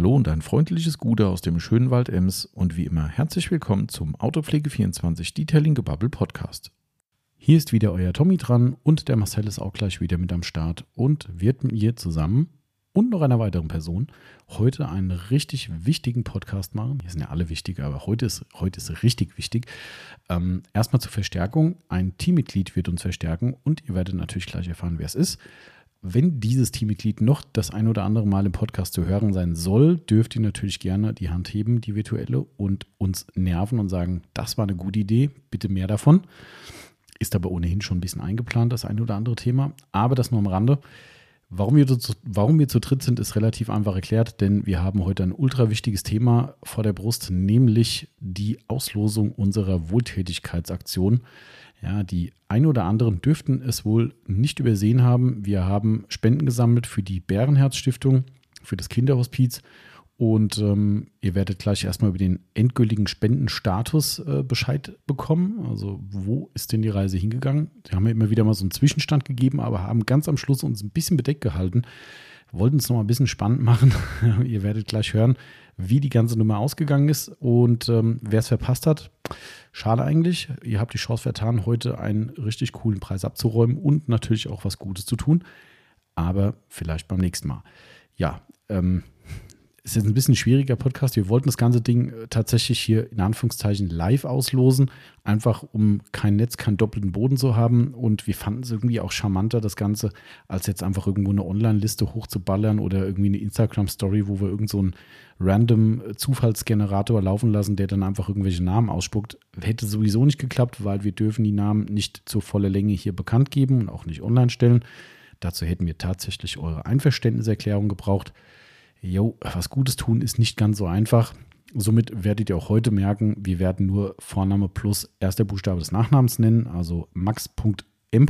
Hallo und ein freundliches Gute aus dem schönen Wald Ems und wie immer herzlich willkommen zum Autopflege24 Detailing Gebubble Podcast. Hier ist wieder euer Tommy dran und der Marcel ist auch gleich wieder mit am Start und wird mit mir zusammen und noch einer weiteren Person heute einen richtig wichtigen Podcast machen. Hier sind ja alle wichtig, aber heute ist, heute ist richtig wichtig. Ähm, erstmal zur Verstärkung. Ein Teammitglied wird uns verstärken und ihr werdet natürlich gleich erfahren, wer es ist. Wenn dieses Teammitglied noch das ein oder andere Mal im Podcast zu hören sein soll, dürft ihr natürlich gerne die Hand heben, die virtuelle, und uns nerven und sagen, das war eine gute Idee, bitte mehr davon. Ist aber ohnehin schon ein bisschen eingeplant, das ein oder andere Thema. Aber das nur am Rande. Warum wir, zu, warum wir zu dritt sind, ist relativ einfach erklärt, denn wir haben heute ein ultra wichtiges Thema vor der Brust, nämlich die Auslosung unserer Wohltätigkeitsaktion. Ja, die ein oder anderen dürften es wohl nicht übersehen haben. Wir haben Spenden gesammelt für die Bärenherz-Stiftung, für das Kinderhospiz. Und ähm, ihr werdet gleich erstmal über den endgültigen Spendenstatus äh, Bescheid bekommen. Also, wo ist denn die Reise hingegangen? Sie haben ja immer wieder mal so einen Zwischenstand gegeben, aber haben ganz am Schluss uns ein bisschen bedeckt gehalten. Wollten es nochmal ein bisschen spannend machen. ihr werdet gleich hören, wie die ganze Nummer ausgegangen ist. Und ähm, wer es verpasst hat, schade eigentlich. Ihr habt die Chance vertan, heute einen richtig coolen Preis abzuräumen und natürlich auch was Gutes zu tun. Aber vielleicht beim nächsten Mal. Ja, ähm, ist jetzt ein bisschen schwieriger Podcast. Wir wollten das ganze Ding äh, tatsächlich hier in Anführungszeichen live auslosen, einfach um kein Netz, keinen doppelten Boden zu haben. Und wir fanden es irgendwie auch charmanter, das Ganze, als jetzt einfach irgendwo eine Online-Liste hochzuballern oder irgendwie eine Instagram-Story, wo wir irgend so einen random äh, Zufallsgenerator laufen lassen, der dann einfach irgendwelche Namen ausspuckt. Hätte sowieso nicht geklappt, weil wir dürfen die Namen nicht zur volle Länge hier bekannt geben und auch nicht online stellen. Dazu hätten wir tatsächlich eure Einverständniserklärung gebraucht jo, was Gutes tun ist nicht ganz so einfach. Somit werdet ihr auch heute merken, wir werden nur Vorname plus erster Buchstabe des Nachnamens nennen, also max.m.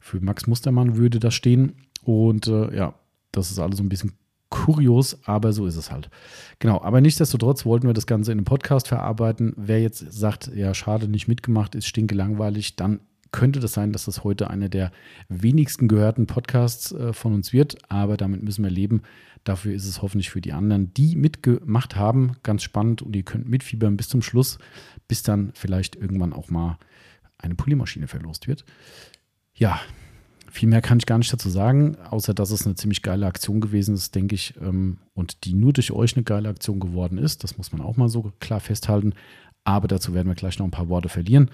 Für Max Mustermann würde das stehen. Und äh, ja, das ist alles so ein bisschen kurios, aber so ist es halt. Genau, aber nichtsdestotrotz wollten wir das Ganze in einem Podcast verarbeiten. Wer jetzt sagt, ja, schade, nicht mitgemacht, ist stinke langweilig, dann könnte das sein, dass das heute einer der wenigsten gehörten Podcasts äh, von uns wird, aber damit müssen wir leben. Dafür ist es hoffentlich für die anderen, die mitgemacht haben, ganz spannend und ihr könnt mitfiebern bis zum Schluss, bis dann vielleicht irgendwann auch mal eine Poliermaschine verlost wird. Ja, viel mehr kann ich gar nicht dazu sagen, außer dass es eine ziemlich geile Aktion gewesen ist, denke ich, ähm, und die nur durch euch eine geile Aktion geworden ist. Das muss man auch mal so klar festhalten. Aber dazu werden wir gleich noch ein paar Worte verlieren.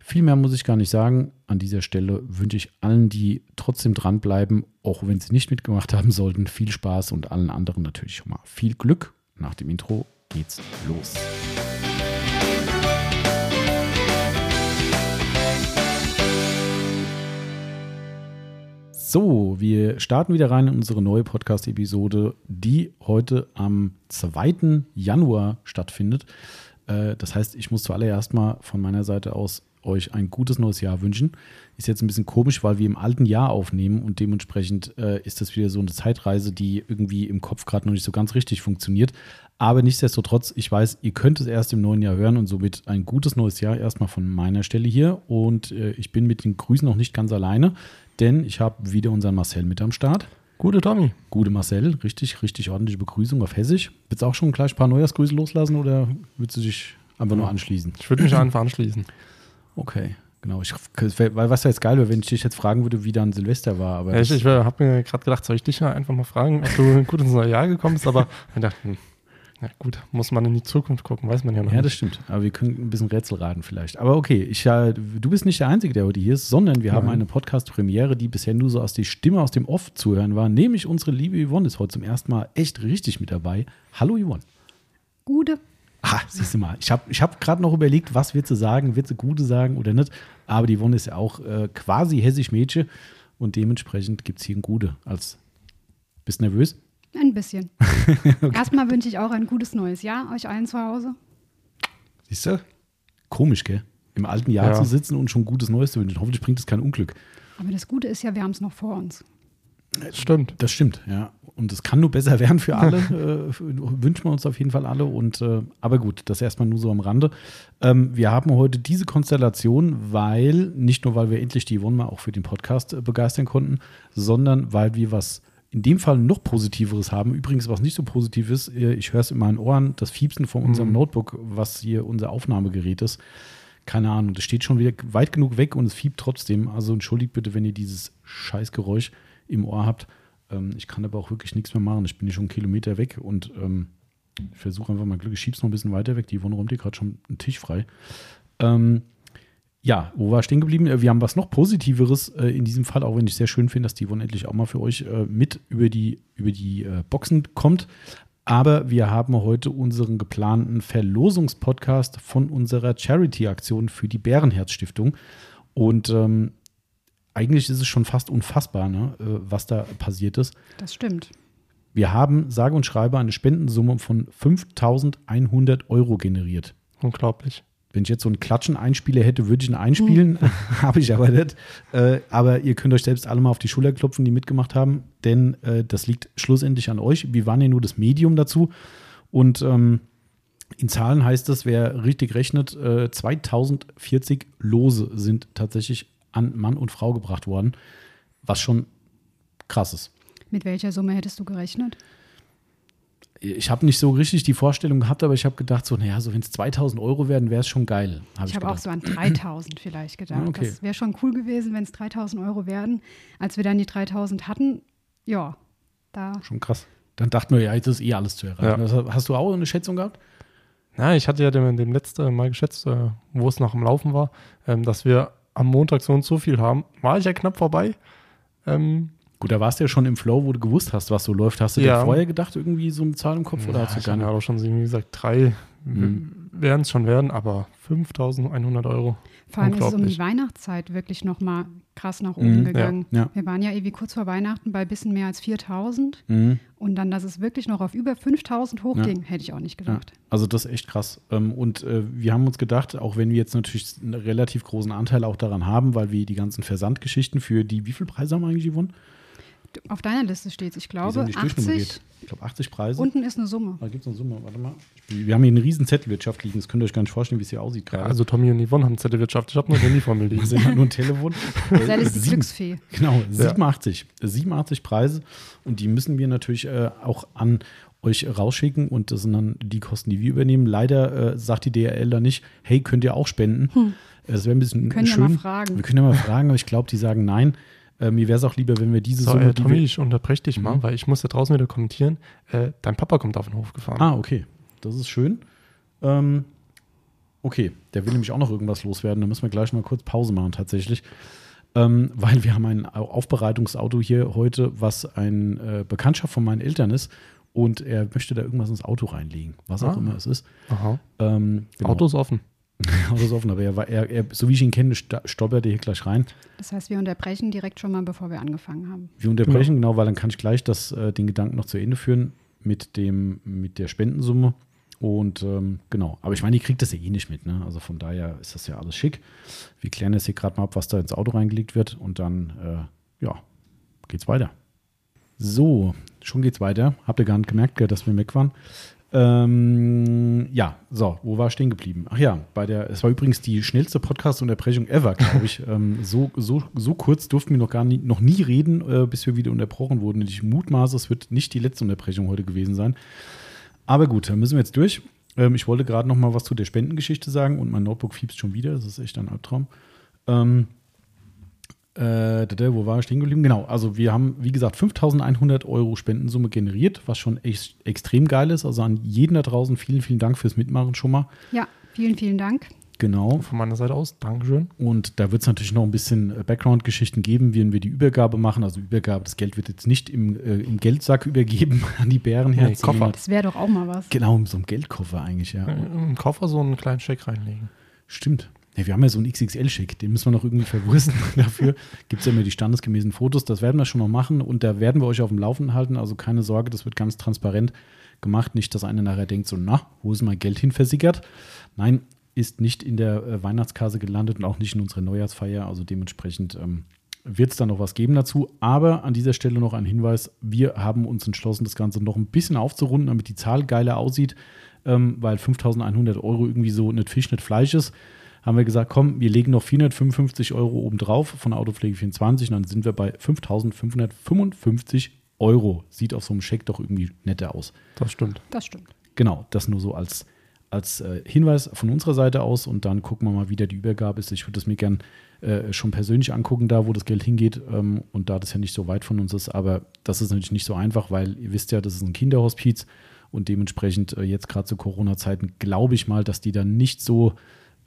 Viel mehr muss ich gar nicht sagen. An dieser Stelle wünsche ich allen, die trotzdem dranbleiben, auch wenn sie nicht mitgemacht haben sollten, viel Spaß und allen anderen natürlich schon mal viel Glück. Nach dem Intro geht's los. So, wir starten wieder rein in unsere neue Podcast-Episode, die heute am 2. Januar stattfindet. Äh, das heißt, ich muss zuallererst mal von meiner Seite aus euch ein gutes neues Jahr wünschen. Ist jetzt ein bisschen komisch, weil wir im alten Jahr aufnehmen und dementsprechend äh, ist das wieder so eine Zeitreise, die irgendwie im Kopf gerade noch nicht so ganz richtig funktioniert. Aber nichtsdestotrotz, ich weiß, ihr könnt es erst im neuen Jahr hören und somit ein gutes neues Jahr erstmal von meiner Stelle hier. Und äh, ich bin mit den Grüßen noch nicht ganz alleine, denn ich habe wieder unseren Marcel mit am Start. Gute Tommy. Gute Marcel, richtig, richtig ordentliche Begrüßung auf Hessisch. Willst du auch schon gleich ein paar Neujahrsgrüße loslassen oder willst du dich einfach nur anschließen? Ich würde mich einfach anschließen. Okay, genau. Ich, weil was ja jetzt geil wäre, wenn ich dich jetzt fragen würde, wie dann Silvester war. Aber ja, ich, ich habe mir gerade gedacht, soll ich dich einfach mal fragen, ob du gut ins neue Jahr gekommen bist, aber ich dachte, hm, ja gut, muss man in die Zukunft gucken, weiß man ja noch Ja, nicht. das stimmt. Aber wir können ein bisschen Rätsel raten vielleicht. Aber okay, ich, ja, du bist nicht der Einzige, der heute hier ist, sondern wir Nein. haben eine Podcast-Premiere, die bisher nur so aus der Stimme aus dem Off zu hören war. Nämlich unsere liebe Yvonne ist heute zum ersten Mal echt richtig mit dabei. Hallo Yvonne. Gute. Ah, siehst du mal. Ich habe ich hab gerade noch überlegt, was wird sie sagen, wird sie Gute sagen oder nicht. Aber die Yvonne ist ja auch äh, quasi hessisch Mädchen und dementsprechend gibt es hier ein Gute. Als, bist du nervös? Ein bisschen. okay. Erstmal wünsche ich auch ein gutes neues Jahr euch allen zu Hause. Siehst du? Komisch, gell? Im alten Jahr ja. zu sitzen und schon gutes Neues zu wünschen. Hoffentlich bringt es kein Unglück. Aber das Gute ist ja, wir haben es noch vor uns. Das stimmt. Das stimmt, ja. Und es kann nur besser werden für alle, äh, wünschen wir uns auf jeden Fall alle. Und äh, aber gut, das erstmal nur so am Rande. Ähm, wir haben heute diese Konstellation, weil, nicht nur weil wir endlich die Yvonne mal auch für den Podcast äh, begeistern konnten, sondern weil wir was in dem Fall noch Positiveres haben. Übrigens, was nicht so positiv ist, äh, ich höre es in meinen Ohren, das Fiepsen von unserem Mhm. Notebook, was hier unser Aufnahmegerät ist. Keine Ahnung, das steht schon wieder weit genug weg und es fiebt trotzdem. Also entschuldigt bitte, wenn ihr dieses Scheißgeräusch im Ohr habt. Ähm, ich kann aber auch wirklich nichts mehr machen. Ich bin hier schon einen Kilometer weg und ähm, ich versuche einfach mal Glück. Ich schieb's noch ein bisschen weiter weg. Die Yvonne räumt hier gerade schon einen Tisch frei. Ähm, ja, wo war ich stehen geblieben? Äh, Wir haben was noch Positiveres äh, in diesem Fall, auch wenn ich sehr schön finde, dass die Yvonne endlich auch mal für euch äh, mit über die, über die äh, Boxen kommt. Aber wir haben heute unseren geplanten Verlosungspodcast von unserer Charity-Aktion für die Bärenherz-Stiftung. Und ähm, eigentlich ist es schon fast unfassbar, ne, äh, was da passiert ist. Das stimmt. Wir haben, sage und schreibe, eine Spendensumme von 5100 Euro generiert. Unglaublich. Wenn ich jetzt so einen Klatschen einspieler hätte, würde ich ihn einspielen. Habe ich aber nicht. Äh, aber ihr könnt euch selbst alle mal auf die Schulter klopfen, die mitgemacht haben, denn äh, das liegt schlussendlich an euch. Wir waren ja nur das Medium dazu. Und ähm, in Zahlen heißt das, wer richtig rechnet, äh, 2040 Lose sind tatsächlich an Mann und Frau gebracht worden, was schon krass ist. Mit welcher Summe hättest du gerechnet? Ich habe nicht so richtig die Vorstellung gehabt, aber ich habe gedacht, so, naja, so wenn es 2000 Euro werden, wäre es schon geil. Hab ich habe auch so an 3000 vielleicht gedacht. Okay. Das wäre schon cool gewesen, wenn es 3000 Euro werden. Als wir dann die 3000 hatten, ja, da Schon krass. Dann dachten wir, ja, jetzt ist eh alles zu erreichen. Ja. Das, hast du auch eine Schätzung gehabt? Na, ich hatte ja dem, dem letzten Mal geschätzt, äh, wo es noch am Laufen war, ähm, dass wir am Montag so und so viel haben. War ich ja knapp vorbei. Ähm, Gut, da warst du ja schon im Flow, wo du gewusst hast, was so läuft. Hast du Ja. dir vorher gedacht, irgendwie so eine Zahl im Kopf oder ja, hast du ich gar habe nicht? ja auch schon irgendwie gesagt, drei Mhm. werden es schon werden, aber 5100 Euro. vor allem ist es um die Weihnachtszeit wirklich nochmal krass nach oben Mhm, gegangen. ja. Wir waren ja irgendwie kurz vor Weihnachten bei ein bisschen mehr als 4000 Mhm. und dann, dass es wirklich noch auf über 5000 hochging, hätte ich auch nicht Ja, gedacht. also das ist echt krass. Ähm, Und äh, wir haben uns gedacht, auch wenn wir jetzt natürlich einen relativ großen Anteil auch daran haben, weil wir die ganzen Versandgeschichten für die, wie viel Preise haben wir eigentlich gewonnen? Auf deiner Liste steht es, ich Die glaube, sind nicht 80. durchnummeriert. Ich glaube 80 Preise. Unten ist eine Summe. da gibt es eine Summe. Warte mal. Wir haben hier eine riesen Zettelwirtschaft liegen. Das könnt ihr euch gar nicht vorstellen, wie es hier aussieht Ja, gerade. also Tommy und Yvonne haben Zettelwirtschaft. Ich habe nur Handy vor mir liegen. wir sind halt nur ein Telefon. Sel ist die Sieben- Glücksfee. Genau, 87. 87 Preise. Und die müssen wir natürlich äh, auch an euch rausschicken. Und das sind dann die Kosten, die wir übernehmen. Leider äh, sagt die DRL da nicht, hey, könnt ihr auch spenden? Äh, Das wäre ein bisschen Können ja schön. mal fragen. Wir können ja mal fragen, aber ich glaube, die sagen nein. Äh, mir wäre es auch lieber, wenn wir diese So, Summe. äh, Tommy, ich unterbreche dich mal, Mhm. weil ich muss da draußen wieder kommentieren. Äh, dein Papa kommt auf den Hof gefahren. ah, okay. Das ist schön. Ähm, okay, der will nämlich auch noch irgendwas loswerden. Da müssen wir gleich mal kurz Pause machen, tatsächlich. Ähm, weil wir haben ein Au- Aufbereitungsauto hier heute, was ein äh, Bekanntschaft von meinen Eltern ist. Und er möchte da irgendwas ins Auto reinlegen, was auch Ah. immer es ist. Aha. Ähm, genau. Auto ist offen. Auto ist offen, aber er, war- er, er, so wie ich ihn kenne, stolpert er hier gleich rein. Das heißt, wir unterbrechen direkt schon mal, bevor wir angefangen haben. Wir unterbrechen, genau, weil dann kann ich gleich das, äh, den Gedanken noch zu Ende führen mit, dem, mit der Spendensumme. Und ähm, genau, aber ich meine, ihr kriegt das ja eh nicht mit, ne? Also von daher ist das ja alles schick. Wir klären jetzt hier gerade mal ab, was da ins Auto reingelegt wird und dann, äh, ja, geht's weiter. So, schon geht's weiter. Habt ihr gar nicht gemerkt, dass wir weg waren? Ähm, ja, so, wo war ich stehen geblieben? Ach ja, bei der, es war übrigens die schnellste Podcast-Unterbrechung ever, glaube ich. ähm, so, so, so kurz durften wir noch gar nie, noch nie reden, äh, bis wir wieder unterbrochen wurden. Ich mutmaße, es wird nicht die letzte Unterbrechung heute gewesen sein. Aber gut, dann müssen wir jetzt durch. Ähm, ich wollte gerade noch mal was zu der Spendengeschichte sagen und mein Notebook fiebst schon wieder. Das ist echt ein Albtraum. Ähm, äh, wo war ich stehen geblieben? Genau, also wir haben, wie gesagt, 5100 Euro Spendensumme generiert, was schon echt extrem geil ist. Also an jeden da draußen vielen, vielen Dank fürs Mitmachen schon mal. Ja, vielen, vielen Dank. Genau. Von meiner Seite aus, Dankeschön. Und da wird es natürlich noch ein bisschen äh, Background-Geschichten geben, wenn wir die Übergabe machen. Also Übergabe, das Geld wird jetzt nicht im, äh, im Geldsack übergeben an die Bärenherzen. Nee, Koffer. Das wäre doch auch mal was. Genau, in so einem Geldkoffer eigentlich, ja. Im Koffer so einen kleinen Scheck reinlegen. Stimmt. Ja, wir haben ja so einen XXL-Schick, den müssen wir noch irgendwie verwursten. Dafür gibt es ja immer die standesgemäßen Fotos. Das werden wir schon noch machen und da werden wir euch auf dem Laufenden halten. Also keine Sorge, das wird ganz transparent gemacht. Nicht, dass einer nachher denkt, so, na, wo ist mein Geld hin versickert? Nein, ist nicht in der äh, Weihnachtskasse gelandet und auch nicht in unserer Neujahrsfeier. Also dementsprechend ähm, wird es da noch was geben dazu. Aber an dieser Stelle noch ein Hinweis: Wir haben uns entschlossen, das Ganze noch ein bisschen aufzurunden, damit die Zahl geiler aussieht, ähm, weil 5100 Euro irgendwie so nicht Fisch, nicht Fleisch ist haben wir gesagt, komm, wir legen noch 455 Euro obendrauf von Autopflege 24 und dann sind wir bei 5555 Euro sieht auf so einem Scheck doch irgendwie netter aus. Das stimmt. Das stimmt. Genau, das nur so als, als äh, Hinweis von unserer Seite aus und dann gucken wir mal, wie da die Übergabe ist. Ich würde das mir gern äh, schon persönlich angucken, da wo das Geld hingeht ähm, und da das ja nicht so weit von uns ist, aber das ist natürlich nicht so einfach, weil ihr wisst ja, das ist ein Kinderhospiz und dementsprechend äh, jetzt gerade zu Corona-Zeiten glaube ich mal, dass die dann nicht so,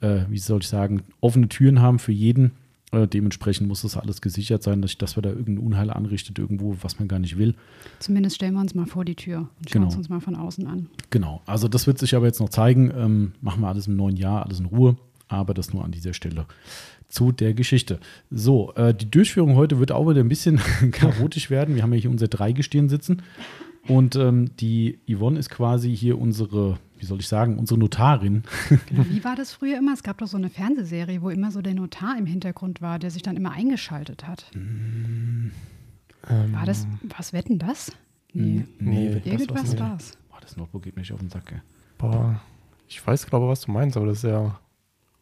äh, wie soll ich sagen, offene Türen haben für jeden. Äh, dementsprechend muss das alles gesichert sein, dass, dass wir da irgendein Unheil anrichtet irgendwo, was man gar nicht will. Zumindest stellen wir uns mal vor die Tür und schauen Genau. es uns mal von außen an. Genau, also das wird sich aber jetzt noch zeigen. Ähm, machen wir alles im neuen Jahr, alles in Ruhe, aber das nur an dieser Stelle zu der Geschichte. So, äh, die Durchführung heute wird auch wieder ein bisschen chaotisch werden. Wir haben ja hier unser Dreigestirn sitzen und ähm, die Yvonne ist quasi hier unsere, wie soll ich sagen, unsere Notarin. Wie war das früher immer? Es gab doch so eine Fernsehserie, wo immer so der Notar im Hintergrund war, der sich dann immer eingeschaltet hat. Ähm, War das, was wetten das? Nee. Nee, das Irgendwas war's nicht. war's. Boah, das Notebook geht mir nicht auf den Sack. Gell? Boah, ich weiß, glaube was du meinst, aber das ist ja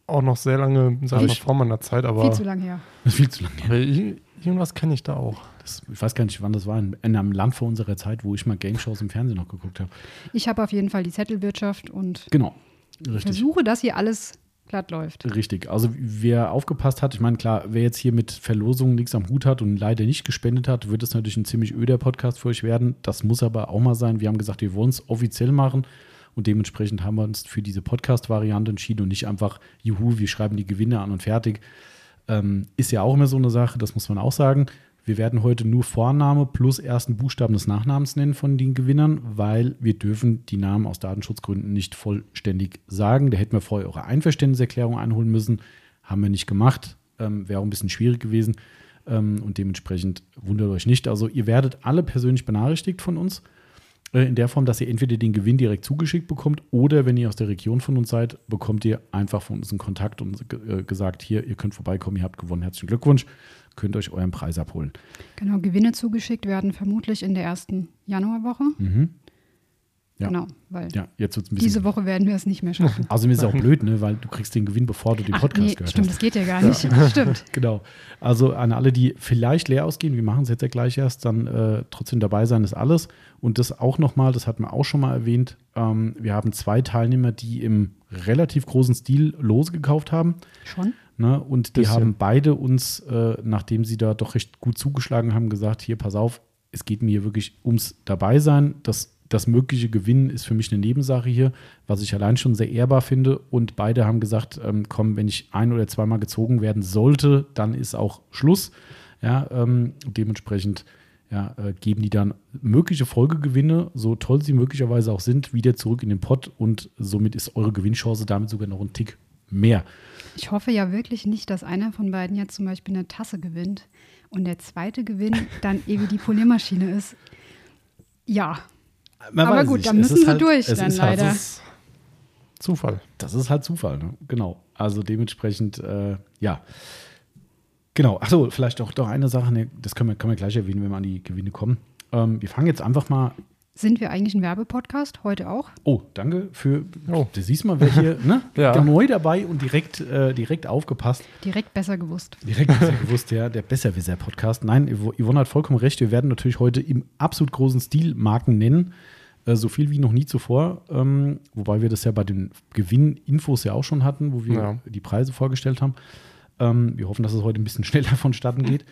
auch noch sehr lange, sag ich mal, vor meiner Zeit, aber, Viel zu lang her. Viel zu lange. her. Irgendwas kenne ich da auch. Das, ich weiß gar nicht, wann das war. In, in einem Land vor unserer Zeit, wo ich mal Game-Shows im Fernsehen noch geguckt habe. Ich habe auf jeden Fall die Zettelwirtschaft und Genau, richtig. versuche, dass hier alles glatt läuft. Richtig. Also wer aufgepasst hat, ich meine, klar, wer jetzt hier mit Verlosungen nichts am Hut hat und leider nicht gespendet hat, wird es natürlich ein ziemlich öder Podcast für euch werden. Das muss aber auch mal sein. Wir haben gesagt, wir wollen es offiziell machen und dementsprechend haben wir uns für diese Podcast-Variante entschieden und nicht einfach, juhu, wir schreiben die Gewinne an und fertig. Ähm, ist ja auch immer so eine Sache, das muss man auch sagen. Wir werden heute nur Vorname plus ersten Buchstaben des Nachnamens nennen von den Gewinnern, weil wir dürfen die Namen aus Datenschutzgründen nicht vollständig sagen. Da hätten wir vorher eure Einverständniserklärung einholen müssen. Haben wir nicht gemacht. Ähm, Wäre auch ein bisschen schwierig gewesen. Ähm, und dementsprechend wundert euch nicht. Also ihr werdet alle persönlich benachrichtigt von uns. Äh, in der Form, dass ihr entweder den Gewinn direkt zugeschickt bekommt oder wenn ihr aus der Region von uns seid, bekommt ihr einfach von uns einen Kontakt und äh, gesagt, hier, ihr könnt vorbeikommen, ihr habt gewonnen, herzlichen Glückwunsch, könnt euch euren Preis abholen. Genau, Gewinne zugeschickt werden vermutlich in der ersten Januarwoche. Mhm. Ja. Genau, weil Ja, jetzt wird es ein bisschen. diese Woche werden wir es nicht mehr schaffen. Also mir ist auch blöd, ne, weil du kriegst den Gewinn, bevor du den Ach, Podcast nee, gehört stimmt, hast. das geht ja gar nicht. Stimmt. Genau. Also an alle, die vielleicht leer ausgehen, wir machen es jetzt ja gleich erst, dann äh, trotzdem dabei sein ist alles. Und das auch nochmal, das hatten wir auch schon mal erwähnt, ähm, wir haben zwei Teilnehmer, die im relativ großen Stil Lose gekauft haben. Schon? Ne? Und die Bisschen. haben beide uns, äh, nachdem sie da doch recht gut zugeschlagen haben, gesagt, hier, pass auf, es geht mir hier wirklich ums Dabeisein. Das, das mögliche Gewinnen ist für mich eine Nebensache hier, was ich allein schon sehr ehrbar finde. Und beide haben gesagt, ähm, komm, wenn ich ein oder zweimal gezogen werden sollte, dann ist auch Schluss. Ja, ähm, dementsprechend ja, äh, geben die dann mögliche Folgegewinne, so toll sie möglicherweise auch sind, wieder zurück in den Pott und somit ist eure Gewinnchance damit sogar noch ein Tick mehr. Ich hoffe ja wirklich nicht, dass einer von beiden jetzt zum Beispiel eine Tasse gewinnt und der zweite Gewinn dann eben die Poliermaschine ist. Ja, Man Aber gut, nicht. dann müssen ist sie durch dann ist halt, leider. Ist Zufall. Das ist halt Zufall, ne? genau. Also dementsprechend, äh, ja. Genau, achso, vielleicht auch noch eine Sache, ne, das können wir, können wir gleich erwähnen, wenn wir an die Gewinne kommen. Ähm, wir fangen jetzt einfach mal. sind wir eigentlich ein Werbepodcast? Heute auch? Oh, danke für. Oh. Du siehst mal, wer hier ne, Ja. neu dabei und direkt, äh, direkt aufgepasst. Direkt besser gewusst. Direkt besser gewusst, ja, der Besserwisser-Podcast. Nein, Yvonne hat vollkommen recht. Wir werden natürlich heute im absolut großen Stil Marken nennen. Äh, so viel wie noch nie zuvor. Ähm, wobei wir das ja bei den Gewinninfos ja auch schon hatten, wo wir Ja. die Preise vorgestellt haben. Ähm, wir hoffen, dass es heute ein bisschen schneller vonstatten geht.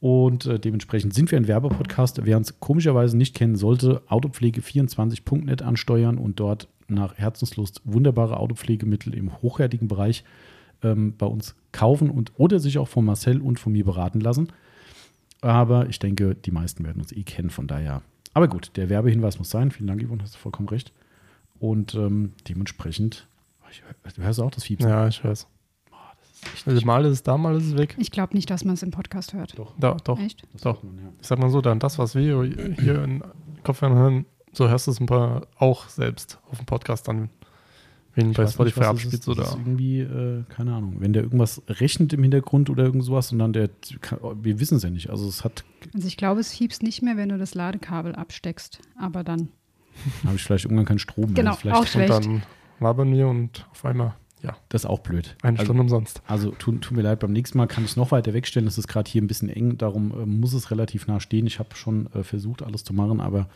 Und äh, dementsprechend sind wir ein Werbepodcast. Wer uns komischerweise nicht kennen sollte, autopflege24.net ansteuern und dort nach Herzenslust wunderbare Autopflegemittel im hochwertigen Bereich ähm, bei uns kaufen und oder sich auch von Marcel und von mir beraten lassen. Aber ich denke, die meisten werden uns eh kennen, von daher. Aber gut, der Werbehinweis muss sein. Vielen Dank, Yvonne, hast du vollkommen recht. Und ähm, dementsprechend, ich, hör- du hörst auch das Fiepsen. Ja, ich weiß. Also mal ist es da, mal ist es weg. Ich glaube nicht, dass man es im Podcast hört. Doch, Da, doch. Echt? das Doch. man, ja. Ich sag mal so, dann das, was wir hier in Kopfhörern hören, so hörst du es ein paar auch selbst auf dem Podcast dann, wenn Ich bei weiß nicht, Spotify das abspielst ist. Das ist oder. irgendwie, äh, keine Ahnung, wenn der irgendwas rechnet im Hintergrund oder irgend sowas und dann der, wir wissen es ja nicht. Also es hat, Also ich glaube, es fiebst nicht mehr, wenn du das Ladekabel absteckst. Aber dann. habe ich vielleicht irgendwann keinen Strom mehr. Genau, Also vielleicht auch Und schlecht. dann labern wir und auf einmal Ja. Das ist auch blöd. Eine also, Stunde umsonst. Also tut, tut mir leid, beim nächsten Mal kann ich es noch weiter wegstellen. Das ist gerade hier ein bisschen eng, darum äh, muss es relativ nah stehen. Ich habe schon äh, versucht, alles zu machen, aber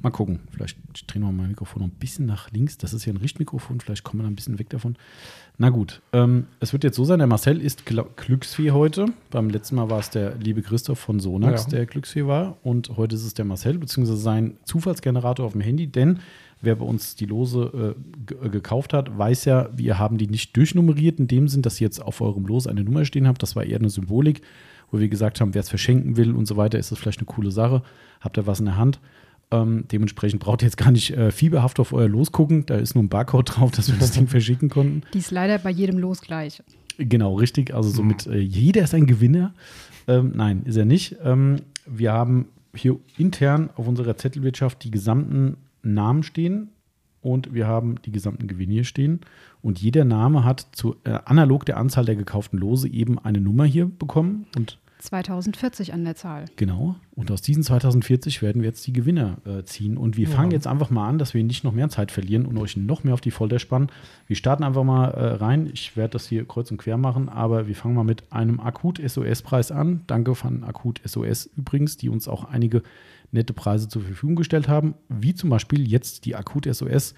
mal gucken. Vielleicht drehen wir mein Mikrofon noch ein bisschen nach links. Das ist ja ein Richtmikrofon, vielleicht kommen wir ein bisschen weg davon. Na gut, ähm, es wird jetzt so sein, der Marcel ist Gl Glücksfee heute. Beim letzten Mal war es der liebe Christoph von Sonax, Ja. der Glücksfee war. Und heute ist es der Marcel, beziehungsweise sein Zufallsgenerator auf dem Handy, denn wer bei uns die Lose äh, äh, gekauft hat, weiß ja, wir haben die nicht durchnummeriert in dem Sinn, dass ihr jetzt auf eurem Los eine Nummer stehen habt. Das war eher eine Symbolik, wo wir gesagt haben, wer es verschenken will und so weiter, ist das vielleicht eine coole Sache. Habt ihr was in der Hand? Ähm, dementsprechend braucht ihr jetzt gar nicht äh, fieberhaft auf euer Los gucken. Da ist nur ein Barcode drauf, dass wir das Ding verschicken konnten. Die ist leider bei jedem Los gleich. Genau, richtig. Also somit äh, jeder ist ein Gewinner. Ähm, nein, ist er nicht. Ähm, wir haben hier intern auf unserer Zettelwirtschaft die gesamten Namen stehen und wir haben die gesamten Gewinne hier stehen. Und jeder Name hat zu, äh, analog der Anzahl der gekauften Lose eben eine Nummer hier bekommen. Und 2040 an der Zahl. Genau. Und aus diesen 2040 werden wir jetzt die Gewinner äh, ziehen. Und wir Ja. fangen jetzt einfach mal an, dass wir nicht noch mehr Zeit verlieren und euch noch mehr auf die Folter spannen. Wir starten einfach mal äh, rein. Ich werde das hier kreuz und quer machen, aber wir fangen mal mit einem Akut-SOS-Preis an. Danke von Akut SOS übrigens, die uns auch einige nette Preise zur Verfügung gestellt haben, wie zum Beispiel jetzt die Akut SOS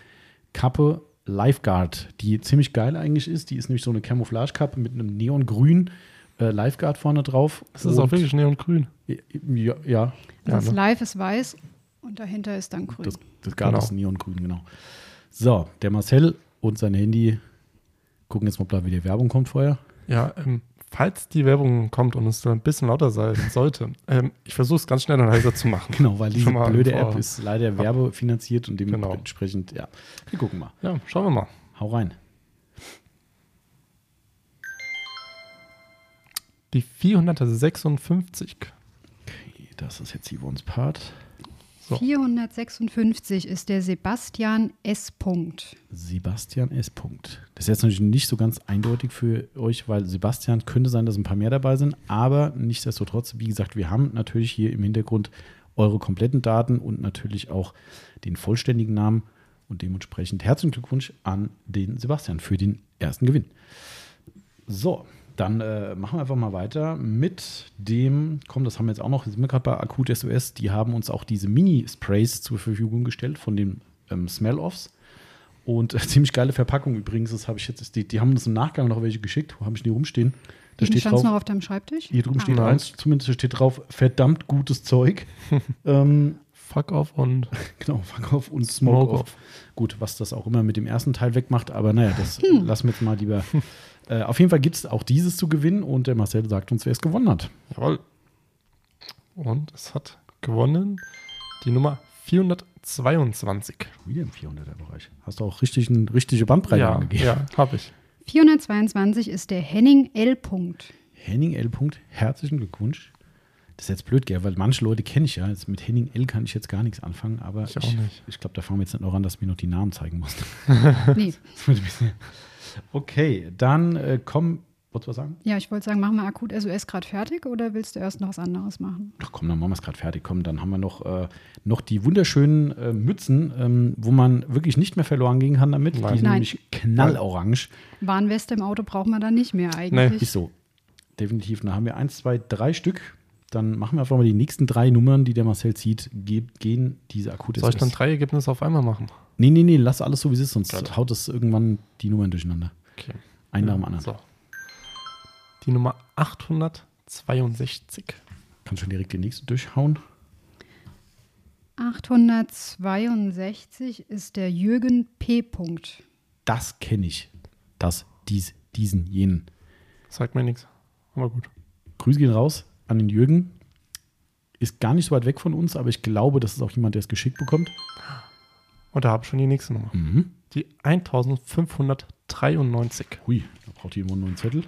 Kappe Lifeguard, die ziemlich geil eigentlich ist. Die ist nämlich so eine Camouflage-Kappe mit einem neongrün äh, Lifeguard vorne drauf. Das ist auch wirklich neongrün. ja, ja Also das ne? Live ist weiß und dahinter ist dann grün. das, das Garn Genau. ist neongrün, genau. So, der Marcel und sein Handy gucken jetzt mal, ob da wieder Werbung kommt vorher. Ja, ähm, falls die Werbung kommt und es ein bisschen lauter sein sollte, ähm, ich versuche es ganz schnell und leiser zu machen. Genau, weil diese blöde App ist leider werbefinanziert und Genau. dementsprechend, ja, wir gucken mal. Ja, schauen wir mal. Hau rein. Die 456. Okay, das ist jetzt Yvonne's Part. So. 456 ist der Sebastian S. Punkt. Sebastian S. Punkt. Das ist jetzt natürlich nicht so ganz eindeutig für euch, weil Sebastian könnte sein, dass ein paar mehr dabei sind, aber nichtsdestotrotz, wie gesagt, wir haben natürlich hier im Hintergrund eure kompletten Daten und natürlich auch den vollständigen Namen und dementsprechend herzlichen Glückwunsch an den Sebastian für den ersten Gewinn. So, dann äh, machen wir einfach mal weiter mit dem, komm, das haben wir jetzt auch noch, sind wir gerade bei Akut SOS, die haben uns auch diese Mini-Sprays zur Verfügung gestellt von den ähm, Smell-Offs. Und äh, ziemlich geile Verpackung übrigens, das habe ich jetzt, die, die haben uns im Nachgang noch welche geschickt, wo habe ich nie rumstehen. Da steht drauf, noch auf deinem Schreibtisch? hier drüben steht Ah. eins, zumindest steht drauf, verdammt gutes Zeug. ähm, Fuck off und Genau, Fuck off und Smoke, Smoke off. off. Gut, was das auch immer mit dem ersten Teil wegmacht, aber naja, das lassen wir jetzt mal lieber. Äh, auf jeden Fall gibt es auch dieses zu gewinnen und der Marcel sagt uns, wer es gewonnen hat. Jawohl. Und es hat gewonnen die Nummer 422. Wieder im 400er-Bereich. Hast du auch richtig eine richtige Bandbreite ja, angegeben. ja, habe ich. 422 ist der Henning L. Punkt. Henning L. Punkt, herzlichen Glückwunsch. Das ist jetzt blöd, gell, weil manche Leute kenne ich ja. Jetzt mit Henning L. kann ich jetzt gar nichts anfangen, aber Ich auch ich, nicht. ich glaube, da fangen wir jetzt nicht noch an, dass mir noch die Namen zeigen musst. Nee. Das wird ein bisschen- okay, dann äh, komm. Wolltest du was sagen? Ja, ich wollte sagen, machen wir akut SOS gerade fertig oder willst du erst noch was anderes machen? Ach komm, dann machen wir es gerade fertig. Komm, dann haben wir noch, äh, noch die wunderschönen äh, Mützen, ähm, wo man wirklich nicht mehr verloren gehen kann damit. Nein. Die sind Nein. nämlich knallorange. Warnweste im Auto brauchen wir dann nicht mehr eigentlich. Ist so. Definitiv. Dann haben wir eins, zwei, drei Stück. Dann machen wir einfach mal die nächsten drei Nummern, die der Marcel zieht, ge gehen diese akute Soll ich dann drei Ergebnisse auf einmal machen? Nee, nee, nee, lass alles so wie es ist, sonst Gut. haut es irgendwann die Nummern durcheinander. Okay. Ein nach dem anderen. So. Die Nummer 862. Kannst schon direkt die nächste durchhauen. 862 ist der Jürgen P. Punkt. Das kenne ich. Das, dies, diesen, jenen. Sagt mir nichts. Aber gut. Grüße gehen raus an den Jürgen. Ist gar nicht so weit weg von uns, aber ich glaube, das ist auch jemand, der es geschickt bekommt. Und da habe ich schon die nächste Nummer. Mhm. Die 1593. Hui, da braucht jemand einen neuen Zettel.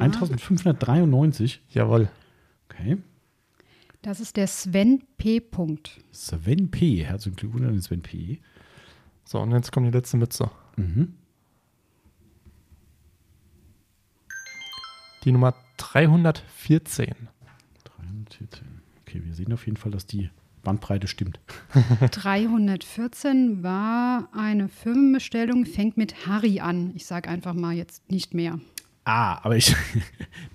1593. Jawohl. Okay. Das ist der Sven P. Punkt. Sven P. Herzlichen Glückwunsch an den Sven P. So, und jetzt kommt die letzte Mütze. Mhm. Die Nummer 314. 314. Okay, wir sehen auf jeden Fall, dass die Bandbreite stimmt. 314 war eine Firmenbestellung, fängt mit Harry an. Ich sage einfach mal jetzt nicht mehr. Ah, aber ich,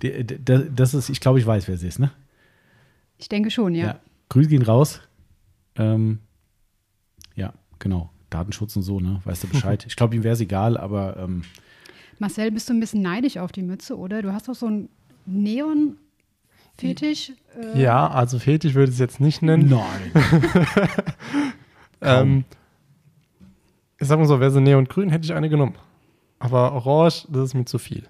das ist, ich glaube, ich weiß, wer es ist, ne? Ich denke schon, ja. Grüße gehen raus. Ähm, ja, genau. Datenschutz und so, ne? Weißt du Bescheid? ich glaube, ihm wäre es egal, aber ähm, Marcel, bist du ein bisschen neidisch auf die Mütze, oder? Du hast doch so einen Neon-Fetisch. Äh, Ja, also Fetisch würde ich es jetzt nicht nennen. nein. Ähm, ich sag mal so, wäre sie neongrün, hätte ich eine genommen. Aber orange, das ist mir zu viel.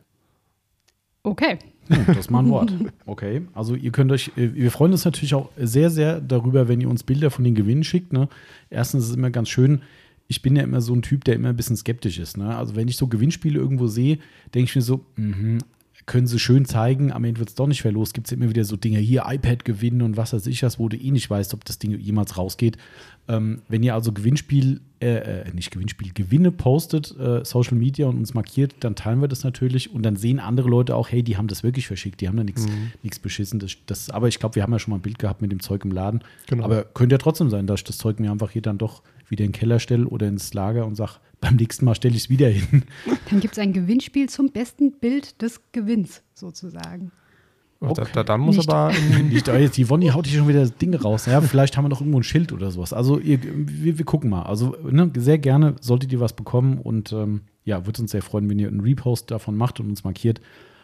Okay. Hm, das ist mal ein Wort. Okay, also ihr könnt euch, äh, wir freuen uns natürlich auch sehr, sehr darüber, wenn ihr uns Bilder von den Gewinnen schickt. Ne? Erstens ist es immer ganz schön, ich bin ja immer so ein Typ, der immer ein bisschen skeptisch ist. Ne? Also wenn ich so Gewinnspiele irgendwo sehe, denke ich mir so, mhm, können sie schön zeigen, am Ende wird es doch nicht verlost. Gibt es immer wieder so Dinge, hier iPad gewinnen und was weiß ich was, wo du eh nicht weißt, ob das Ding jemals rausgeht. Ähm, wenn ihr also Gewinnspiel, äh, äh, nicht Gewinnspiel, Gewinne postet, äh, Social Media und uns markiert, dann teilen wir das natürlich und dann sehen andere Leute auch, hey, die haben das wirklich verschickt, die haben da nichts nichts beschissen. Das, das, aber ich glaube, wir haben ja schon mal ein Bild gehabt mit dem Zeug im Laden. Genau. Aber könnte ja trotzdem sein, dass das Zeug mir einfach hier dann doch wieder in den Keller stelle oder ins Lager und sage, beim nächsten Mal stelle ich es wieder hin. Dann gibt es ein Gewinnspiel zum besten Bild des Gewinns, sozusagen. Da, Okay. da, dann muss Nicht. aber Nicht, jetzt die Wonny haut hier schon wieder Dinge raus. Ja, vielleicht haben wir noch irgendwo ein Schild oder sowas. Also ihr, wir, wir gucken mal. Also ne, sehr gerne solltet ihr was bekommen und ähm, ja, würde uns sehr freuen, wenn ihr einen Repost davon macht und uns markiert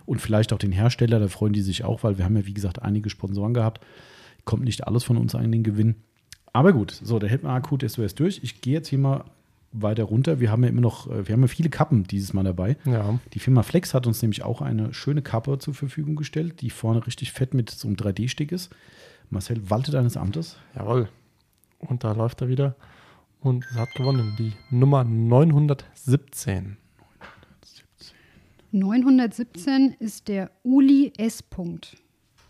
und vielleicht auch den Hersteller. Da freuen die sich auch, weil wir haben ja wie gesagt einige Sponsoren gehabt. Kommt nicht alles von uns an den Gewinn. Aber gut, so, der hält mal akut SOS durch. Ich gehe jetzt hier mal weiter runter. Wir haben ja immer noch, äh, wir haben ja viele Kappen dieses Mal dabei. ja, Die Firma Flex hat uns nämlich auch eine schöne Kappe zur Verfügung gestellt, die vorne richtig fett mit so einem 3D-Stick ist. Marcel, walte deines Amtes. jawohl. Und da läuft er wieder. Und es hat gewonnen. Die Nummer 917. 917 ist der Uli S. Punkt.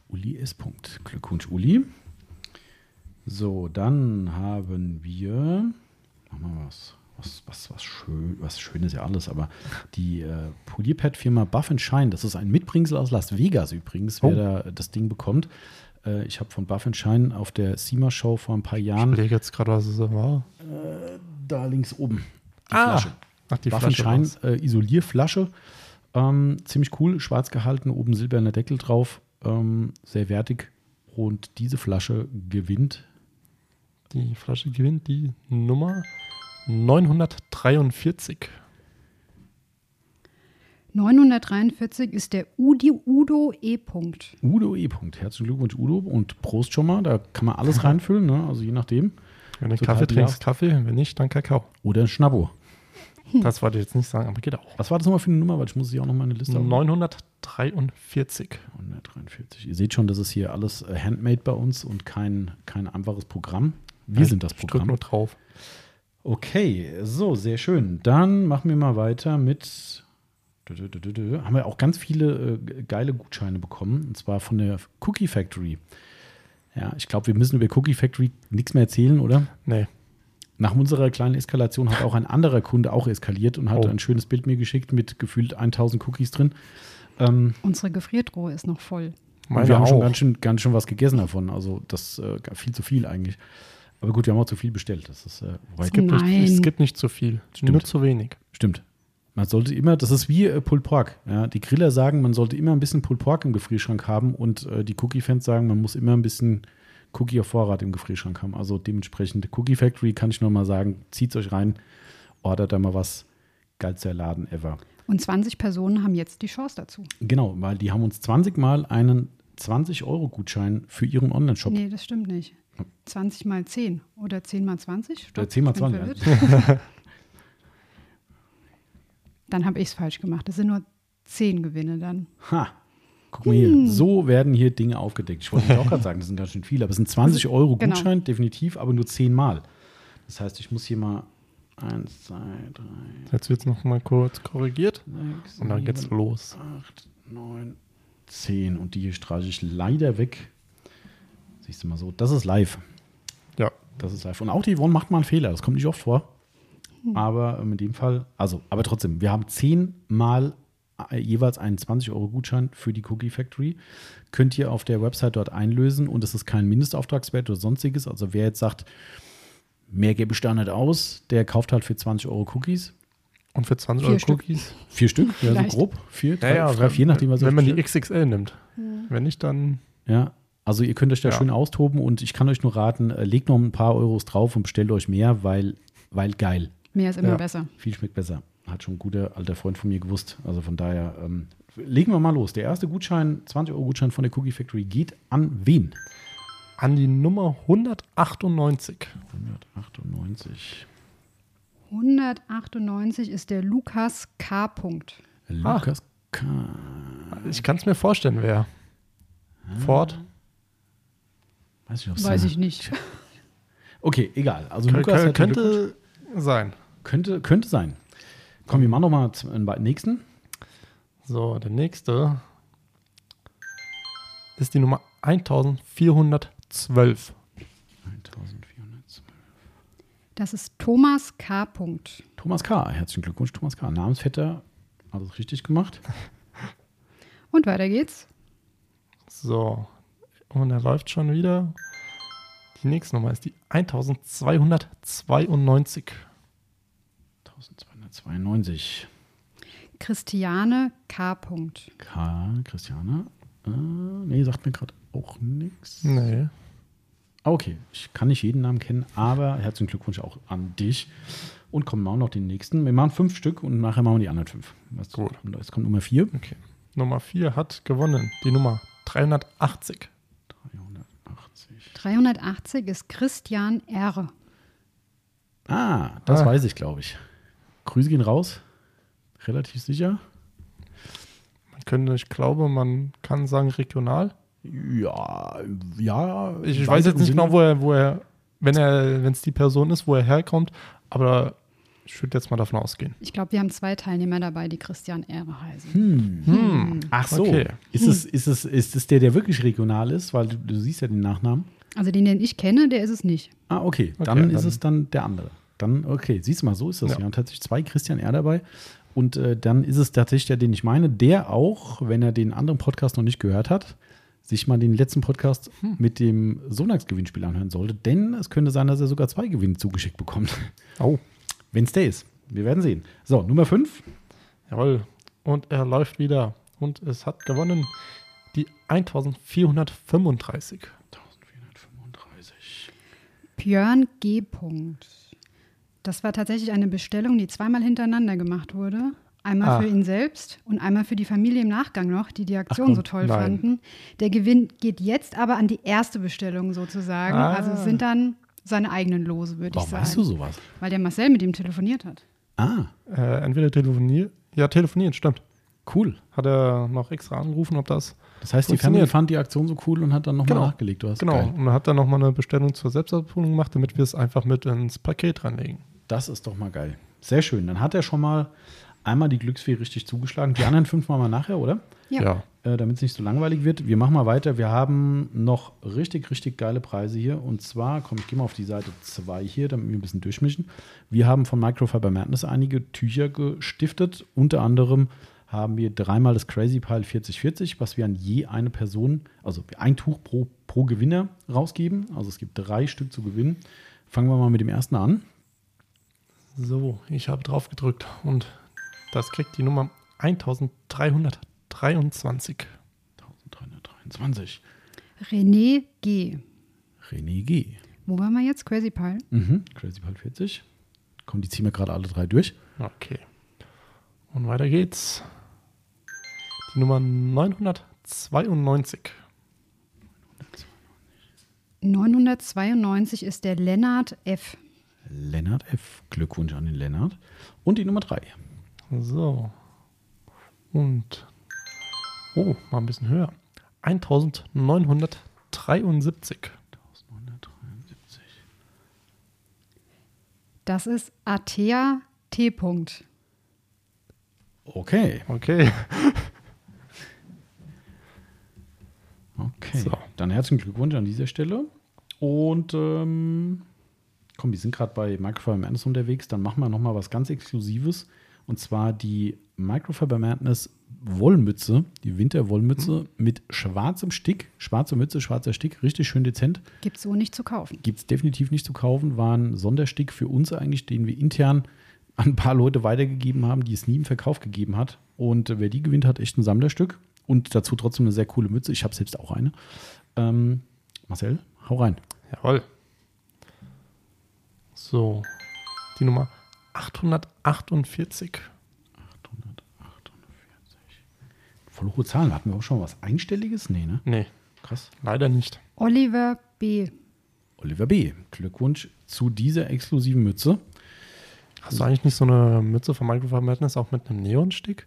Uli S. Punkt. Glückwunsch, Uli. So, dann haben wir. Machen wir was. Was, was, was, schön, was schön ist ja alles, aber die äh, Polierpad-Firma Buff Shine, das ist ein Mitbringsel aus Las Vegas übrigens, wer Oh. da das Ding bekommt. Äh, ich habe von Buff Shine auf der SEMA-Show vor ein paar Ich Jahren überlege jetzt gerade, was es war. da links oben die Ah, Flasche. Ach, die Flasche Flasche. war's. äh, Isolierflasche. Ähm, ziemlich cool, schwarz gehalten, oben silberner Deckel drauf. Ähm, sehr wertig. Und diese Flasche gewinnt. Die Flasche gewinnt die Nummer 943. 943 ist der Udi Udo E. Punkt. Udo E. Punkt. Herzlichen Glückwunsch, Udo. Und Prost schon mal. Da kann man alles reinfüllen, ne? also je nachdem. Wenn du Kaffee trinkst. Kaffee. Wenn nicht, dann Kakao. Oder ein Schnabbo. Das wollte ich jetzt nicht sagen, aber geht auch. Was war das nochmal für eine Nummer? Weil ich muss sie auch noch mal in eine Liste haben. 943. 143. Ihr seht schon, das ist hier alles äh, handmade bei uns und kein, kein einfaches Programm. Wir sind das Ich drück Programm. nur drauf. Okay, so, sehr schön. Dann machen wir mal weiter mit. Haben wir auch ganz viele äh, geile Gutscheine bekommen. Und zwar von der Cookie Factory. Ja, ich glaube, wir müssen über Cookie Factory nichts mehr erzählen, oder? Nee. Nach unserer kleinen Eskalation hat auch ein anderer Kunde auch eskaliert und hat Oh. ein schönes Bild mir geschickt mit gefühlt 1000 Cookies drin. Ähm, Unsere Gefriertruhe ist noch voll. wir haben schon ganz schön, ganz schön was gegessen davon. Also das äh, viel zu viel eigentlich. Aber gut, wir haben auch zu viel bestellt. Das ist, äh, Es gibt, nicht, es gibt nicht zu viel. Stimmt. Nur zu wenig. Stimmt. Man sollte immer, das ist wie äh, Pulled Pork. Ja, die Griller sagen, man sollte immer ein bisschen Pulled Pork im Gefrierschrank haben und äh, die Cookie-Fans sagen, man muss immer ein bisschen Cookie auf Vorrat im Gefrierschrank haben. Also dementsprechend, Cookie Factory kann ich nur mal sagen, zieht euch rein, ordert da mal was. Geilster Laden ever. Und 20 Personen haben jetzt die Chance dazu. Genau, weil die haben uns 20 Mal einen 20-Euro-Gutschein für ihren Online-Shop. Nee, das stimmt nicht. 20 mal 10 oder 10 mal 20? Stopp, Oder 10 mal ich bin 20, verwirrt. Dann habe ich es falsch gemacht. Das sind nur 10 Gewinne dann. Ha! Guck mal hier, so werden hier Dinge aufgedeckt. Ich wollte auch gerade sagen, das sind ganz schön viele, aber es sind 20 Euro Genau. Gutschein, definitiv, aber nur 10 Mal. Das heißt, ich muss hier mal 1, 2, 3, Jetzt wird es noch mal kurz korrigiert. 6, Und dann geht's 7, los. 8, 9, 10. Und die hier streiche ich leider weg. Siehst du mal so, das ist live. Ja. Das ist live. Und auch die Yvonne macht mal einen Fehler, das kommt nicht oft vor. Aber ähm, in dem Fall, also, aber trotzdem, wir haben 10 Mal äh, jeweils einen 20-Euro-Gutschein für die Cookie Factory. Könnt ihr auf der Website dort einlösen und es ist kein Mindestauftragswert oder sonstiges. Also wer jetzt sagt, mehr gebe ich da nicht aus, der kauft halt für 20 Euro Cookies. Und für 20 Vier Euro Stück. Cookies? Vier Stück, ja, so grob. Vier, drei, Ja, ja, drei wenn, vier, nachdem was wenn man die. XXL nimmt. Wenn nicht, dann Ja, also ihr könnt euch da Ja. schön austoben und ich kann euch nur raten, äh, legt noch ein paar Euros drauf und bestellt euch mehr, weil, weil geil. Mehr ist immer Ja. besser. Viel schmeckt besser. Hat schon ein guter alter Freund von mir gewusst. Also von daher, ähm, legen wir mal los. Der erste Gutschein, 20-Euro-Gutschein von der Cookie Factory geht an wen? an die Nummer 198. 198. 198 ist der Lukas K. Punkt. Lukas K. Ich kann es mir vorstellen, wer. Ford. Weiß ich, Weiß ich nicht. Okay, egal. Also Kö- Lukas könnte sein. könnte, könnte sein. Komm, wir machen noch mal zum äh, nächsten. So, der nächste ist die Nummer 1412. 1412. Das ist Thomas K. Punkt. Thomas K. Herzlichen Glückwunsch, Thomas K. Namensvetter. Alles richtig gemacht. Und weiter geht's. So, und er läuft schon wieder. Die nächste Nummer ist die 1292. 1292. Christiane K. Punkt. K. Christiane. Äh, nee, sagt mir gerade auch nichts. Nee. Ah, Okay, ich kann nicht jeden Namen kennen, aber herzlichen Glückwunsch auch an dich. Und kommen auch noch den nächsten. Wir machen fünf Stück und nachher machen wir die anderen fünf. Was Gut. Und Jetzt kommt Nummer vier. Okay. Nummer 4 hat gewonnen. Die Nummer 380. 380. 380 ist Christian R. Ah, das Ah. weiß ich, glaube ich. Grüße gehen raus. Relativ sicher. Man könnte, ich glaube, man kann sagen regional. Ja, ja. Ich, im weiß jetzt nicht Sinne. genau, wo er, wo er, wenn er, wenn es die Person ist, wo er herkommt, aber ich würde jetzt mal davon ausgehen. Ich glaube, wir haben zwei Teilnehmer dabei, die Christian R. heißen. Hm. Hm. Ach so. Okay. Ist, es, ist, es, ist es der, der wirklich regional ist? Weil du, du siehst ja den Nachnamen. Also den, den ich kenne, der ist es nicht. Ah, okay. Okay, Dann ist dann- es dann der andere. Dann, okay, siehst du mal, so ist das. Ja. Wir haben tatsächlich zwei Christian R. dabei. Und äh, dann ist es tatsächlich der, den ich meine, der auch, wenn er den anderen Podcast noch nicht gehört hat, sich mal den letzten Podcast Hm. mit dem Sonntagsgewinnspiel anhören sollte. Denn es könnte sein, dass er sogar zwei Gewinne zugeschickt bekommt. Oh. Wenn es der ist. Wir werden sehen. So, Nummer 5. Jawohl. Und er läuft wieder. Und es hat gewonnen die 1435. 1435. Björn G. Punkt. Das war tatsächlich eine Bestellung, die zweimal hintereinander gemacht wurde. Einmal Ah. für ihn selbst und einmal für die Familie im Nachgang noch, die die Aktion komm, so toll nein. fanden. Der Gewinn geht jetzt aber an die erste Bestellung sozusagen. Ah. Also es sind dann seine eigenen Lose, würde ich Warum sagen. weißt du sowas? Weil der Marcel mit ihm telefoniert hat. Ah, Äh, entweder telefonieren. Ja, telefonieren, stimmt. cool. Hat er noch extra angerufen, ob das. Das heißt, die. Family fand die Aktion so cool und hat dann nochmal Genau. nachgelegt. Du hast Genau. geil. Und hat dann nochmal eine Bestellung zur Selbstabholung gemacht, damit wir es einfach mit ins Paket reinlegen. Das ist doch mal geil. Sehr schön. Dann hat er schon mal einmal die Glücksfee richtig zugeschlagen. Die anderen fünf machen wir nachher, oder? Ja. Äh, Damit es nicht so langweilig wird. Wir machen mal weiter. Wir haben noch richtig, richtig geile Preise hier. Und zwar, komm, ich gehe mal auf die Seite 2 hier, damit wir ein bisschen durchmischen. Wir haben von Microfiber Madness einige Tücher gestiftet. Unter anderem haben wir dreimal das Crazy Pile 4040, was wir an je eine Person, also ein Tuch pro, pro Gewinner rausgeben. Also es gibt drei Stück zu gewinnen. Fangen wir mal mit dem ersten an. So, ich habe drauf gedrückt und das kriegt die Nummer 1323. 1323. René G. René G. Wo waren wir jetzt? Crazy Pile? Mhm. Crazy Pile 40. Komm, die ziehen wir gerade alle drei durch. Okay. Und weiter geht's. Die Nummer 992. 992 ist der Lennart F. Lennart F. Glückwunsch an den Lennart. Und die Nummer 3. So. Und. Oh, mal ein bisschen höher. 1973. 1973. Das ist Atea T. Punkt. Okay. Okay. Okay. So. Dann herzlichen Glückwunsch an dieser Stelle. Und ähm, komm, wir sind gerade bei Microfiber Madness unterwegs. Dann machen wir nochmal was ganz Exklusives. Und zwar die Microfiber Madness Wollmütze, die Winterwollmütze mit schwarzem Stick, schwarze Mütze, schwarzer Stick, richtig schön dezent. Gibt es so nicht zu kaufen. Gibt es definitiv nicht zu kaufen, war ein Sonderstick für uns eigentlich, den wir intern an ein paar Leute weitergegeben haben, die es nie im Verkauf gegeben hat. Und wer die gewinnt, hat echt ein Sammlerstück und dazu trotzdem eine sehr coole Mütze. Ich habe selbst auch eine. Ähm, Marcel, hau rein. Jawohl. So, die Nummer 848. 848. Voll hohe Zahlen. Hatten wir auch schon was Einstelliges? Nee, ne? Nee, Krass. leider nicht. Oliver B. Oliver B. Glückwunsch zu dieser exklusiven Mütze. Hast du eigentlich nicht so eine Mütze von Microfiber Madness auch mit einem Neonstick?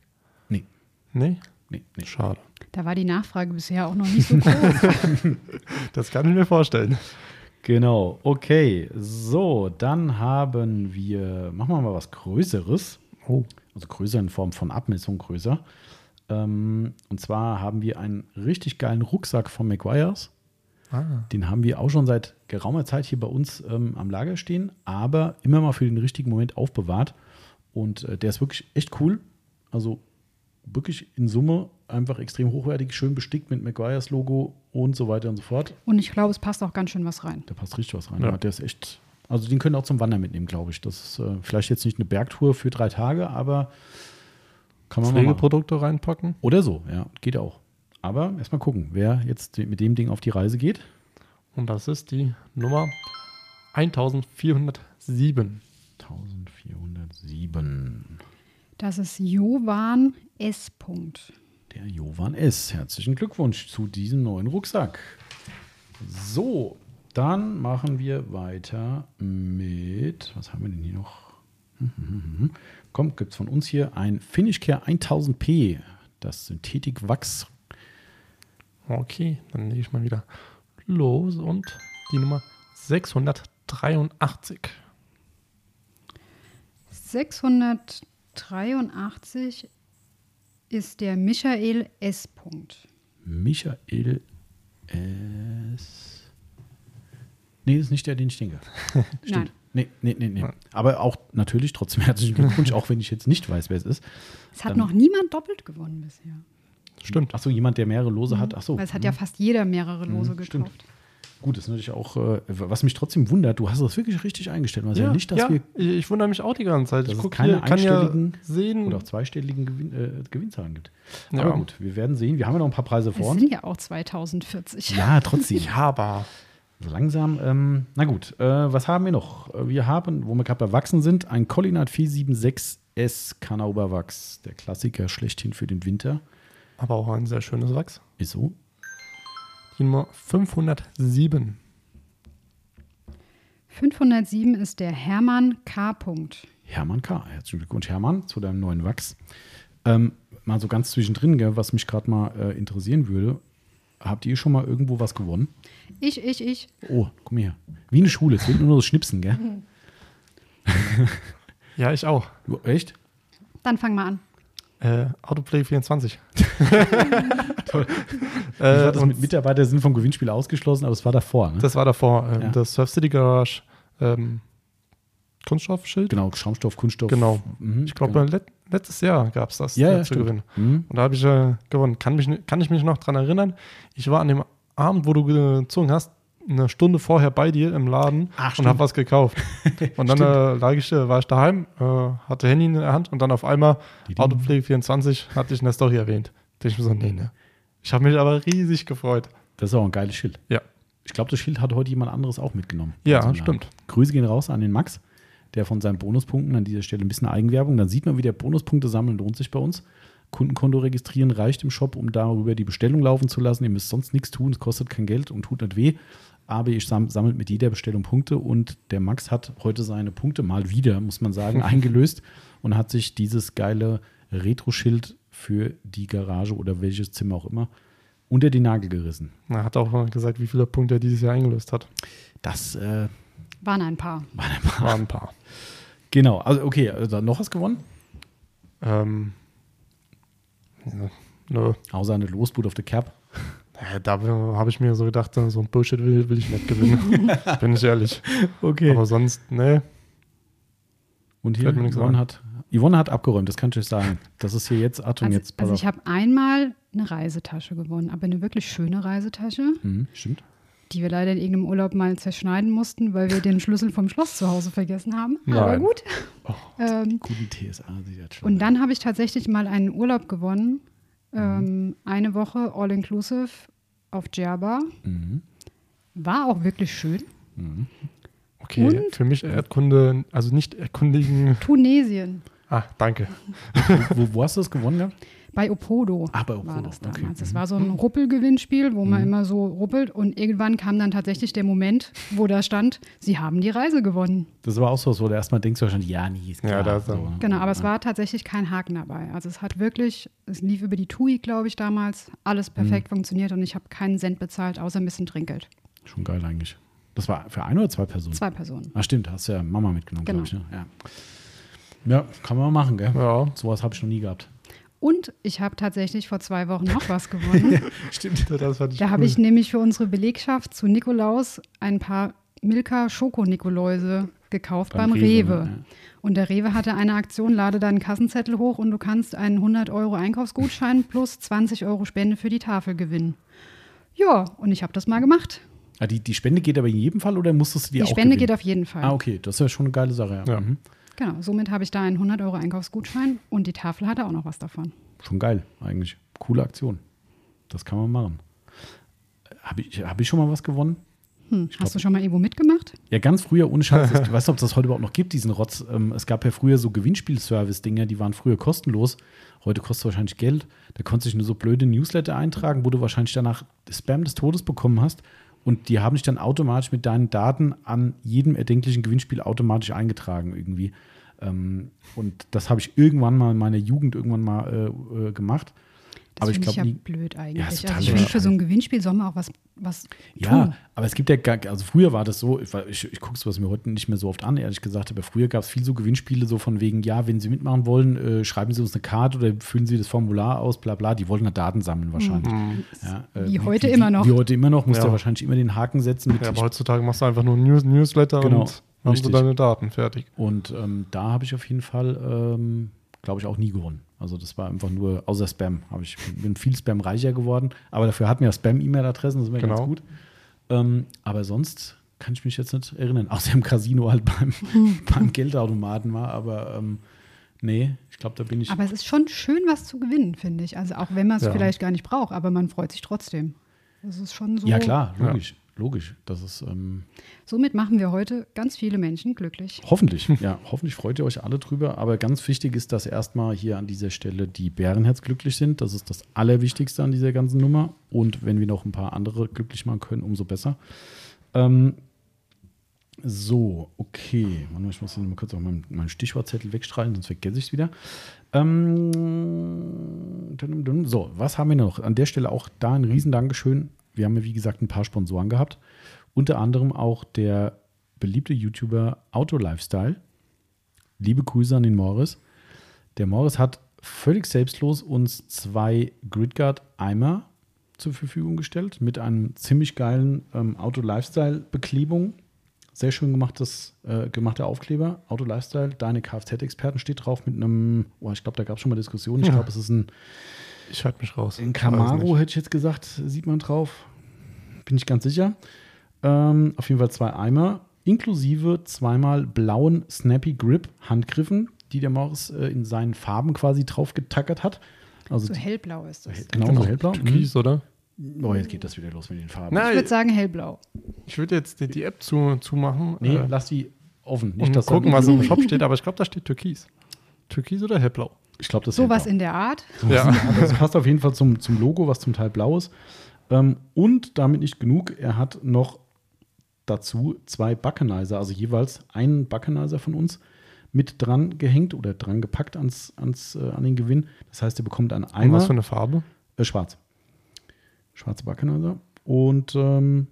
Nee, Nee? nee, nee. Schade. Da war die Nachfrage bisher auch noch nicht so groß. Das kann ich mir vorstellen. Genau, okay. So, dann haben wir, machen wir mal was Größeres. Oh. Also größer in Form von Abmessung größer. Ähm, und zwar haben wir einen richtig geilen Rucksack von McGuire's. Ah. Den haben wir auch schon seit geraumer Zeit hier bei uns ähm, am Lager stehen, aber immer mal für den richtigen Moment aufbewahrt. Und äh, der ist wirklich echt cool. Also wirklich in Summe einfach extrem hochwertig, schön bestickt mit McGuire's Logo und so weiter und so fort. Und ich glaube, es passt auch ganz schön was rein. Da passt richtig was rein. Ja. Ja. Der ist echt. Also den können auch zum Wandern mitnehmen, glaube ich. Das ist äh, vielleicht jetzt nicht eine Bergtour für drei Tage, aber kann man. Pflegeprodukte reinpacken. Oder so, ja, geht auch. Aber erstmal gucken, wer jetzt mit dem Ding auf die Reise geht. Und das ist die Nummer 1407. 1407. Das ist Jovan S. Punkt. Der Jovan S. Herzlichen Glückwunsch zu diesem neuen Rucksack. So, dann machen wir weiter mit. Was haben wir denn hier noch? Hm, hm, hm, hm. Komm, gibt es von uns hier ein Finish Care 1000p. Das Synthetik-Wachs. Okay, dann lege ich mal wieder los und die Nummer 683. 683 ist der Michael S. Punkt. Michael S. Nee, das ist nicht der, den ich denke. Nein. Nee, nee, nee, nee. Aber auch natürlich trotzdem herzlichen Glückwunsch, auch wenn ich jetzt nicht weiß, wer es ist. Es hat Dann- noch niemand doppelt gewonnen bisher. Stimmt. Achso, jemand, der mehrere Lose hat. Achso. Weil es hat ja fast jeder mehrere Lose Mhm, stimmt. Gut, das ist natürlich auch, äh, was mich trotzdem wundert, du hast das wirklich richtig eingestellt. Also ja, nicht, dass ja, wir ich, ich wundere mich auch die ganze Zeit. Dass Ich es gucke keine hier, kann ja einstelligen sehen. oder auch zweistelligen Gewinn, äh, Gewinnzahlen gibt. Ja. Aber gut, wir werden sehen. Wir haben ja noch ein paar Preise vor Es uns. sind ja auch 2040. Ja, trotzdem. Ja, aber So langsam, ähm, na gut, äh, was haben wir noch? Äh, Wir haben, wo wir gerade bei Wachsen sind, ein Collinat 476S Kanauberwachs, der Klassiker schlechthin für den Winter. aber auch ein sehr schönes Wachs. Ist so. Die Nummer 507. 507 ist der Hermann K. Punkt. Hermann K. Herzlichen Glückwunsch, Hermann, zu deinem neuen Wachs. Ähm, mal so ganz zwischendrin, gell, was mich gerade mal äh, interessieren würde. Habt ihr schon mal irgendwo was gewonnen? Ich, ich, ich. Oh, guck mal her. Wie eine Schule, es wird nur das Schnipsen, gell? Ja, ich auch. Echt? Dann fang mal an. Äh, Autoplay 24. Toll. Äh, das mit Mitarbeiter sind vom Gewinnspiel ausgeschlossen, aber es war davor, ne? das war davor. Ähm, Ja. Das Surf City Garage ähm, Kunststoffschild. genau, Schaumstoff, Kunststoff. Genau. Mhm, Ich glaube, genau. let, letztes Jahr gab es das ja, äh, ja, zu stimmt. gewinnen. Mhm. Und da habe ich äh, gewonnen. Kann, mich, kann ich mich noch dran erinnern? Ich war an dem Abend, wo du gezogen hast, eine Stunde vorher bei dir im Laden Ach, und habe was gekauft. Und dann äh, lag ich, äh, war ich daheim, äh, hatte Handy in der Hand und dann auf einmal Autopflege 24 hatte ich in der Story erwähnt. Da ich mir so, nee, ne. Ich habe mich aber riesig gefreut. Das ist auch ein geiles Schild. Ja. Ich glaube, das Schild hat heute jemand anderes auch mitgenommen. Ja, Also, stimmt. Grüße gehen raus an den Max, der von seinen Bonuspunkten an dieser Stelle ein bisschen Eigenwerbung. Dann sieht man wieder, Bonuspunkte sammeln lohnt sich bei uns. Kundenkonto registrieren reicht im Shop, um darüber die Bestellung laufen zu lassen. Ihr müsst sonst nichts tun, es kostet kein Geld und tut nicht weh. Aber ihr sam sammelt mit jeder Bestellung Punkte und der Max hat heute seine Punkte mal wieder, muss man sagen, eingelöst und hat sich dieses geile Retro-Schild für die Garage oder welches Zimmer auch immer unter den Nagel gerissen. Er hat auch gesagt, wie viele Punkte er dieses Jahr eingelöst hat. Das äh, Waren ein paar. war ein paar. Waren ein paar. Genau, also okay, also noch was gewonnen? Ähm, ja, nö. Außer eine Losboot auf der Cap. Da habe ich mir so gedacht, so ein Bullshit will, will ich nicht gewinnen. Bin ich ehrlich. Okay. Aber sonst, ne. Und hier gewonnen hat Yvonne hat abgeräumt, das kann ich euch sagen. Das ist hier jetzt, Achtung, Also, jetzt also ich habe einmal eine Reisetasche gewonnen, aber eine wirklich schöne Reisetasche, Mhm, stimmt. die wir leider in irgendeinem Urlaub mal zerschneiden mussten, weil wir den Schlüssel vom Schloss zu Hause vergessen haben. Aber Nein. gut. Oh, Ähm, Guten TSA, sie hat schon. und dann habe ich tatsächlich mal einen Urlaub gewonnen. Ähm, eine Woche all-inclusive auf Djerba. Mhm. War auch wirklich schön. Okay, Und? für mich Erdkunde, also nicht erkundigen. Tunesien. Ah, danke. wo, wo hast du das gewonnen gehabt? Bei Opodo Ah, bei war Opodo, das okay. damals. Das war so ein Ruppelgewinnspiel, wo man immer so ruppelt und irgendwann kam dann tatsächlich der Moment, wo da stand, sie haben die Reise gewonnen. Das war auch so, wo du erstmal denkst wahrscheinlich, ja, nie ist klar. Ja, da ist so, ne? Genau, aber es war tatsächlich kein Haken dabei. Also es hat wirklich, es lief über die TUI, glaube ich, damals, alles Mhm. perfekt funktioniert und ich habe keinen Cent bezahlt, außer ein bisschen Trinkgeld. Schon geil eigentlich. Das war für eine oder zwei Personen? Zwei Personen. Ah, stimmt, hast ja Mama mitgenommen, Genau. glaube ich. Ne? Ja. Ja, kann man mal machen, gell? Ja, Sowas habe ich noch nie gehabt. Und ich habe tatsächlich vor zwei Wochen noch was gewonnen. Stimmt. das fand ich Da habe cool. ich nämlich für unsere Belegschaft zu Nikolaus ein paar Milka Schoko-Nikoläuse gekauft beim, Rewe. ne? Und der Rewe hatte eine Aktion, lade deinen Kassenzettel hoch und du kannst einen 100 Euro Einkaufsgutschein plus 20 Euro Spende für die Tafel gewinnen. Ja, und ich habe das mal gemacht. Ah, die, die Spende geht aber in jedem Fall oder musstest du die, Die auch Spende gewinnen? geht auf jeden Fall. Ah, okay, das ist ja schon eine geile Sache. Ja. Ja. Mhm. Genau, somit habe ich da einen 100 Euro Einkaufsgutschein und die Tafel hatte auch noch was davon. Schon geil, eigentlich. Coole Aktion. Das kann man machen. Habe ich, hab ich schon mal was gewonnen? Hm, hast du schon mal irgendwo mitgemacht? Ja, ganz früher, ohne Scheiß. Ich weiß nicht, ob das heute überhaupt noch gibt, diesen Rotz. Ähm, es gab ja früher so Gewinnspiel-Service-Dinger, die waren früher kostenlos. Heute kostet es wahrscheinlich Geld. Da konntest du dich nur so blöde Newsletter eintragen, wo du wahrscheinlich danach Spam des Todes bekommen hast. Und die haben dich dann automatisch mit deinen Daten an jedem erdenklichen Gewinnspiel automatisch eingetragen irgendwie. Ähm, und das habe ich irgendwann mal in meiner Jugend irgendwann mal äh, äh, gemacht. Das Aber ich finde ich, glaube ja nie. blöd Ja, eigentlich. total also ich finde, für so ein Gewinnspiel soll man auch was, was Ja, tun. aber es gibt ja gar, also früher war das so, ich, ich, ich gucke es was mir heute nicht mehr so oft an, ehrlich gesagt, aber früher gab es viel so Gewinnspiele, so von wegen, ja, wenn Sie mitmachen wollen, äh, schreiben Sie uns eine Karte oder füllen Sie das Formular aus, bla bla, die wollten da Daten sammeln wahrscheinlich. Ja, äh, Wie heute immer noch. Wie heute immer noch, musst du Ja. ja wahrscheinlich immer den Haken setzen mit Ja, aber heutzutage machst du einfach nur ein News Newsletter Genau, und richtig. du deine Daten fertig. Und ähm, da habe ich auf jeden Fall, ähm, glaube ich, auch nie gewonnen. Also das war einfach nur, außer Spam, habe ich bin viel Spam reicher geworden. Aber dafür hatten wir ja Spam-E-Mail-Adressen, das ist mir ganz Genau. gut. Ähm, aber sonst kann ich mich jetzt nicht erinnern, außer im Casino halt beim, beim Geldautomaten war. Aber ähm, nee, ich glaube, da bin ich. Aber es ist schon schön, was zu gewinnen, finde ich. Also auch wenn man es Ja. vielleicht gar nicht braucht, aber man freut sich trotzdem. Das ist schon so. ja, klar, Ja. Logisch. Das ist ähm, Somit machen wir heute ganz viele Menschen glücklich. hoffentlich. ja, hoffentlich freut ihr euch alle drüber. Aber ganz wichtig ist, dass erstmal hier an dieser Stelle die Bärenherz glücklich sind. Das ist das Allerwichtigste an dieser ganzen Nummer. Und wenn wir noch ein paar andere glücklich machen können, umso besser. Ähm, so, okay. Ich muss hier mal kurz auch meinen, meinen Stichwortzettel wegstreichen, sonst vergesse ich es wieder. Ähm, so, was haben wir noch? An der Stelle auch da ein riesen Dankeschön. Wir haben ja, wie gesagt, ein paar Sponsoren gehabt. Unter anderem auch der beliebte YouTuber Auto Lifestyle. Liebe Grüße an den Morris. Der Morris hat völlig selbstlos uns zwei Gridguard-Eimer zur Verfügung gestellt mit einem ziemlich geilen ähm, Auto-Lifestyle-Beklebung. Sehr schön gemachtes, äh, gemachter Aufkleber. Auto Lifestyle, deine Kfz-Experten steht drauf mit einem, oh, ich glaube, da gab es schon mal Diskussionen. Ich Ja. glaube, es ist ein, Ich halte mich raus. Weiß Camaro, nicht. hätte ich jetzt gesagt, sieht man drauf. Bin ich ganz sicher. Ähm, auf jeden Fall zwei Eimer, inklusive zweimal blauen Snappy Grip Handgriffen, die der Morris äh, in seinen Farben quasi drauf getackert hat. Also So hellblau ist das. genau, so hellblau. Türkis, oder? Mhm. Oh, jetzt geht das wieder los mit den Farben. Ich Nein, würde sagen hellblau. ich würde jetzt die, die App zu, zumachen nee, äh, lass die offen. und dass da- gucken, was im Shop steht, aber ich glaube, da steht Türkis. Türkis oder hellblau? Ich glaube, das ist Sowas in der Art. Ja. Das passt auf jeden Fall zum, zum Logo, was zum Teil blau ist. Ähm, und damit nicht genug, er hat noch dazu zwei Buckenizer, also jeweils einen Buckenizer von uns mit dran gehängt oder dran gepackt ans, ans, äh, an den Gewinn. Das heißt, er bekommt einen Und Eimer, was für eine Farbe? äh, schwarz. Schwarze Buckenizer. Und ähm,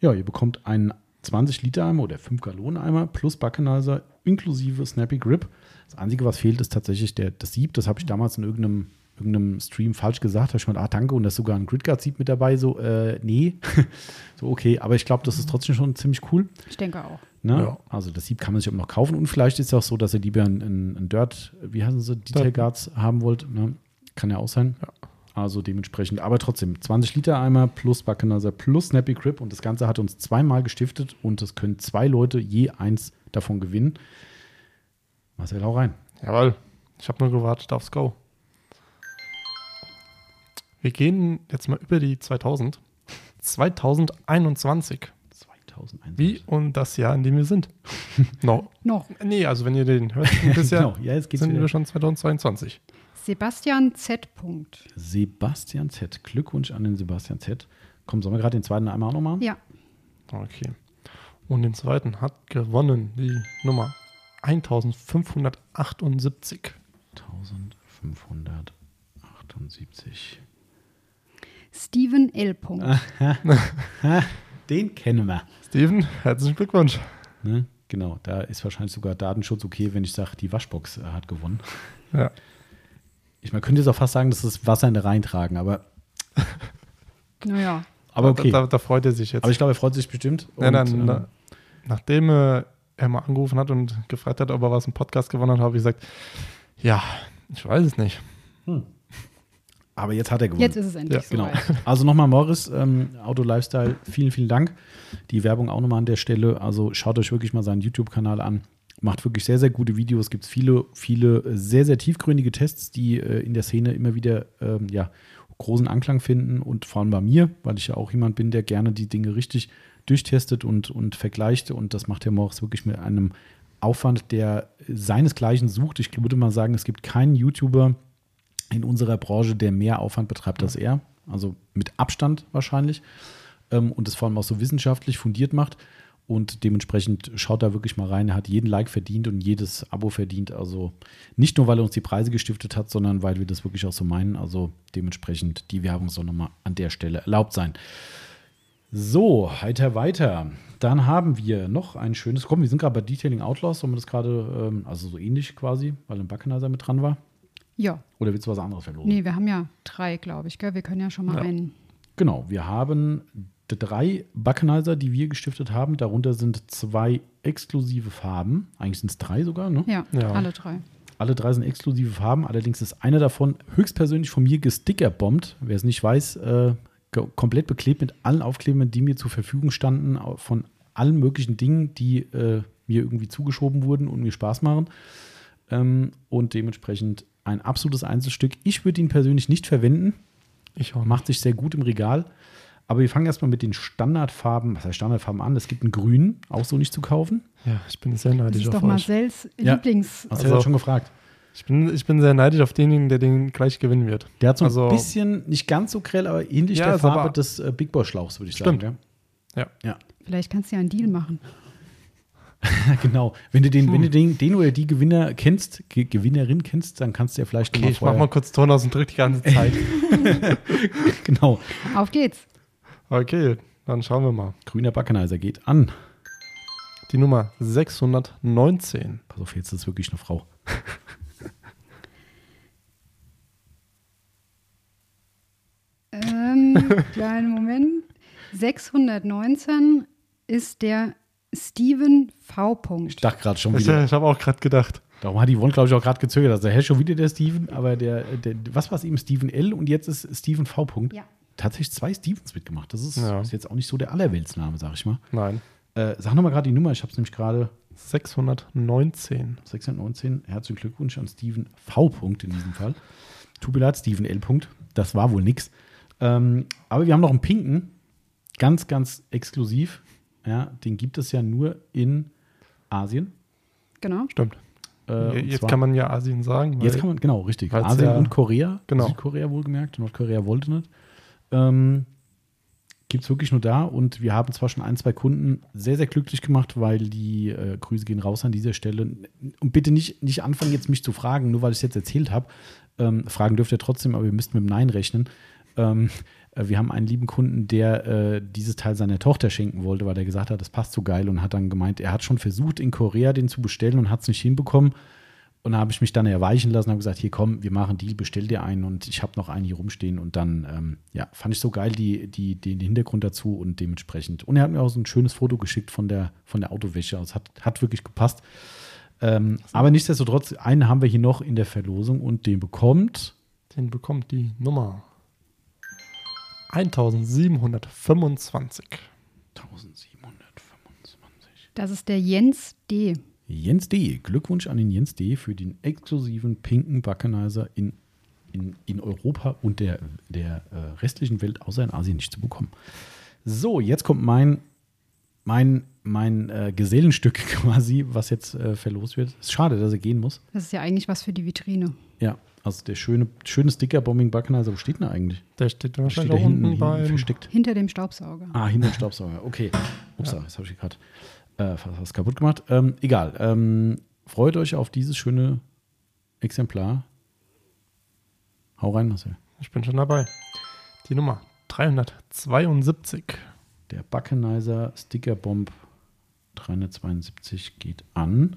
ja, ihr bekommt einen 20-Liter-Eimer oder 5-Gallonen-Eimer plus Buckenizer inklusive Snappy Grip. Das Einzige, was fehlt, ist tatsächlich der, das Sieb. Das habe ich damals in irgendeinem irgendeinem Stream falsch gesagt, habe ich mal, ah, danke, und da ist sogar ein Gridguard-Sieb mit dabei, so, äh, nee. so, okay, aber ich glaube, das ist trotzdem schon ziemlich cool. Ich denke auch. Ne? Ja. Also das Sieb kann man sich auch noch kaufen und vielleicht ist es auch so, dass ihr lieber ein, ein, ein Dirt, wie heißen sie, Detail Guards haben wollt. Ne? Kann ja auch sein. Ja. Also dementsprechend, aber trotzdem 20 Liter Eimer plus Backenaser plus Snappy Grip und das Ganze hat uns zweimal gestiftet und es können zwei Leute je eins davon gewinnen. Marcel, hau rein. Jawohl. Ich habe nur gewartet aufs Go. Wir gehen jetzt mal über die 2000. 2021. 2001. Wie und das Jahr, in dem wir sind. no. Noch. Nee, also wenn ihr den hört, das Jahr genau, ja, jetzt geht's sind wieder. wir schon 2022. Sebastian Z. Punkt. Sebastian Z. Glückwunsch an den Sebastian Z. Komm, sollen wir gerade den zweiten einmal auch nochmal? Ja. Okay. Und den zweiten hat gewonnen die Nummer 1578. 1578. Steven L. Punkt. Den kennen wir. Steven, herzlichen Glückwunsch. Ne? Genau, da ist wahrscheinlich sogar Datenschutz okay, wenn ich sage, die Waschbox äh, hat gewonnen. Ja. Ich man könnte jetzt auch fast sagen, dass das Wasser in der Rhein tragen, aber, Naja. aber okay. Da, da, da freut er sich jetzt. aber ich glaube, er freut sich bestimmt. Ja, Und, dann, ähm, na, nachdem äh, er mal angerufen hat und gefragt hat, ob er was im Podcast gewonnen hat, habe ich gesagt, ja, ich weiß es nicht. aber jetzt hat er gewonnen. Jetzt ist es endlich Ja, Genau. Also nochmal Morris, ähm, Auto Lifestyle, vielen, vielen Dank. Die Werbung auch nochmal an der Stelle. Also schaut euch wirklich mal seinen YouTube-Kanal an. Macht wirklich sehr, sehr gute Videos. Gibt viele, viele äh, sehr, sehr tiefgründige Tests, die äh, in der Szene immer wieder ähm, ja, großen Anklang finden und vor allem bei mir, weil ich ja auch jemand bin, der gerne die Dinge richtig durchtestet und, und vergleicht. Und das macht der Morris wirklich mit einem Aufwand, der seinesgleichen sucht. Ich würde mal sagen, es gibt keinen YouTuber, in unserer Branche, der mehr Aufwand betreibt als er. Also mit Abstand wahrscheinlich. Ähm, und das vor allem auch so wissenschaftlich fundiert macht. Und dementsprechend schaut da wirklich mal rein. Er hat jeden Like verdient und jedes Abo verdient. Also nicht nur, weil er uns die Preise gestiftet hat, sondern weil wir das wirklich auch so meinen. Also dementsprechend die Werbung soll nochmal an der Stelle erlaubt sein. So, heiter weiter. Dann haben wir noch ein schönes. Komm, wir sind gerade bei Detailing Outlaws. Sollen wir das gerade, ähm, also so ähnlich quasi, weil ein Buckenizer mit dran war? Ja. Oder willst du was anderes verlosen? Nee, wir haben ja drei, glaube ich. Gell? Wir können ja schon mal Ja. einen. Genau, wir haben drei Buckenizer, die wir gestiftet haben. Darunter sind zwei exklusive Farben. Eigentlich sind es drei sogar, ne? Ja, Ja. alle drei. Alle drei sind exklusive Farben. Allerdings ist einer davon höchstpersönlich von mir gestickerbombt. Wer es nicht weiß, äh, komplett beklebt mit allen Aufklebern, die mir zur Verfügung standen, von allen möglichen Dingen, die äh, mir irgendwie zugeschoben wurden und mir Spaß machen. Ähm, und dementsprechend ein absolutes Einzelstück. Ich würde ihn persönlich nicht verwenden. Ich auch. Macht sich sehr gut im Regal. Aber wir fangen erstmal mit den Standardfarben, was heißt Standardfarben an? Es gibt einen grünen, auch so nicht zu kaufen. Ja, ich bin sehr Das neidisch ist auf doch. Marcells Ja. Lieblings. Hast du Also- ja schon gefragt. Ich bin, ich bin sehr neidisch auf denjenigen, der den gleich gewinnen wird. Der hat so ein Also- bisschen, nicht ganz so grell, aber ähnlich Ja, der Farbe aber- des äh, Big Boy Schlauchs, würde ich Stimmt. sagen. Ja. Ja. Vielleicht kannst du ja einen Deal machen. genau. Wenn du, den, wenn Hm. du den, den oder die Gewinner kennst, Ge Gewinnerin kennst, dann kannst du ja vielleicht Okay, ich mach mal kurz Ton aus und drück die ganze Zeit. Genau. Auf geht's. Okay, dann schauen wir mal. Grüner Backenizer geht an. Die Nummer 619. Pass auf, jetzt ist es wirklich eine Frau. Ähm, kleinen Moment. 619 ist der Steven V. Ich Punkt. dachte gerade schon Ich, wieder. ich habe auch gerade gedacht. Darum hat die Yvonne, glaube ich, auch gerade gezögert. Also, Herr schon wieder der Steven, aber der, der was war es eben? Steven L und jetzt ist Steven V. Punkt. Ja. Tatsächlich zwei Stevens mitgemacht. Das ist, Ja. ist jetzt auch nicht so der Allerweltsname, sag ich mal. Nein. Äh, sag nochmal gerade die Nummer, ich habe es nämlich gerade 619. 619. Herzlichen Glückwunsch an Steven V. Punkt in diesem Fall. Tut mir leid, Steven L. Punkt. Das war wohl nix. Ähm, aber wir haben noch einen pinken, ganz, ganz exklusiv. Ja, den gibt es ja nur in Asien. Genau. Stimmt. Äh, Jetzt zwar- kann man ja Asien sagen. Jetzt kann man, genau, richtig. Asien ja- und Korea. Genau. Südkorea wohlgemerkt. Nordkorea wollte nicht. Ähm, Gibt es wirklich nur da. Und wir haben zwar schon ein, zwei Kunden sehr, sehr glücklich gemacht, weil die äh, Grüße gehen raus an dieser Stelle. Und bitte nicht, nicht anfangen, jetzt mich zu fragen, nur weil ich es jetzt erzählt habe. Ähm, fragen dürft ihr trotzdem, aber ihr müsst mit dem Nein rechnen. Ähm, äh, wir haben einen lieben Kunden, der äh, dieses Teil seiner Tochter schenken wollte, weil er gesagt hat, das passt so geil und hat dann gemeint, er hat schon versucht, in Korea den zu bestellen und hat es nicht hinbekommen. Und da habe ich mich dann erweichen lassen und habe gesagt, hier komm, wir machen Deal, bestell dir einen und ich habe noch einen hier rumstehen. Und dann, ähm, ja, fand ich so geil, die, die, den Hintergrund dazu und dementsprechend. Und er hat mir auch so ein schönes Foto geschickt von der, von der Autowäsche. Also es hat, hat wirklich gepasst. Ähm, aber nichtsdestotrotz, einen haben wir hier noch in der Verlosung und den bekommt. Den bekommt die Nummer 1725. 1725. Das ist der Jens D. Jens D. Glückwunsch an den Jens D. für den exklusiven pinken Buckenizer in, in, in Europa und der, der äh, restlichen Welt außer in Asien nicht zu bekommen. So, jetzt kommt mein, mein, mein äh, Gesellenstück quasi, was jetzt äh, verlost wird. Ist schade, dass er gehen muss. Das ist ja eigentlich was für die Vitrine. Ja, also der schöne, schöne Sticker Bombing Buckenizer, wo steht denn eigentlich? Der steht Steht wahrscheinlich da auch hinten, beim. versteckt. Hinter dem Staubsauger. Ah, hinter dem Staubsauger. Okay. Ups, jetzt habe ich gerade äh, fast was kaputt gemacht. Ähm, egal. Ähm, freut euch auf dieses schöne Exemplar. Hau rein, Marcel. Ich bin schon dabei. Die Nummer 372. Der Buckenizer Sticker Bomb 372 geht an.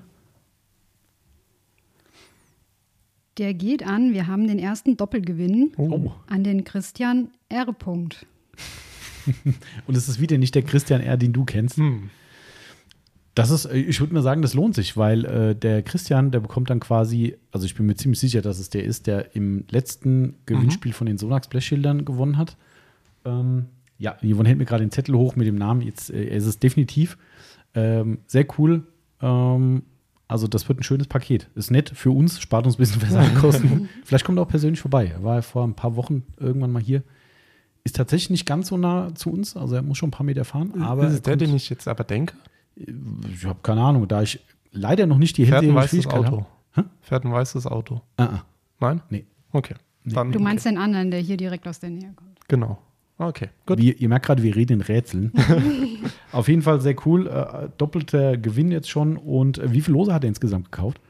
Der geht an, wir haben den ersten Doppelgewinn Oh. an den Christian R. Punkt. Und es ist wieder nicht der Christian R., den du kennst. Hm. Das ist, äh, ich würde mal sagen, das lohnt sich, weil äh, der Christian, der bekommt dann quasi, also ich bin mir ziemlich sicher, dass es der ist, der im letzten Gewinnspiel von den Sonax Blechschildern gewonnen hat. Ähm, ja, Yvonne hält mir gerade den Zettel hoch mit dem Namen, jetzt äh, ist es definitiv. Ähm, sehr cool. Ähm, also das wird ein schönes Paket. Ist nett für uns, spart uns ein bisschen Versandkosten. Vielleicht kommt er auch persönlich vorbei. Er war vor ein paar Wochen irgendwann mal hier. Ist tatsächlich nicht ganz so nah zu uns, also er muss schon ein paar Meter fahren. Aber ist es er der, den ich jetzt aber denke? ich habe keine Ahnung, da ich leider noch nicht die Fährt ein hellsehende weißes Schwierigkeit Auto. habe. Fährt ein weißes Auto. Ah, ah. Nein? Nee. Okay. Dann, Du meinst den anderen, der hier direkt aus der Nähe kommt. Genau. Okay, gut. Wie, ihr merkt gerade, wir reden in Rätseln. Auf jeden Fall sehr cool. Äh, doppelter Gewinn jetzt schon. Und äh, wie viele Lose hat er insgesamt gekauft?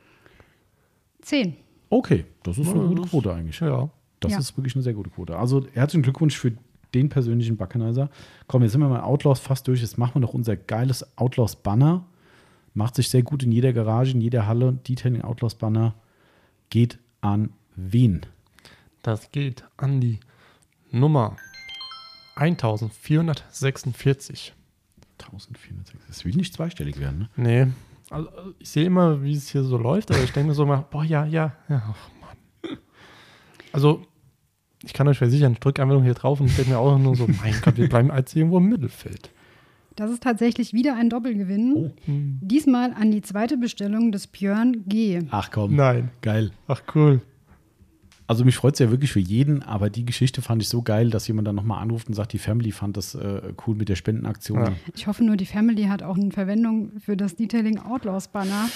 Zehn. Okay, das ist eine gute Quote eigentlich. Ja. Das Ja. ist wirklich eine sehr gute Quote. Also herzlichen Glückwunsch für den persönlichen Buckenizer. Komm, jetzt sind wir mal Outlaws fast durch. Jetzt machen wir noch unser geiles Outlaws-Banner. Macht sich sehr gut in jeder Garage, in jeder Halle. Detailing Outlaws-Banner geht an wen? Das geht an die Nummer 1446. 1406. Das will nicht zweistellig werden, ne? Nee. Also, ich sehe immer, wie es hier so läuft, aber ich denke mir so mal, boah, ja, ja, ja, ach Mann. Also, ich kann euch versichern, ich drücke einfach nur hier drauf und ich denke mir auch nur so, mein Gott, wir bleiben als irgendwo im Mittelfeld. Das ist tatsächlich wieder ein Doppelgewinn. Oh. Diesmal an die zweite Bestellung des Björn G. Ach komm. Nein. Geil. Ach cool. Also mich freut es ja wirklich für jeden, aber die Geschichte fand ich so geil, dass jemand dann nochmal anruft und sagt, die Family fand das äh, cool mit der Spendenaktion. Ja. Ich hoffe nur, die Family hat auch eine Verwendung für das Detailing Outlaws Banner.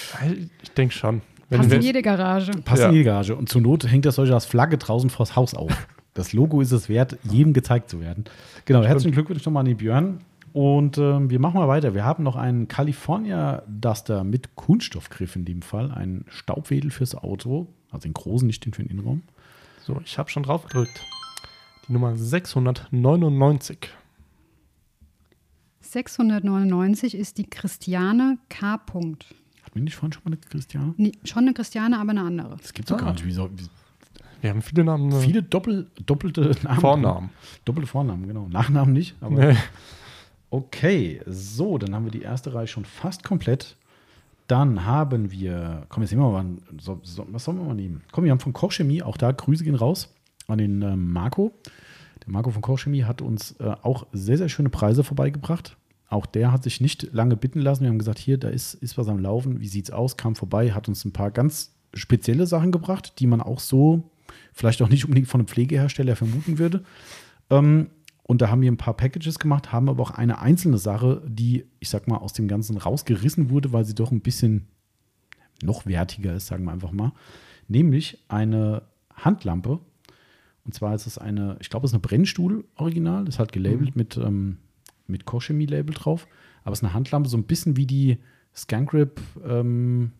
Ich denke schon. Wenn Passt in jede Garage. Passt Ja. in die Garage. Und zur Not hängt das euch als Flagge draußen vors Haus auf. Das Logo ist es wert, jedem gezeigt zu werden. Genau, herzlichen Glückwunsch nochmal an den Björn. Und ähm, wir machen mal weiter. Wir haben noch einen California Duster mit Kunststoffgriff in dem Fall. Ein Staubwedel fürs Auto. Also den großen, nicht den für den Innenraum. So, ich habe schon drauf gedrückt. Die Nummer 699. 699 ist die Christiane K. Punkt. Hatten wir nicht vorhin schon mal eine Christiane? Nee, schon eine Christiane, aber eine andere. Das gibt es doch Ah. gar nicht. Wie so, wie, Wir haben viele Namen. äh, viele Doppel, doppelte Namen. Vornamen. Doppelte Vornamen, genau. Nachnamen nicht. Aber Nee. Okay, so, dann haben wir die erste Reihe schon fast komplett. Dann haben wir, komm, jetzt nehmen wir mal, so, so, was sollen wir mal nehmen? Komm, wir haben von Kochchemie, auch da Grüße gehen raus an den ähm, Marco. Der Marco von Kochchemie hat uns äh, auch sehr, sehr schöne Preise vorbeigebracht. Auch der hat sich nicht lange bitten lassen. Wir haben gesagt, hier, da ist, ist was am Laufen. Wie sieht's aus? Kam vorbei, hat uns ein paar ganz spezielle Sachen gebracht, die man auch so vielleicht auch nicht unbedingt von einem Pflegehersteller vermuten würde. Ähm, und da haben wir ein paar Packages gemacht, haben aber auch eine einzelne Sache, die, ich sag mal, aus dem Ganzen rausgerissen wurde, weil sie doch ein bisschen noch wertiger ist, sagen wir einfach mal. Nämlich eine Handlampe. Und zwar ist es eine, ich glaube, es ist eine Brennstuhl-Original, ist halt gelabelt mit, ähm, mit Kochchemie-Label drauf. Aber es ist eine Handlampe, so ein bisschen wie die Scangrip ähm,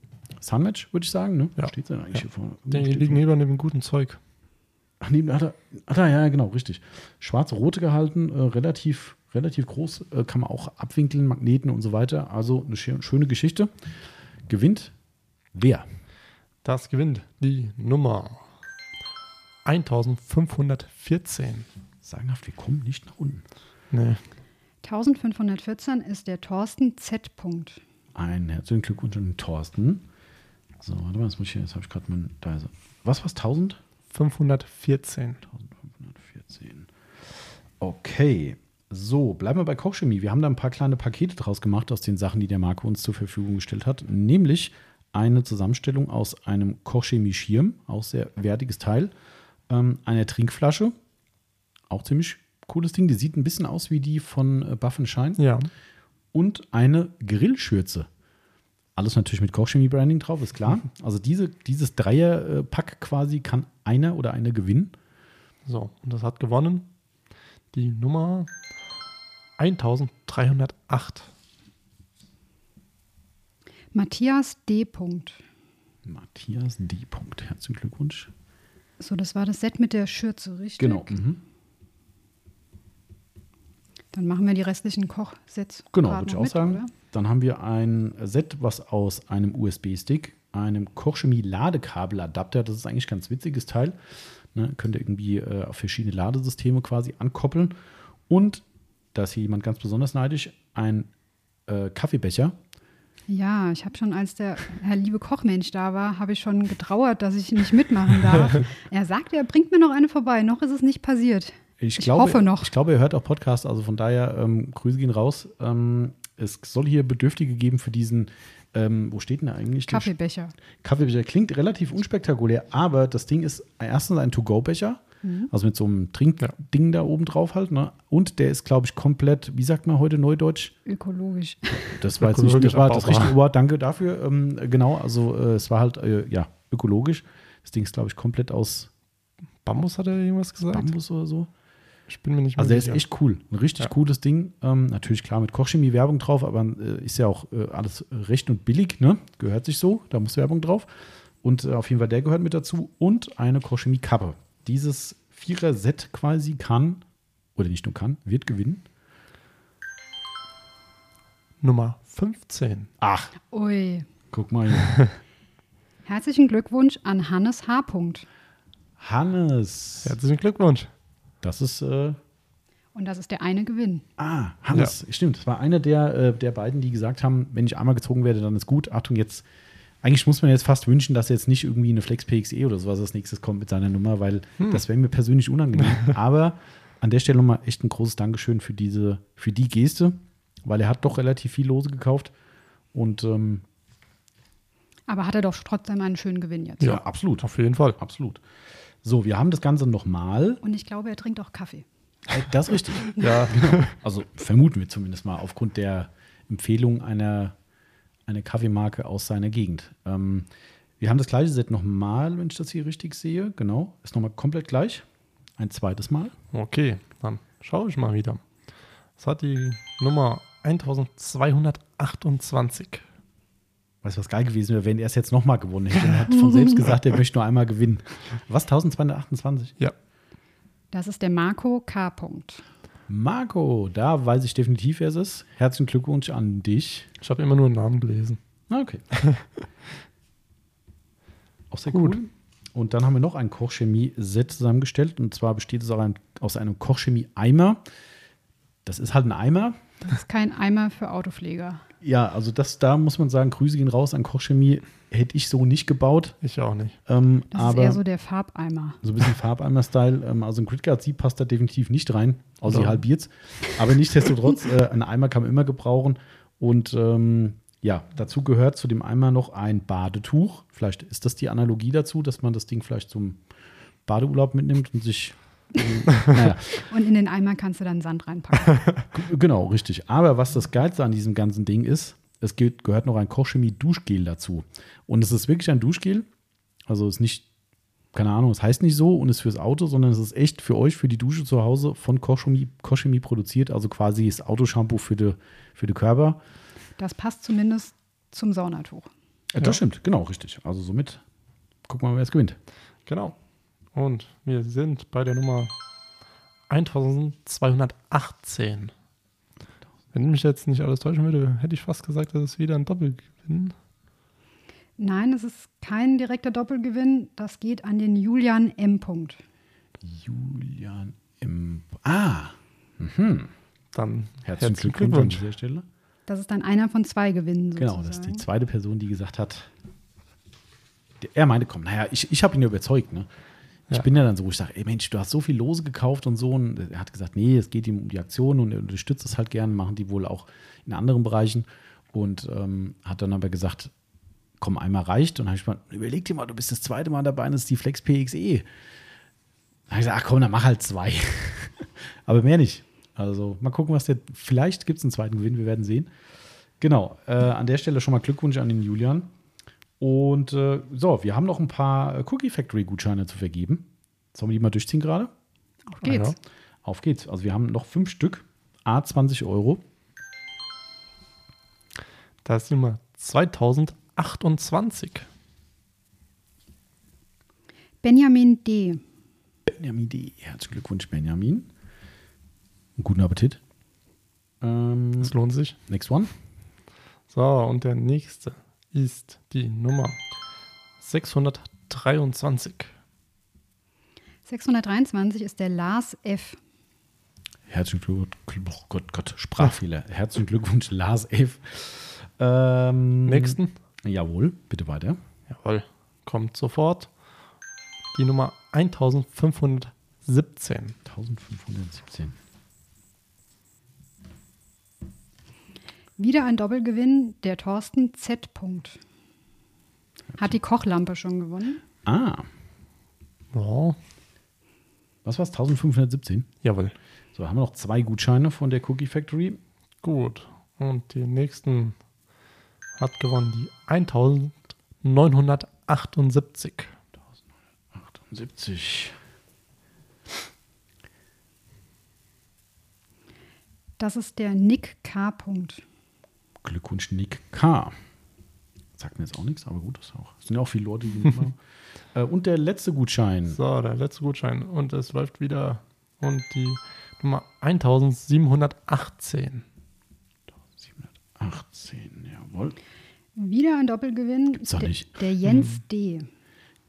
Sunmatch, würde ich sagen. Ne? Ja. Steht sie eigentlich Ja. hier vorne? Die liegen neben dem guten Zeug. Ach, neben, ach, da, ach da, ja, genau, richtig. Schwarz-rote gehalten, äh, relativ, relativ groß, äh, kann man auch abwinkeln, Magneten und so weiter. Also eine schö- schöne Geschichte. Gewinnt wer? Das gewinnt die Nummer 1514. Sagenhaft, wir kommen nicht nach unten. Nee. 1514 ist der Thorsten Z. Punkt. Ein herzlichen Glückwunsch an den Thorsten. So, warte mal, jetzt muss ich hier, jetzt habe ich gerade mein, da ist er. Was war's, 1000? 514. 1514. Okay. So, bleiben wir bei Kochchemie. Wir haben da ein paar kleine Pakete draus gemacht aus den Sachen, die der Marco uns zur Verfügung gestellt hat. Nämlich eine Zusammenstellung aus einem Kochchemie-Schirm, auch sehr wertiges Teil, ähm, einer Trinkflasche, auch ziemlich cooles Ding. Die sieht ein bisschen aus wie die von äh, Buff Shine. Ja. Und eine Grillschürze. Alles natürlich mit Kochchemie-Branding drauf, ist klar. Also diese, dieses Dreier-Pack quasi kann einer oder eine gewinnen. So, und das hat gewonnen die Nummer 1308. Matthias D. Punkt. Matthias D. Punkt. Herzlichen Glückwunsch. So, das war das Set mit der Schürze, richtig? Genau. Mhm. Dann machen wir die restlichen Kochsets. Genau, würde ich auch mit, sagen. oder? Dann haben wir ein Set, was aus einem USB-Stick, einem Kochchemie-Ladekabeladapter, das ist eigentlich ein ganz witziges Teil, ne, könnt ihr irgendwie äh, auf verschiedene Ladesysteme quasi ankoppeln. Und, da ist hier jemand ganz besonders neidisch, ein äh, Kaffeebecher. Ja, ich habe schon, als der Herr liebe Kochmensch da war, habe ich schon getrauert, dass ich nicht mitmachen darf. er sagte, er bringt mir noch eine vorbei. Noch ist es nicht passiert. Ich, Ich glaube, hoffe noch. Ich glaube, er hört auch Podcast, also von daher ähm, Grüße gehen raus. Ähm, es soll hier Bedürftige geben für diesen, ähm, wo steht denn da eigentlich? Kaffeebecher. Kaffeebecher klingt relativ unspektakulär, aber das Ding ist erstens ein To-Go-Becher, also mit so einem Trinkding da oben drauf halt, ne? Und der ist, glaube ich, komplett, wie sagt man heute Neudeutsch? Ökologisch. Das war jetzt nicht, das war das richtige Wort, danke dafür. Ähm, genau, also äh, es war halt, äh, ja, ökologisch. Das Ding ist, glaube ich, komplett aus Bambus hat er irgendwas gesagt? Bambus oder so. Ich bin mir nicht Also der ist echt cool. Ein richtig Ja. cooles Ding. Ähm, natürlich klar mit Kochchemie-Werbung drauf, aber äh, ist ja auch äh, alles recht und billig, ne? Gehört sich so, da muss Werbung drauf. Und äh, auf jeden Fall der gehört mit dazu. Und eine Kochchemie-Kappe. Dieses Vierer-Set quasi kann, oder nicht nur kann, wird gewinnen. Nummer 15. Ach, Ui. guck mal hier. Herzlichen Glückwunsch an Hannes H. Punkt. Hannes. Herzlichen Glückwunsch. Das ist, äh, Und das ist der eine Gewinn. ah, Hannes. Stimmt, das war einer der, äh, der beiden, die gesagt haben, wenn ich einmal gezogen werde, dann ist gut. Achtung, jetzt, eigentlich muss man jetzt fast wünschen, dass jetzt nicht irgendwie eine Flex PXE oder sowas als nächstes kommt mit seiner Nummer, weil das wäre mir persönlich unangenehm. Aber an der Stelle nochmal echt ein großes Dankeschön für diese, für die Geste, weil er hat doch relativ viel Lose gekauft. Und ähm, Aber hat er doch trotzdem einen schönen Gewinn jetzt. ja, absolut. Auf jeden Fall. Absolut. So, wir haben das Ganze nochmal. Und ich glaube, er trinkt auch Kaffee. Äh, Das ist richtig. Ja, Also vermuten wir zumindest mal aufgrund der Empfehlung einer, einer Kaffeemarke aus seiner Gegend. Ähm, wir haben das gleiche Set nochmal, wenn ich das hier richtig sehe. Genau, ist nochmal komplett gleich. Ein zweites Mal. okay. Dann schaue ich mal wieder. Das hat die Nummer 1228. Weißt du, was geil gewesen wäre, wenn er es jetzt nochmal gewonnen hätte. Er hat von selbst gesagt, er möchte nur einmal gewinnen. Was? 1228? Ja. Das ist der Marco K. Punkt. Marco, da weiß ich definitiv, wer es ist. Herzlichen Glückwunsch an dich. Ich habe immer nur einen Namen gelesen. Ah, Okay. Auch sehr Gut. cool. Und dann haben wir noch ein Kochchemie-Set zusammengestellt. Und zwar besteht es auch ein, aus einem Kochchemie-Eimer. Das ist halt ein Eimer. Das ist kein Eimer für Autopfleger. Ja, also das, da muss man sagen, Grüße gehen raus an Kochchemie. Hätte ich so nicht gebaut. Ich auch nicht. Ähm, Das ist aber eher so der Farbeimer. so ein bisschen Farbeimer-Style. Ähm, also ein Gridguard Sieb passt da definitiv nicht rein, außer sie Ja. halbiert's. Aber nichtsdestotrotz, äh, ein Eimer kann man immer gebrauchen. Und ähm, ja, dazu gehört zu dem Eimer noch ein Badetuch. Vielleicht ist das die Analogie dazu, dass man das Ding vielleicht zum Badeurlaub mitnimmt und sich. Naja, Und in den Eimer kannst du dann Sand reinpacken. genau, richtig. Aber was das Geilste an diesem ganzen Ding ist, es ge- gehört noch ein Kochchemie-Duschgel dazu. Und es ist wirklich ein Duschgel. Also ist nicht, keine Ahnung, es heißt nicht so und ist fürs Auto, sondern es ist echt für euch, für die Dusche zu Hause von Kochchemie, Kochchemie produziert. Also quasi das Autoshampoo für die, für die Körper. Das passt zumindest zum Saunatuch. Äh, Das stimmt, genau, richtig. Also somit gucken wir mal, wer es gewinnt. Genau. Und wir sind bei der Nummer 1218. Wenn mich jetzt nicht alles täuschen würde, hätte ich fast gesagt, das ist wieder ein Doppelgewinn. Nein, es ist kein direkter Doppelgewinn. Das geht an den Julian M. Punkt. Julian im. Ah, Dann herzlichen Glückwunsch an dieser Stelle. Das ist dann einer von zwei Gewinnen sozusagen. Genau, das ist die zweite Person, die gesagt hat, er meinte, komm, naja, ich, ich habe ihn ja überzeugt. Ne? Ich bin ja dann so, wo ich sage, ey Mensch, du hast so viel Lose gekauft und so. Und er hat gesagt, nee, es geht ihm um die Aktion und er unterstützt es halt gerne, machen die wohl auch in anderen Bereichen. Und ähm, hat dann aber gesagt, komm, einmal reicht. Und dann habe ich mal, überleg dir mal, du bist das zweite Mal dabei und das ist die Flex PXE. Dann habe ich gesagt, ach komm, dann mach halt zwei. aber mehr nicht. Also mal gucken, was der, vielleicht gibt es einen zweiten Gewinn, wir werden sehen. Genau, äh, an der Stelle schon mal Glückwunsch an den Julian. Und äh, so, wir haben noch ein paar äh, Cookie Factory Gutscheine zu vergeben. Sollen wir die mal durchziehen gerade? Auf geht's. Ja. Auf geht's. Also wir haben noch fünf Stück, A 20 Euro. Da ist die Nummer 2028. Benjamin D. Benjamin D. Herzlichen Glückwunsch, Benjamin. Und guten Appetit. Ähm, Das lohnt sich. next one. So, und der nächste ist die Nummer 623. 623 ist der Lars F. Herzlichen Glückwunsch, oh Gott, Gott, Sprachfehler. Herzlichen Glückwunsch, Lars F. Ähm, Nächsten. Jawohl, bitte weiter. Jawohl. Kommt sofort. Die Nummer 1517. 1517. Wieder ein Doppelgewinn, der Thorsten Z. Punkt. Hat die Kochlampe schon gewonnen? Ah, Ja, was war's? 1517? jawohl. So, haben wir noch zwei Gutscheine von der Cookie Factory. Gut. Und die nächsten hat gewonnen die 1978. 78. Das ist der Nick K. Punkt. Glückwunsch, Nick K. Sagt mir jetzt auch nichts, aber gut, das ist auch. Es sind ja auch viele Leute, die äh, und der letzte Gutschein. So, der letzte Gutschein. Und es läuft wieder. Und die Nummer 1718. 718, jawohl. Wieder ein Doppelgewinn, Gibt's doch der, nicht. der Jens D.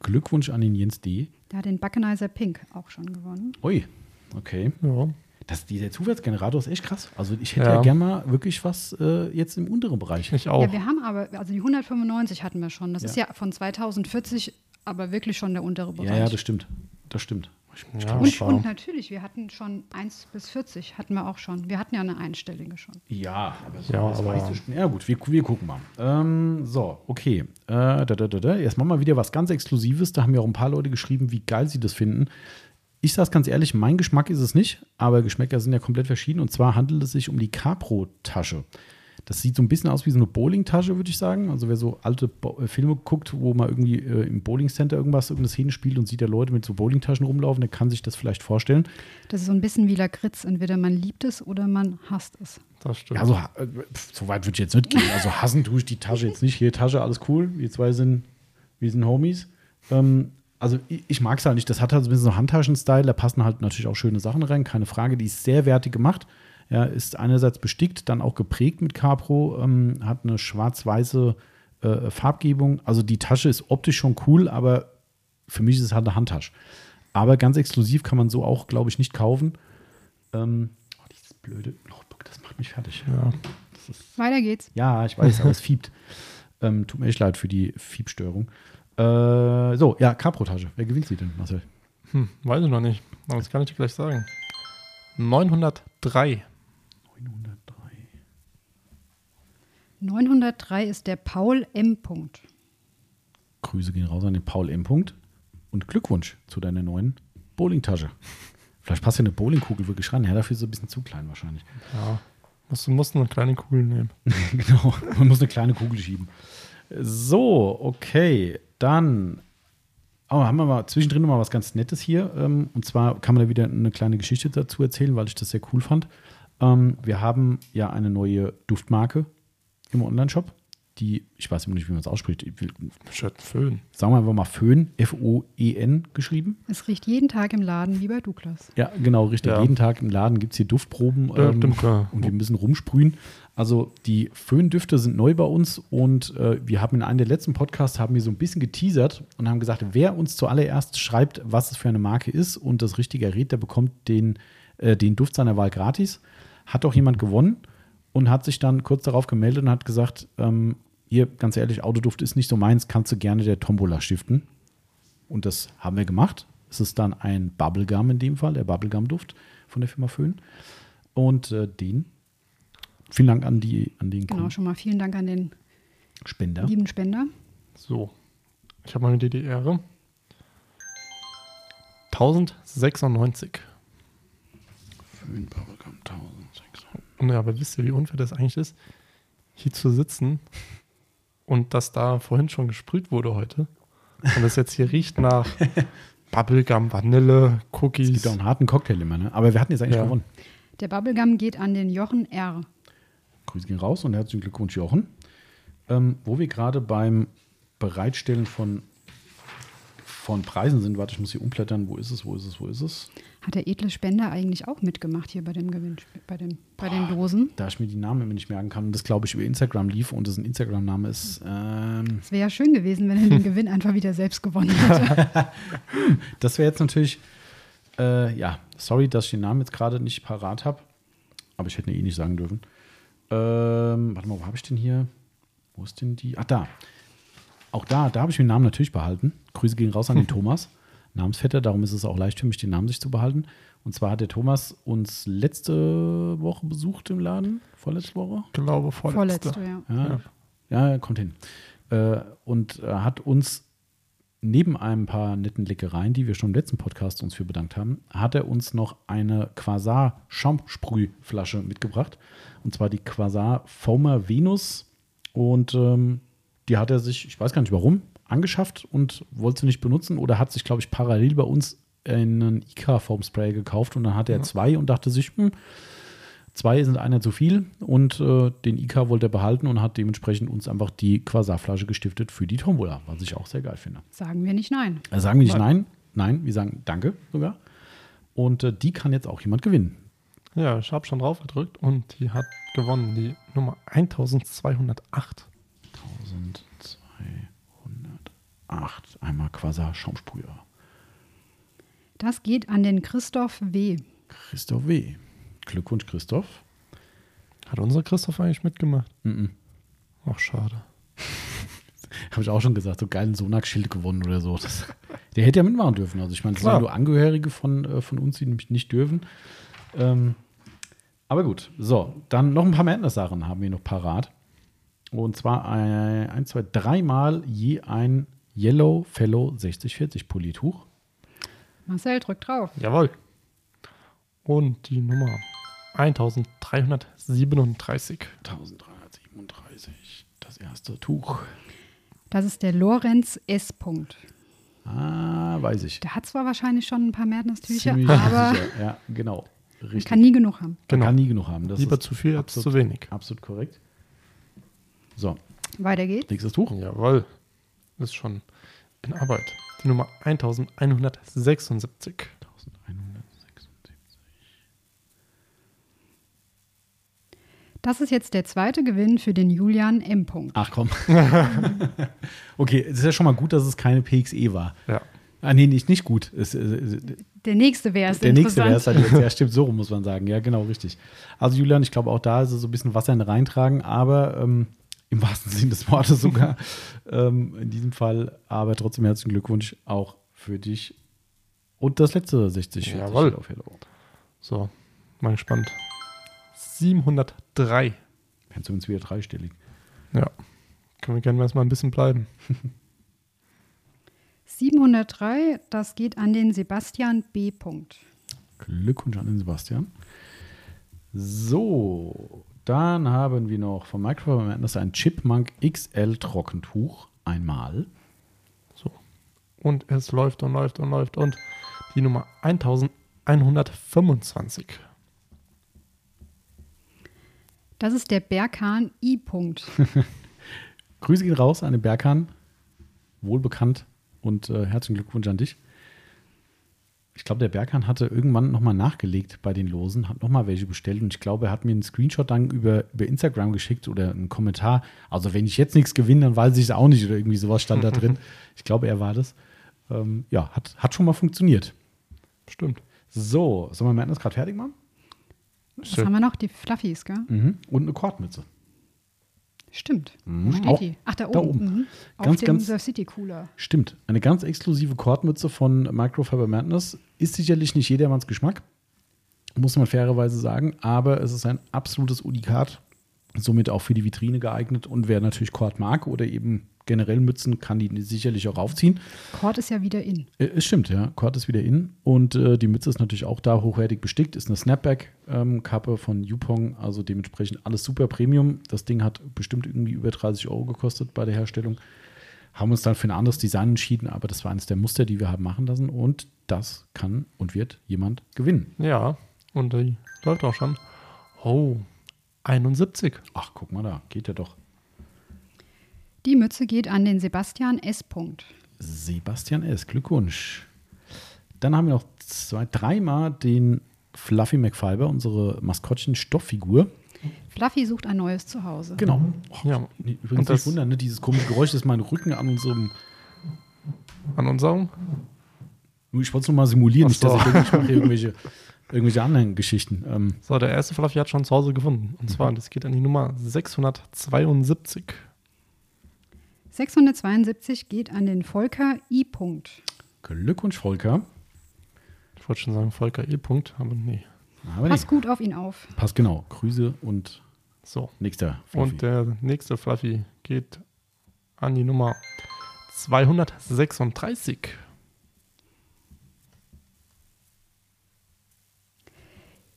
Glückwunsch an den Jens D. Der hat den Buckenizer Pink auch schon gewonnen. Ui, okay. Ja. Das, dieser Zufallsgenerator ist echt krass. Also ich hätte ja, Ja. gern mal wirklich was äh, jetzt im unteren Bereich. Ich auch. Ja, wir haben aber, also die 195 hatten wir schon. Das Ja. ist ja von 2040 aber wirklich schon der untere Bereich. Ja, ja, das stimmt. Das stimmt. Ja. und, und natürlich, wir hatten schon 1 bis 40, hatten wir auch schon. Wir hatten ja eine einstellige schon. Ja, aber so Ja, das aber- weißt du. Ja, gut, wir, wir gucken mal. Ähm, so, okay. Äh, da, da, da, da. Jetzt machen wir wieder was ganz Exklusives. Da haben ja auch ein paar Leute geschrieben, wie geil sie das finden. Ich sage es ganz ehrlich, mein Geschmack ist es nicht, aber Geschmäcker sind ja komplett verschieden. Und zwar handelt es sich um die Capro-Tasche. Das sieht so ein bisschen aus wie so eine Bowling-Tasche, würde ich sagen. Also wer so alte Bo äh, Filme guckt, wo man irgendwie äh, im Bowling-Center irgendwas, irgendeine Szene spielt und sieht da Leute mit so Bowling-Taschen rumlaufen, der kann sich das vielleicht vorstellen. Das ist so ein bisschen wie Lakritz. Entweder man liebt es oder man hasst es. Das stimmt. Ja, also, äh, pf, so weit würde ich jetzt nicht gehen. Also hassen tue ich die Tasche jetzt nicht. Hier Tasche, alles cool. Wir zwei sind, wir sind Homies. Ähm, also ich, ich mag es halt nicht. Das hat halt so ein bisschen so Handtaschen-Style. Da passen halt natürlich auch schöne Sachen rein. Keine Frage. Die ist sehr wertig gemacht. Ja, ist einerseits bestickt, dann auch geprägt mit Capro. Ähm, hat eine schwarz-weiße äh, Farbgebung. Also die Tasche ist optisch schon cool, aber für mich ist es halt eine Handtasche. Aber ganz exklusiv kann man so auch, glaube ich, nicht kaufen. Ähm, oh, dieses blöde Notebook, das macht mich fertig. ja. Weiter geht's. Ja, ich weiß, aber es fiebt. Ähm, tut mir echt leid für die Fiebstörung. Äh, so, ja, Capro-Tasche. Wer gewinnt sie denn, Marcel? Hm, weiß ich noch nicht. Aber das kann ich dir gleich sagen. 903. 903. 903 ist der Paul M. Punkt. Grüße gehen raus an den Paul M. Punkt. Und Glückwunsch zu deiner neuen Bowling-Tasche. Vielleicht passt ja eine Bowlingkugel wirklich ran. Ja, dafür ist sie ein bisschen zu klein wahrscheinlich. Ja. Musst, du musst eine kleine Kugel nehmen. genau, man muss eine kleine Kugel schieben. So, okay, dann oh, haben wir mal zwischendrin noch mal was ganz Nettes hier. Ähm, und zwar kann man da wieder eine kleine Geschichte dazu erzählen, weil ich das sehr cool fand. Ähm, wir haben ja eine neue Duftmarke im Onlineshop. Die, ich weiß immer nicht, wie man es ausspricht, ich will, Shirt Föhn. sagen wir einfach mal Föhn, F-O-E-N geschrieben. Es riecht jeden Tag im Laden wie bei Douglas. Ja, genau, richtig. Ja. Jeden Tag im Laden gibt es hier Duftproben Ja, ähm, und wir müssen rumsprühen. Also die Föhndüfte sind neu bei uns und äh, wir haben in einem der letzten Podcasts haben wir so ein bisschen geteasert und haben gesagt, wer uns zuallererst schreibt, was es für eine Marke ist und das Richtige errät, der bekommt den, äh, den Duft seiner Wahl gratis. Hat auch jemand gewonnen und hat sich dann kurz darauf gemeldet und hat gesagt, ähm, hier, ganz ehrlich, Autoduft ist nicht so meins, kannst du gerne der Tombola stiften. Und das haben wir gemacht. Es ist dann ein Bubblegum in dem Fall, der Bubblegum-Duft von der Firma Föhn. Und äh, den, vielen Dank an, die, an den Genau, schon mal vielen Dank an den Spender. lieben Spender. So. Ich habe mal die Ehre. 1096. Föhn Bubblegum 1600. Und ja, aber wisst ihr, wie unfair das eigentlich ist, hier zu sitzen und dass da vorhin schon gesprüht wurde heute und das jetzt hier riecht nach Bubblegum, Vanille, Es Cookies. gibt auch einen harten Cocktail immer, ne? Aber wir hatten jetzt eigentlich Ja. gewonnen. Der Bubblegum geht an den Jochen R. Grüße gehen raus und herzlichen Glückwunsch, Jochen. Ähm, wo wir gerade beim Bereitstellen von, von Preisen sind, warte, ich muss hier umblättern. Wo ist es, wo ist es, wo ist es? Hat der edle Spender eigentlich auch mitgemacht hier bei dem Gewinn, bei, dem, bei den Dosen? Da ich mir die Namen immer nicht merken kann und das, glaube ich, über Instagram lief und das ein Instagram-Name ist. Ähm, Es wäre ja schön gewesen, wenn er den Gewinn einfach wieder selbst gewonnen hätte. das wäre jetzt natürlich, äh, ja, sorry, dass ich den Namen jetzt gerade nicht parat habe, aber ich hätte ihn eh nicht sagen dürfen. Ähm, warte mal, wo habe ich den hier? Wo ist denn die? Ach, da. Auch da, da habe ich den Namen natürlich behalten. Grüße gehen raus an den Thomas, Namensvetter, darum ist es auch leicht für mich, den Namen sich zu behalten. Und zwar hat der Thomas uns letzte Woche besucht im Laden, vorletzte Woche. Ich glaube, vorletzte. Vorletzte, ja. Ja, ja. kommt hin. Äh, und äh, hat uns neben ein paar netten Leckereien, die wir schon im letzten Podcast uns für bedankt haben, hat er uns noch eine Quasar Schaumsprühflasche mitgebracht. Und zwar die Quasar Foamer Venus. Und ähm, die hat er sich, ich weiß gar nicht warum, angeschafft und wollte sie nicht benutzen oder hat sich, glaube ich, parallel bei uns einen IK Foam Spray gekauft und dann hatte er zwei und dachte sich, hm, Zwei sind einer zu viel und äh, den IK wollte er behalten und hat dementsprechend uns einfach die Quasarflasche gestiftet für die Tombola, was ich auch sehr geil finde. Sagen wir nicht nein. Also sagen wir nicht Nein. nein, wir sagen danke sogar. Und äh, die kann jetzt auch jemand gewinnen. Ja, ich habe schon drauf gedrückt und die hat gewonnen, die Nummer 1208. 1208. Einmal Quasar Schaumsprüher. Das geht an den Christoph W. Christoph W. Glückwunsch, Christoph. Hat unser Christoph eigentlich mitgemacht? Mhm. Ach, schade. Habe ich auch schon gesagt, so geilen Sonax-Schild gewonnen oder so. Das, der hätte ja mitmachen dürfen. Also ich meine, es sind Klar. ja nur Angehörige von, äh, von uns, die nämlich nicht dürfen. Ähm, aber gut, so, dann noch ein paar Madness-Sachen haben wir noch parat. Und zwar ein, ein zwei, dreimal je ein Yellow Fellow 6040 Polituch. Marcel, drück drauf. Jawohl. Und die Nummer 1337. 1337, das erste Tuch. Das ist der Lorenz S. Punkt. Ah, weiß ich. Der hat zwar wahrscheinlich schon ein paar Madness-Tücher, Ziemlich aber sicher. Ja, genau. Richtig. kann nie genug haben. Genau. kann nie genug haben. Das Lieber ist zu viel als zu wenig. Absolut korrekt. So, Weiter geht's. nächstes Tuch. Jawohl. Ist schon in Arbeit. Die Nummer 1176. 1176. Das ist jetzt der zweite Gewinn für den Julian M. Punkt. Ach komm. okay, es ist ja schon mal gut, dass es keine PXE war. Ja. Ah, nee, nicht, nicht gut. Es, äh, Der nächste wäre es der nächste wäre es halt jetzt. Ja, stimmt, so rum muss man sagen. Ja, genau, richtig. Also, Julian, ich glaube, auch da ist es so ein bisschen Wasser in den reintragen, aber ähm, im wahrsten Sinne des Wortes sogar ähm, in diesem Fall. Aber trotzdem herzlichen Glückwunsch auch für dich. Und das letzte 60 40 Jawohl. auf Hello. So, mal gespannt. 703. Kannst du uns wieder dreistellig. Ja. Können wir gerne mal ein bisschen bleiben. 703, das geht an den Sebastian B. Punkt. Glückwunsch an den Sebastian. So, dann haben wir noch von Microfiber Madness ein Chipmunk XL Trockentuch. Einmal. So. Und es läuft und läuft und läuft. Und die Nummer 1125. Das ist der Berghahn I. Punkt. Grüße gehen raus an den Berghahn. Wohlbekannt und äh, herzlichen Glückwunsch an dich. Ich glaube, der Berghahn hatte irgendwann nochmal nachgelegt bei den Losen, hat nochmal welche bestellt und ich glaube, er hat mir einen Screenshot dann über, über Instagram geschickt oder einen Kommentar. Also, wenn ich jetzt nichts gewinne, dann weiß ich es auch nicht oder irgendwie sowas stand da drin. Ich glaube, er war das. Ähm, ja, hat, hat schon mal funktioniert. Stimmt. So, sollen wir Madness gerade fertig machen? Was haben wir noch? Die Fluffies, gell? Mhm. Und eine Kordmütze. Stimmt. Mhm. Wo steht Auch die? Ach, da oben. da oben. Mhm. Auf Ganz, dem ganz- Surf City Cooler. Stimmt. Eine ganz exklusive Kordmütze von Microfiber Madness ist sicherlich nicht jedermanns Geschmack, muss man fairerweise sagen, aber es ist ein absolutes Unikat, somit auch für die Vitrine geeignet und wer natürlich Kord mag oder eben generell Mützen, kann die sicherlich auch aufziehen. Cord ist ja wieder in. Äh, Es stimmt, ja. Kord ist wieder in und äh, die Mütze ist natürlich auch da hochwertig bestickt. Ist eine Snapback-Kappe von Yupong, also dementsprechend alles super Premium. Das Ding hat bestimmt irgendwie über 30 Euro gekostet bei der Herstellung. Haben uns dann für ein anderes Design entschieden, aber das war eines der Muster, die wir haben machen lassen und das kann und wird jemand gewinnen. Ja, und die läuft auch schon. Oh, 71. Ach, guck mal da, geht ja doch. Die Mütze geht an den Sebastian S. Punkt. Sebastian S., Glückwunsch. Dann haben wir noch zwei, dreimal den Fluffy McFiber, unsere Maskottchen-Stofffigur. Fluffy sucht ein neues Zuhause. Genau. Oh, Ja. nee, übrigens das- nicht wundern, ne? dieses komische Geräusch, das ist mein Rücken an unserem. An unserem. Ich wollte es nur mal simulieren, Ach nicht, dass so. ich denke, ich mache hier irgendwelche, irgendwelche anderen Geschichten. Ähm, So, der erste Fluffy hat schon zu Hause gefunden. Und zwar, das geht an die Nummer 672. 672 geht an den Volker I. Punkt. Glückwunsch, Volker. Ich wollte schon sagen Volker E. Punkt, aber nee. Aber Pass nee, gut auf ihn auf. passt genau. Grüße und So. nächster. Fluffy. Und der nächste Fluffy geht an die Nummer 236.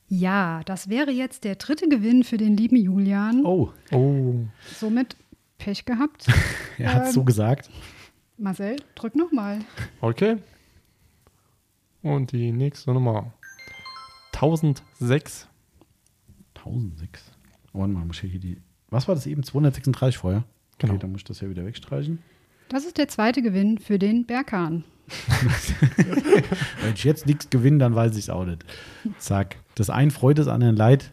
Ja, das wäre jetzt der dritte Gewinn für den lieben Julian. oh, Oh, Somit Pech gehabt. er hat es Ähm. so gesagt. Marcel, drück nochmal. okay. Und die nächste Nummer 1006. 1006. Oh, warte mal, muss ich hier die. Was war das eben? 236 vorher? Genau. Okay, dann muss ich das ja wieder wegstreichen. Das ist der zweite Gewinn für den Berghahn. Wenn ich jetzt nichts gewinne, dann weiß ich es auch nicht. Zack. Das einen freut, das anderen leid.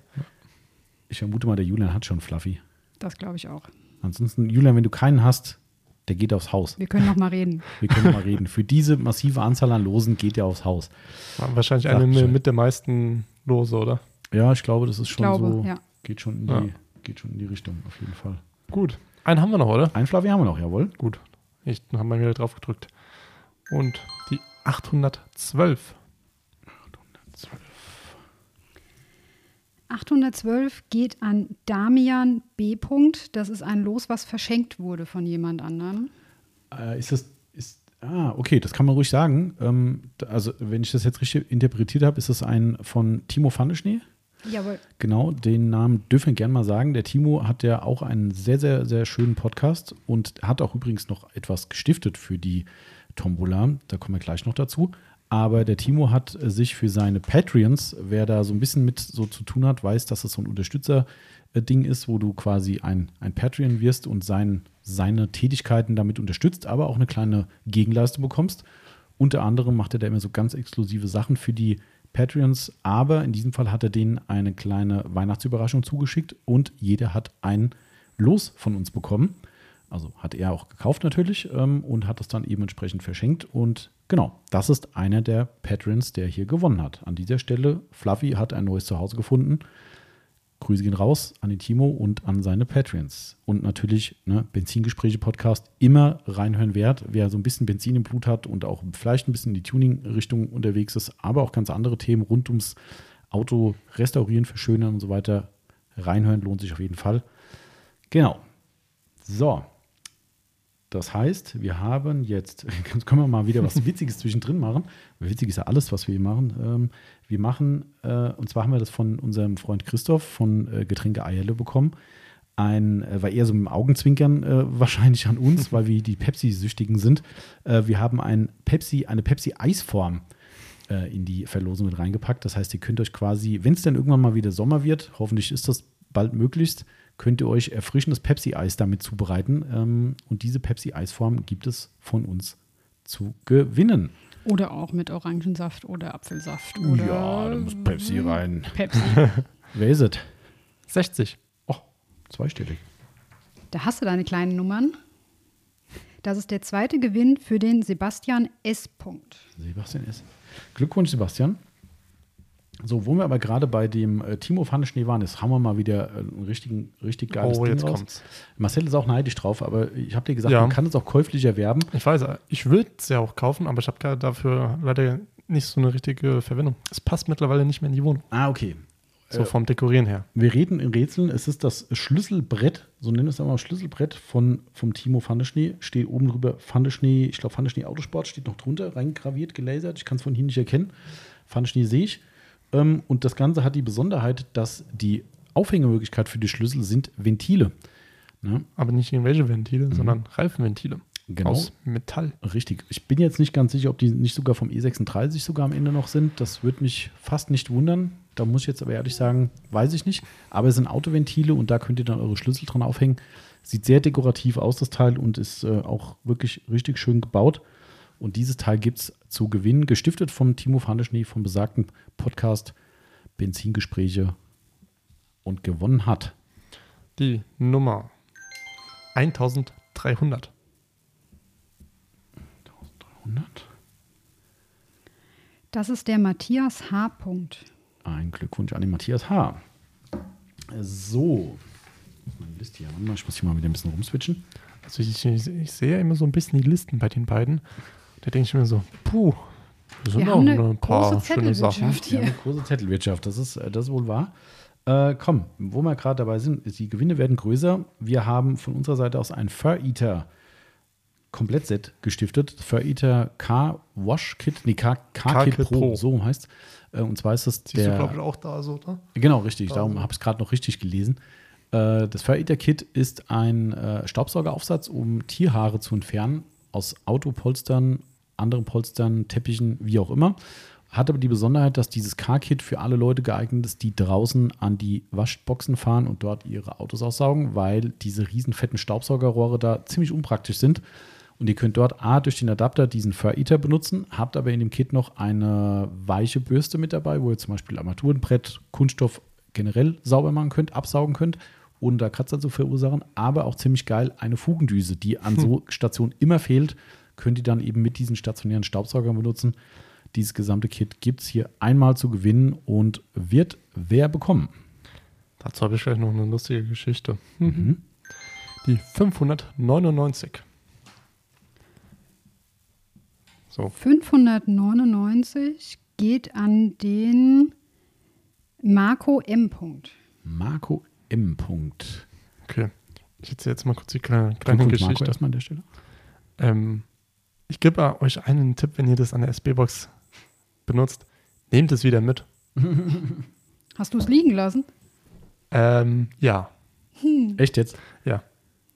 Ich vermute mal, der Julian hat schon Fluffy. Das glaube ich auch. Ansonsten, Julian, wenn du keinen hast, der geht aufs Haus. Wir können noch mal reden. Wir können mal reden. Für diese massive Anzahl an Losen geht er aufs Haus. War Wahrscheinlich eine Bescheid. mit der meisten Lose, oder? Ja, ich glaube, das ist schon glaube, so. ja. Geht schon, in die, Ja. geht schon in die Richtung, auf jeden Fall. Gut. Einen haben wir noch, oder? Ein Fluffy haben wir noch, jawohl. Gut. Ich habe mal wieder drauf gedrückt. Und die 812. 812 geht an Damian B. Das ist ein Los, was verschenkt wurde von jemand anderem. Äh, ist das. Ist, ah, okay, das kann man ruhig sagen. Ähm, also, wenn ich das jetzt richtig interpretiert habe, ist das ein von Timo Pfanneschnee. Jawohl. Genau, den Namen dürfen wir gerne mal sagen. Der Timo hat ja auch einen sehr, sehr, sehr schönen Podcast und hat auch übrigens noch etwas gestiftet für die Tombola. Da kommen wir gleich noch dazu. Aber der Timo hat äh, sich für seine Patreons, wer da so ein bisschen mit so zu tun hat, weiß, dass es so ein Unterstützer-Ding ist, wo du quasi ein, ein Patreon wirst und sein, seine Tätigkeiten damit unterstützt, aber auch eine kleine Gegenleistung bekommst. Unter anderem macht er da immer so ganz exklusive Sachen für die Patreons, aber in diesem Fall hat er denen eine kleine Weihnachtsüberraschung zugeschickt und jeder hat ein Los von uns bekommen. Also hat er auch gekauft natürlich ähm, und hat es dann eben entsprechend verschenkt. Und genau, das ist einer der Patrons, der hier gewonnen hat. An dieser Stelle, Fluffy hat ein neues Zuhause gefunden. Grüße gehen raus an den Timo und an seine Patreons. Und natürlich, ne, Benzingespräche-Podcast, immer reinhören wert. Wer so ein bisschen Benzin im Blut hat und auch vielleicht ein bisschen in die Tuning-Richtung unterwegs ist, aber auch ganz andere Themen rund ums Auto restaurieren, verschönern und so weiter, reinhören lohnt sich auf jeden Fall. Genau. So. Das heißt, wir haben jetzt, können wir mal wieder was Witziges zwischendrin machen. Witzig ist ja alles, was wir hier machen. Ähm, wir machen, äh, und zwar haben wir das von unserem Freund Christoph von äh, Getränke Eierle bekommen. Ein, äh, war eher so mit dem Augenzwinkern wahrscheinlich an uns, weil wir die Pepsi-Süchtigen sind. Wir haben ein Pepsi, eine Pepsi-Eisform in die Verlosung mit reingepackt. Das heißt, ihr könnt euch quasi, wenn es dann irgendwann mal wieder Sommer wird, hoffentlich ist das bald möglichst, könnt ihr euch erfrischendes Pepsi-Eis damit zubereiten. Ähm, und diese Pepsi-Eisform gibt es von uns zu gewinnen. Oder auch mit Orangensaft oder Apfelsaft. Oder ja, da muss Pepsi rein. Pepsi. Wer ist es? 60. Oh, Zweistellig. Da hast du deine kleinen Nummern. Das ist der zweite Gewinn für den Sebastian S. Punkt. Sebastian ist. Glückwunsch, Sebastian. So, wo wir aber gerade bei dem äh, Timo van Schnee waren, jetzt haben wir mal wieder äh, ein richtigen, richtig geiles oh Ding jetzt raus. kommt's. Marcel ist auch neidisch drauf, aber ich habe dir gesagt, Ja. man kann es auch käuflich erwerben. Ich weiß, ich würde es ja auch kaufen, aber ich habe dafür leider nicht so eine richtige Verwendung. Es passt mittlerweile nicht mehr in die Wohnung. Ah, okay. So Äh, vom Dekorieren her. Wir reden in Rätseln. Es ist das Schlüsselbrett, so nennen wir es einmal Schlüsselbrett von, vom Timo Pfandeschnee. Steht oben drüber Pfandeschnee, ich glaube Pfandeschnee Autosport steht noch drunter, reingraviert, gelasert. Ich kann es von hier nicht erkennen. Pfandeschnee sehe ich. Ähm, und das Ganze hat die Besonderheit, dass die Aufhängemöglichkeit für die Schlüssel sind Ventile. Ne? Aber nicht irgendwelche Ventile, sondern Reifenventile. Genau. Aus Metall. Richtig. Ich bin jetzt nicht ganz sicher, ob die nicht sogar vom E36 sogar am Ende noch sind. Das würde mich fast nicht wundern. Da muss ich jetzt aber ehrlich sagen, weiß ich nicht. Aber es sind Autoventile und da könnt ihr dann eure Schlüssel dran aufhängen. Sieht sehr dekorativ aus, das Teil, und ist äh, auch wirklich richtig schön gebaut. Und dieses Teil gibt es zu gewinnen, gestiftet vom Timo Fandeschnee vom besagten Podcast Benzingespräche und gewonnen hat. Die Nummer 1300. 100. Das ist der Matthias H. Punkt. Ein Glückwunsch an den Matthias H. So. Meine Liste hier. Warte mal, Ich muss hier mal wieder ein bisschen rumswitchen. Also ich, ich, ich sehe ja immer so ein bisschen die Listen bei den beiden. Da denke ich mir so, puh, das sind Wir auch haben eine ein paar große schöne Sachen. Ja, hier. eine große Zettelwirtschaft, das ist, äh, das ist wohl wahr. Äh, komm, wo wir gerade dabei sind, ist, die Gewinne werden größer. Wir haben von unserer Seite aus ein Fur Eater Komplettset gestiftet. Fur Eater K Wash Kit, nee, K, K Kit K-Kit Pro, Pro. so heißt äh, Und zwar ist das Siehst du, der. glaube ich, auch da so, oder? Genau, richtig. Darum habe ich es gerade noch richtig gelesen. Äh, das Fur Eater Kit ist ein äh, Staubsaugeraufsatz, um Tierhaare zu entfernen aus Autopolstern, anderen Polstern, Teppichen, wie auch immer. Hat aber die Besonderheit, dass dieses Car-Kit für alle Leute geeignet ist, die draußen an die Waschboxen fahren und dort ihre Autos aussaugen, weil diese riesen fetten Staubsaugerrohre da ziemlich unpraktisch sind. Und ihr könnt dort A durch den Adapter diesen Fur Eater benutzen, habt aber in dem Kit noch eine weiche Bürste mit dabei, wo ihr zum Beispiel Armaturenbrett, Kunststoff generell sauber machen könnt, absaugen könnt, ohne da Kratzer zu verursachen. Aber auch ziemlich geil eine Fugendüse, die an so Stationen immer fehlt, könnt ihr dann eben mit diesen stationären Staubsaugern benutzen. Dieses gesamte Kit gibt es hier einmal zu gewinnen und wird wer bekommen. Dazu habe ich gleich noch eine lustige Geschichte. Mhm. Die 599. So, 599 geht an den Marco M. Punkt. Marco M. Punkt. okay. Ich erzähle jetzt mal kurz die kleine, kleine Marco, Geschichte. erstmal an der Stelle. Ähm, ich gebe euch einen Tipp, wenn ihr das an der SB-Box benutzt. Nehmt es wieder mit. Hast du es liegen lassen? Ähm, ja, Echt jetzt? ja.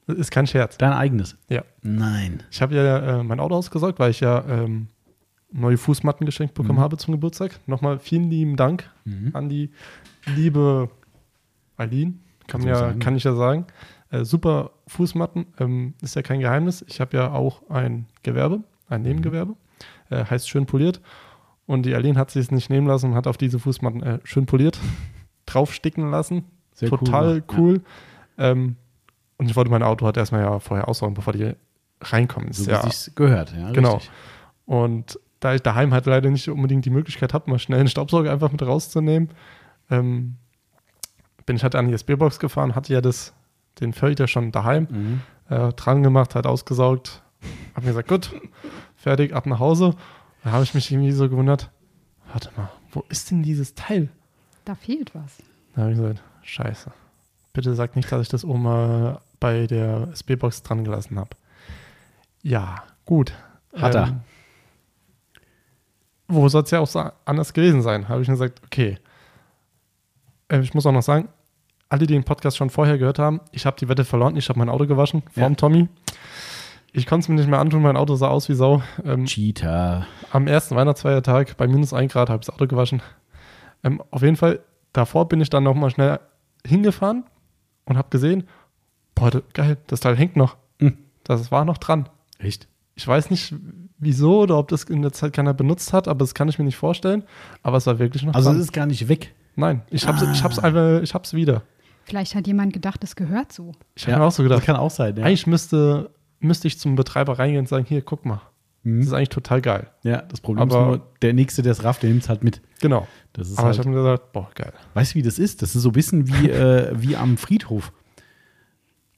Das ist kein Scherz. Dein eigenes? Ja. Nein. Ich habe ja äh, mein Auto ausgesorgt, weil ich ja ähm, neue Fußmatten geschenkt bekommen Mhm. habe zum Geburtstag. Nochmal vielen lieben Dank Mhm. an die liebe Eileen. Kann, ja, sagen. kann ich ja sagen. Äh, super Fußmatten. Ähm, ist ja kein Geheimnis. Ich habe ja auch ein Gewerbe, ein Nebengewerbe. Äh, heißt schön poliert. Und die Eileen hat sich es nicht nehmen lassen und hat auf diese Fußmatten äh, schön poliert draufsticken lassen. Sehr Total cool, cool. Ähm, und ich wollte mein Auto halt erstmal ja vorher ausräumen, bevor die reinkommen. So Ist wie ja, sich's gehört. Ja, Genau. Richtig. und da ich daheim halt leider nicht unbedingt die Möglichkeit habe, mal schnell einen Staubsauger einfach mit rauszunehmen, ähm, bin ich halt an die SB-Box gefahren, hatte ja das, den Filter schon daheim, Mhm. äh, dran gemacht, halt ausgesaugt. Hab mir gesagt, gut, fertig, ab nach Hause. Da habe ich mich irgendwie so gewundert, warte mal, wo ist denn dieses Teil? Da fehlt was. Da habe ich gesagt, scheiße. Bitte sag nicht, dass ich das oben mal bei der SB-Box dran gelassen habe. Ja, gut. Hat er. Wo soll es ja auch sa- anders gewesen sein? Habe ich mir gesagt, okay. Äh, ich muss auch noch sagen, alle, die den Podcast schon vorher gehört haben, ich habe die Wette verloren. Ich habe mein Auto gewaschen, vorm Ja. Tommy. Ich konnte es mir nicht mehr antun, mein Auto sah aus wie Sau. Ähm, Cheater. am ersten Weihnachtsfeiertag bei minus 1 Grad habe ich das Auto gewaschen. Ähm, auf jeden Fall, davor bin ich dann nochmal schnell hingefahren und habe gesehen, boah, geil, das Teil hängt noch. Hm. Das war noch dran. Echt? Ich weiß nicht, wieso oder ob das in der Zeit keiner benutzt hat, aber das kann ich mir nicht vorstellen. Aber es war wirklich noch Also dran. es ist gar nicht weg. Nein, ich hab's, ich hab's einfach, ich hab's wieder. Vielleicht hat jemand gedacht, es gehört so. Ich habe mir auch so gedacht, Das kann auch sein, ja. eigentlich müsste, müsste ich zum Betreiber reingehen und sagen, hier, guck mal. Mhm. Das ist eigentlich total geil. ja, das Problem Aber- ist nur, der Nächste, der es rafft, der nimmt es halt mit. Genau. Das ist Aber halt, ich habe mir gedacht, boah, geil. weißt du, wie das ist? Das ist so ein bisschen wie, äh, wie am Friedhof.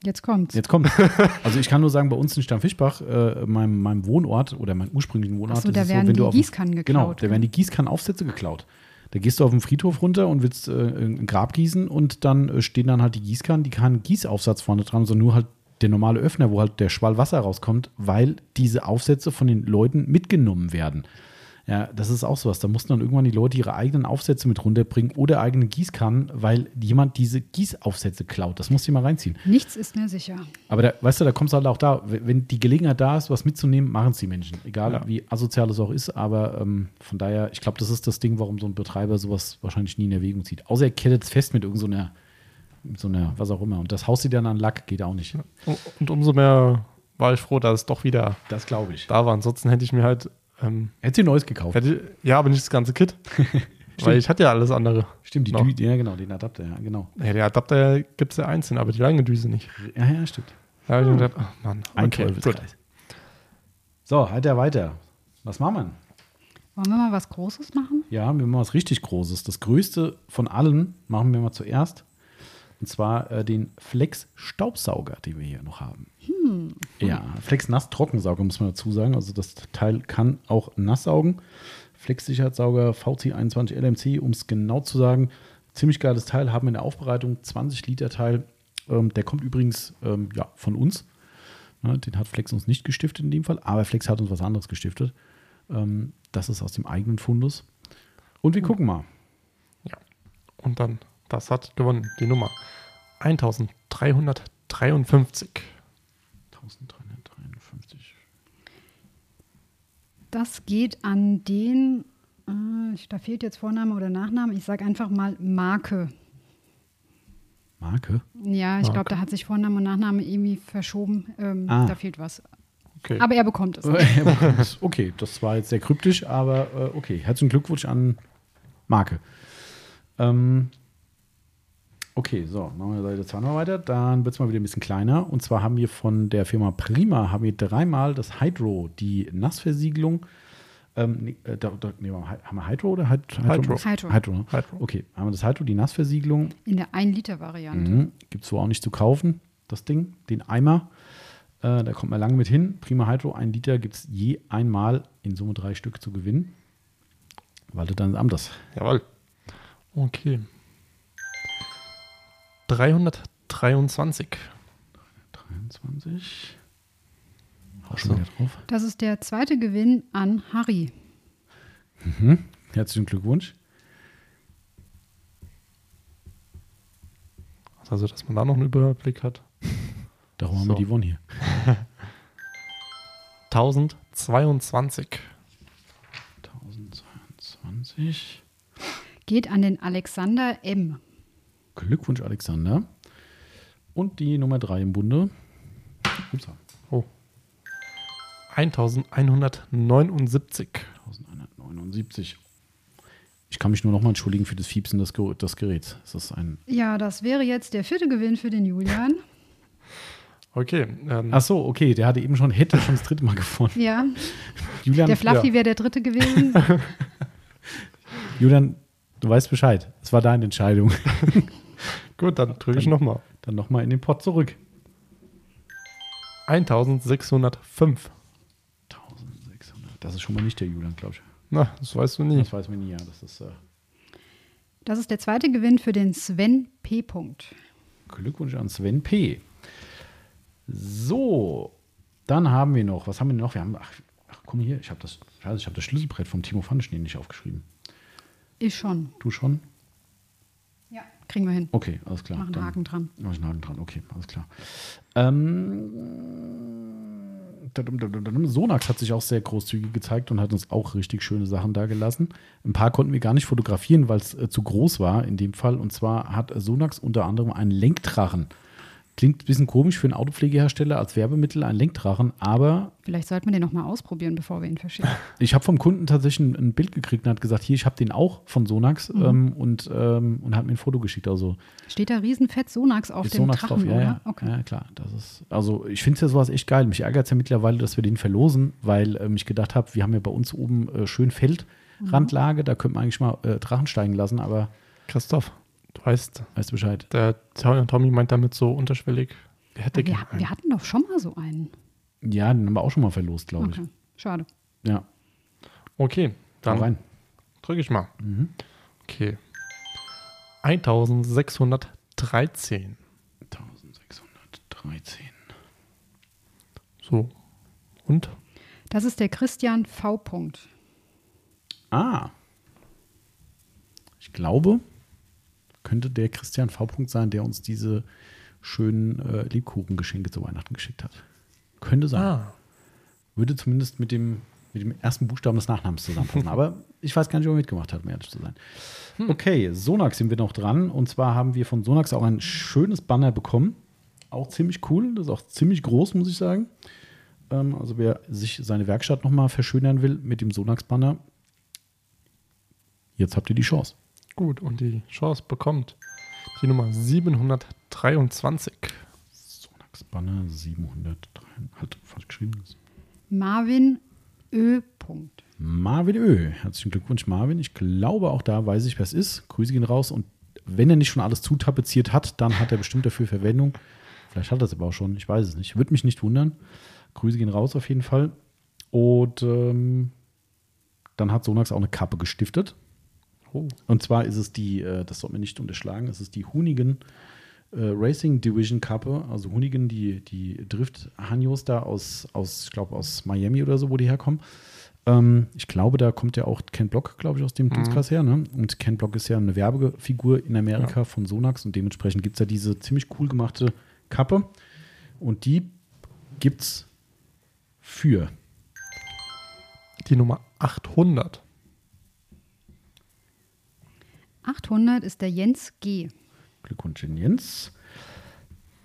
Jetzt kommt's. Jetzt kommt. Also ich kann nur sagen, bei uns in Stammfischbach, äh, meinem, meinem Wohnort oder meinem ursprünglichen Wohnort, Achso, das da ist werden wenn du die auf- Gießkannen geklaut. Genau, da werden die Gießkannenaufsätze geklaut. Da gehst du auf den Friedhof runter und willst äh, ein Grab gießen und dann äh, stehen dann halt die Gießkannen, die keinen Gießaufsatz vorne dran, sondern nur halt der normale Öffner, wo halt der Schwall Wasser rauskommt, weil diese Aufsätze von den Leuten mitgenommen werden. Ja, das ist auch sowas. Da mussten dann irgendwann die Leute ihre eigenen Aufsätze mit runterbringen oder eigene Gießkannen, weil jemand diese Gießaufsätze klaut. Das musst du dir mal reinziehen. Nichts ist mehr sicher. Aber da, weißt du, da kommst du halt auch da, wenn die Gelegenheit da ist, was mitzunehmen, machen es die Menschen. Egal Ja. wie asozial es auch ist, aber ähm, von daher, ich glaube, das ist das Ding, warum so ein Betreiber sowas wahrscheinlich nie in Erwägung zieht. Außer er kettet es fest mit irgendeiner, so einer, mit so einer, was auch immer. Und das haust du dann an Lack, geht auch nicht. Und, und umso mehr war ich froh, dass es doch wieder Das glaube ich. da war. Ansonsten hätte ich mir halt, ähm, Hättest du neues gekauft? hätte, ja, aber nicht das ganze Kit. Weil ich hatte ja alles andere. Stimmt, die Noch. Dü ja genau, den Adapter, ja, genau. Ja, der Adapter gibt es ja einzeln, aber die lange Düse nicht. Ja, ja, stimmt. Da habe ich mir gedacht, ach Mann, Ein okay, gut. So, halt ja weiter. Was machen wir? denn? Wollen wir mal was Großes machen? Ja, wir machen was richtig Großes. Das größte von allen machen wir mal zuerst. Und zwar äh, den Flex Staubsauger, den wir hier noch haben. Ja, Flex Nass Trockensauger muss man dazu sagen. Also das Teil kann auch nass saugen. Flex Sicherheitssauger VC21 LMC, um es genau zu sagen. Ziemlich geiles Teil, haben wir in der Aufbereitung 20 Liter Teil. Ähm, der kommt übrigens ähm, ja, von uns. Ne, den hat Flex uns nicht gestiftet in dem Fall, aber Flex hat uns was anderes gestiftet. Ähm, das ist aus dem eigenen Fundus. Und wir gucken mal. Ja. Und dann, das hat gewonnen, die Nummer 1353. 1353. Das geht an den, äh, da fehlt jetzt Vorname oder Nachname, ich sage einfach mal Marke. Marke? Ja, ich glaube, da hat sich Vorname und Nachname irgendwie verschoben. Ähm, Ah. Da fehlt was. Okay. Aber er bekommt es. okay, das war jetzt sehr kryptisch, aber äh, okay. Herzlichen Glückwunsch an Marke. Ähm, okay, so, machen wir Seite 2 noch weiter. Dann wird es mal wieder ein bisschen kleiner. Und zwar haben wir von der Firma Prima haben wir dreimal das Hydro, die Nassversiegelung. Ähm, nee, äh, da, da, nee, haben wir Hydro oder Hyd Hydro. Hydro. Hydro, ne? Hydro. Okay, haben wir das Hydro, die Nassversiegelung. In der 1-Liter-Variante. Mhm. Gibt es wohl auch nicht zu kaufen, das Ding, den Eimer. Äh, da kommt man lange mit hin. Prima Hydro, ein Liter gibt es je einmal in Summe drei Stück zu gewinnen. Waltet dann anders. Jawohl. Okay. 323. 23. Hau schon wieder drauf. Das ist der zweite Gewinn an Harry. Mhm. Herzlichen Glückwunsch. Also, dass man da noch einen Überblick hat. Darum haben So. wir die Won hier. 1022. 1022. Geht an den Alexander M. Glückwunsch, Alexander. Und die Nummer 3 im Bunde. Ups, Oh. 1179. 1179. Ich kann mich nur noch mal entschuldigen für das Fiepsen des, Ge des Geräts. Ist ein. Ja, das wäre jetzt der vierte Gewinn für den Julian. Okay. Ähm, Ach so, okay, der hatte eben schon, hätte schon das dritte Mal gewonnen. Ja, Julian, der Fluffy ja. wäre der dritte gewesen. Julian, du weißt Bescheid. Es war deine Entscheidung. Gut, dann drücke ich nochmal. Dann noch mal in den Pott zurück. 1605. 1600. Das ist schon mal nicht der Julian, glaube ich. Na, das weißt du nie. Das weiß man nie, ja. Das ist äh, Das ist der zweite Gewinn für den Sven P. Punkt. Glückwunsch an Sven P. So, dann haben wir noch, was haben wir noch? Wir haben, ach, ach komm hier, ich habe das, scheiße, ich habe das Schlüsselbrett vom Timo Pfannenschnee nicht aufgeschrieben. Ich schon. Du schon? Kriegen wir hin. Okay, alles klar. Mach einen Dann Haken dran. Mach einen Haken dran, okay, alles klar. Ähm. Sonax hat sich auch sehr großzügig gezeigt und hat uns auch richtig schöne Sachen da gelassen. Ein paar konnten wir gar nicht fotografieren, weil es äh, zu groß war in dem Fall. Und zwar hat Sonax unter anderem einen Lenkdrachen. Klingt ein bisschen komisch für einen Autopflegehersteller als Werbemittel, ein Lenkdrachen, aber Vielleicht sollten wir den noch mal ausprobieren, bevor wir ihn verschicken. ich habe vom Kunden tatsächlich ein, ein Bild gekriegt und hat gesagt, hier, ich habe den auch von Sonax Mhm. ähm, und, ähm, und hat mir ein Foto geschickt. Also Steht da Riesenfett Sonax auf dem Sonax Drachen, drauf. Ja, oder? ja, Okay. ja, klar. Das ist, also ich finde ja sowas echt geil. Mich ärgert es ja mittlerweile, dass wir den verlosen, weil ähm, ich gedacht habe, wir haben ja bei uns oben äh, schön Feldrandlage, da könnte man eigentlich mal äh, Drachen steigen lassen, aber Christoph, du weißt, weißt du Bescheid. der Tommy meint damit so unterschwellig, er hätte wir, wir hatten doch schon mal so einen. Ja, den haben wir auch schon mal verlost, glaube Okay. Schade. ich. Ja, Okay, dann drücke ich mal. Mhm. Okay. 1613. 1613. So. Und? Das ist der Christian V. Punkt. Ah. Ich glaube, könnte der Christian V. Punkt sein, der uns diese schönen äh, Lebkuchengeschenke zu Weihnachten geschickt hat. Könnte sein. Ah. Würde zumindest mit dem, mit dem ersten Buchstaben des Nachnamens zusammenpassen. Aber ich weiß gar nicht, ob er mitgemacht hat, um ehrlich zu sein. Okay, Sonax sind wir noch dran. Und zwar haben wir von Sonax auch ein schönes Banner bekommen. Auch ziemlich cool. Das ist auch ziemlich groß, muss ich sagen. Ähm, also wer sich seine Werkstatt nochmal verschönern will mit dem Sonax-Banner, jetzt habt ihr die Chance. Gut, und die Chance bekommt die Nummer 723. Sonax-Banner 703. Halt, falsch geschrieben. Marvin Ö. Punkt. Marvin Ö. Herzlichen Glückwunsch, Marvin. Ich glaube, auch da weiß ich, wer es ist. Grüße gehen raus. Und wenn er nicht schon alles zutapeziert hat, dann hat er bestimmt dafür Verwendung. Vielleicht hat er es aber auch schon. Ich weiß es nicht. Würde mich nicht wundern. Grüße gehen raus auf jeden Fall. Und ähm, dann hat Sonax auch eine Kappe gestiftet. Oh. Und zwar ist es die, äh, das sollte man nicht unterschlagen, es ist die Hunigen äh, Racing Division Kappe. Also Hunigen, die, die Drift-Hanios da aus, aus ich glaube, aus Miami oder so, wo die herkommen. Ähm, ich glaube, da kommt ja auch Ken Block, glaube ich, aus dem Dunstkreis her. Ne? Und Ken Block ist ja eine Werbefigur in Amerika von Sonax und dementsprechend gibt es ja diese ziemlich cool gemachte Kappe. Und die gibt es für Die Nummer 800. 800 ist der Jens G. Glückwunsch, Jens.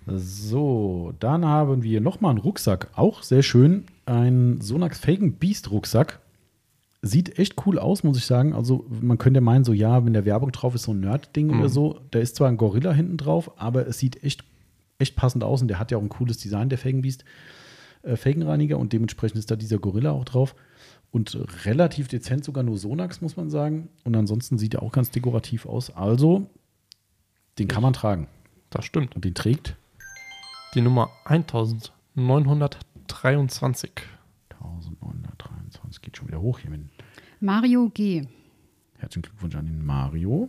So, dann haben wir nochmal einen Rucksack. Auch sehr schön. Ein Sonax Faken Beast Rucksack. Sieht echt cool aus, muss ich sagen. Also, man könnte meinen, so, ja, wenn der Werbung drauf ist, so ein Nerd-Ding oder so. Da ist zwar ein Gorilla hinten drauf, aber es sieht echt, echt passend aus. Und der hat ja auch ein cooles Design, der Faken Beast äh, Felgenreiniger. Und dementsprechend ist da dieser Gorilla auch drauf. Und relativ dezent sogar nur Sonax, muss man sagen. Und ansonsten sieht er auch ganz dekorativ aus. Also, den kann man tragen. Das stimmt. Und den trägt Die Nummer 1923. 1923. Geht schon wieder hoch hier. Mit. Mario G. Herzlichen Glückwunsch an den Mario.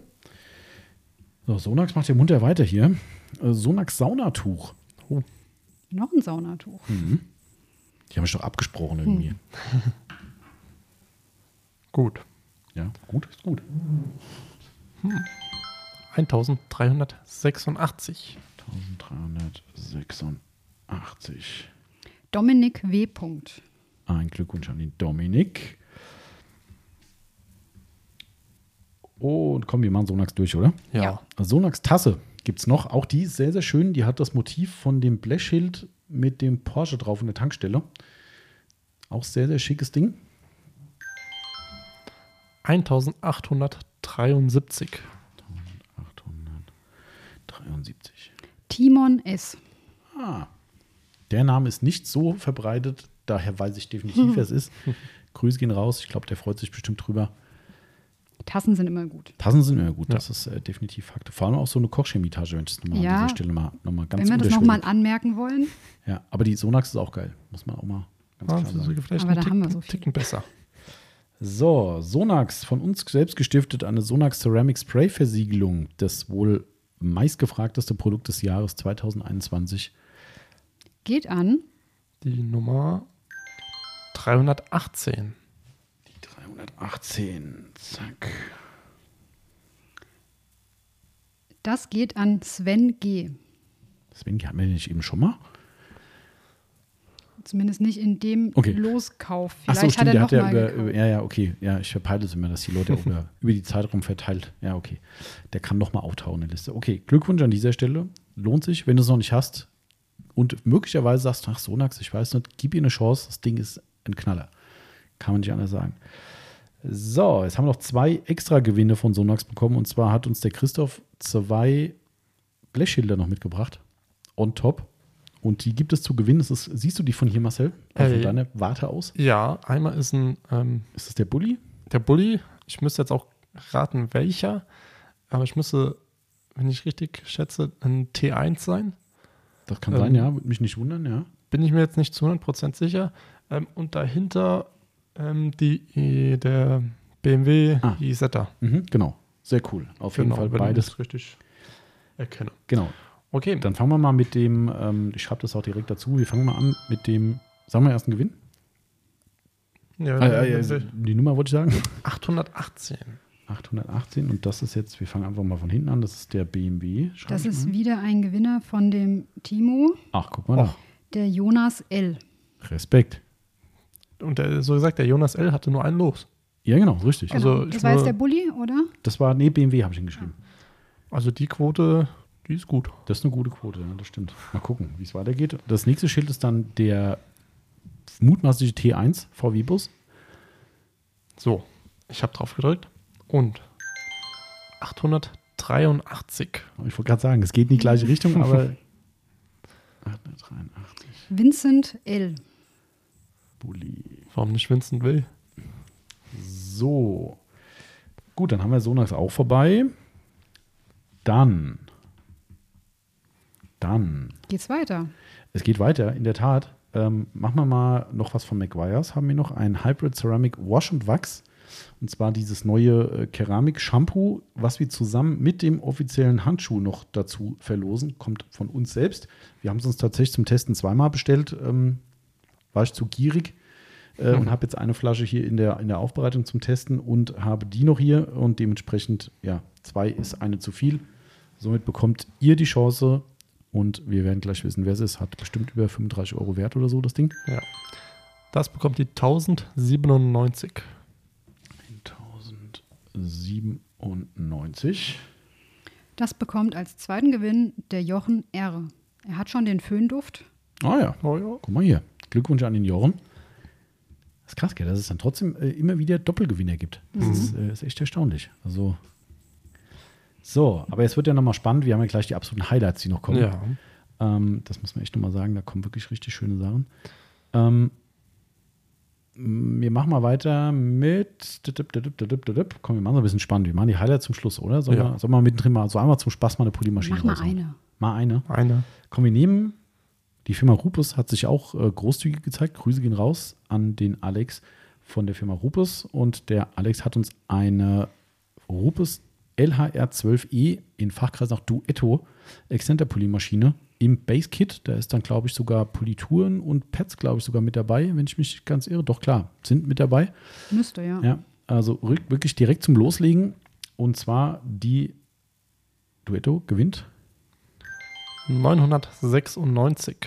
So, Sonax macht ja munter weiter hier. Äh, Sonax Saunatuch. Noch ein Saunatuch. Die haben ich doch abgesprochen irgendwie. Gut. Ja, gut ist gut. 1386. 1386. Dominik W. Punkt. Ein Glückwunsch an den Dominik. Und komm, wir machen Sonax durch, oder? Ja. Ja. Sonax Tasse gibt es noch. Auch die ist sehr, sehr schön. Die hat das Motiv von dem Blechschild mit dem Porsche drauf in der Tankstelle. Auch sehr, sehr schickes Ding. 1873. 873. Timon S. Ah, der Name ist nicht so verbreitet. Daher weiß ich definitiv, wer es ist. Grüße gehen raus. Ich glaube, der freut sich bestimmt drüber. Tassen sind immer gut. Tassen sind immer gut. Ja. Das ist äh, definitiv Fakt. Vor allem auch so eine Kochchemietasche, wenn ich das nochmal Ja. an dieser Stelle mal, noch mal ganz Wenn wir das nochmal anmerken wollen. Ja, aber die Sonax ist auch geil. Muss man auch mal ganz Ah, klar sagen. vielleicht Aber da haben wir so viel. Ticken besser. So, Sonax, von uns selbst gestiftet, eine Sonax Ceramic Spray Versiegelung, das wohl meistgefragteste Produkt des Jahres 2021. Geht an. Die Nummer 318. Die 318, zack. Das geht an Sven G. Sven, hatten wir den nicht eben schon mal? Zumindest nicht in dem Okay. Loskauf. Ach Vielleicht so, hat stimmt, er der noch hat ja über, über, ja, ja, okay. Ja, ich verpeile es immer, dass die Leute über, über die Zeitraum verteilt. Ja, okay. Der kann noch mal auftauchen in der Liste. Okay, Glückwunsch an dieser Stelle. Lohnt sich, wenn du es noch nicht hast und möglicherweise sagst, ach Sonax, ich weiß nicht, gib ihr eine Chance, das Ding ist ein Knaller. Kann man nicht anders sagen. So, jetzt haben wir noch zwei extra Gewinne von Sonax bekommen und zwar hat uns der Christoph zwei Blechschilder noch mitgebracht. On top. Und die gibt es zu gewinnen. Ist, siehst du die von hier, Marcel? Also von Äh, deiner Warte aus? Ja, einmal ist ein ähm, Ist das der Bulli? der Bulli. Ich müsste jetzt auch raten, welcher. Aber ich müsste, wenn ich richtig schätze, ein T1 sein. Das kann Ähm, sein, ja. Würde mich nicht wundern, ja. Bin ich mir jetzt nicht zu 100% sicher. Ähm, und dahinter ähm, die, der BMW Ah. Isetta. Mhm, genau. Sehr cool. Auf jeden Fall beides. das richtig erkenne. Genau. Okay, Dann fangen wir mal mit dem, ähm, ich schreibe das auch direkt dazu, wir fangen mal an mit dem, sagen wir erst einen Gewinn? ja, Äh, äh, äh, die Nummer wollte ich sagen. 818. 818 und das ist jetzt, wir fangen einfach mal von hinten an, das ist der BMW. Das ist mal. wieder ein Gewinner von dem Timo, Ach, guck mal da. der Jonas L. Respekt. Und der, so gesagt, der Jonas L. hatte nur ein Los. Ja, genau, richtig. Also, Genau. ich das war jetzt der Bulli, oder? Das war, nee, BMW habe ich hingeschrieben. Also die Quote, die ist gut. Das ist eine gute Quote, ja, das stimmt. Mal gucken, wie es weitergeht. Das nächste Schild ist dann der mutmaßliche T1 VW-Bus. So, ich habe drauf gedrückt und 883. Ich wollte gerade sagen, es geht in die gleiche Richtung, aber 883 Vincent L. Bulli. Warum nicht Vincent Will? So. Gut, dann haben wir Sonax auch vorbei. Dann. Dann. Geht's weiter? Es geht weiter, in der Tat. Ähm, machen wir mal noch was von McGuire's. Haben wir noch ein Hybrid Ceramic Wash und Wachs. Und zwar dieses neue äh, Keramik-Shampoo, was wir zusammen mit dem offiziellen Handschuh noch dazu verlosen. Kommt von uns selbst. Wir haben es uns tatsächlich zum Testen zweimal bestellt. Ähm, war ich zu gierig äh, und habe jetzt eine Flasche hier in der, in der Aufbereitung zum Testen und habe die noch hier. Und dementsprechend, ja, zwei ist eine zu viel. Somit bekommt ihr die Chance, und wir werden gleich wissen, wer es ist. Hat bestimmt über 35 Euro wert oder so, das Ding. Ja. Das bekommt die 1097. 1097. Das bekommt als zweiten Gewinn der Jochen R. Er hat schon den Föhnduft. Ah ja, Oh ja. guck mal hier. Glückwunsch an den Jochen. Das ist krass, gell, dass es dann trotzdem äh, immer wieder Doppelgewinner gibt. Das ist, äh, ist echt erstaunlich. Also. So, aber jetzt wird ja nochmal spannend. Wir haben ja gleich die absoluten Highlights, die noch kommen. Ja. Ähm, das muss man echt nochmal sagen, da kommen wirklich richtig schöne Sachen. Ähm, wir machen mal weiter mit. Komm, wir machen so ein bisschen spannend. Wir machen die Highlights zum Schluss, oder? Sollen, Ja. wir, sollen wir mittendrin mal so einmal zum Spaß mal eine Polymaschine Mach mal eine. Mal eine. Eine. Komm, wir nehmen. Die Firma Rupus hat sich auch äh, großzügig gezeigt. Grüße gehen raus an den Alex von der Firma Rupus. Und der Alex hat uns eine Rupus LHR12E in Fachkreis nach Duetto Exzenter Polymaschine im Base Kit. Da ist dann, glaube ich, sogar Polituren und Pads, glaube ich, sogar mit dabei, wenn ich mich ganz irre. Doch klar, sind mit dabei. Müsste, ja. Ja, also wirklich direkt zum Loslegen. Und zwar die Duetto gewinnt 996.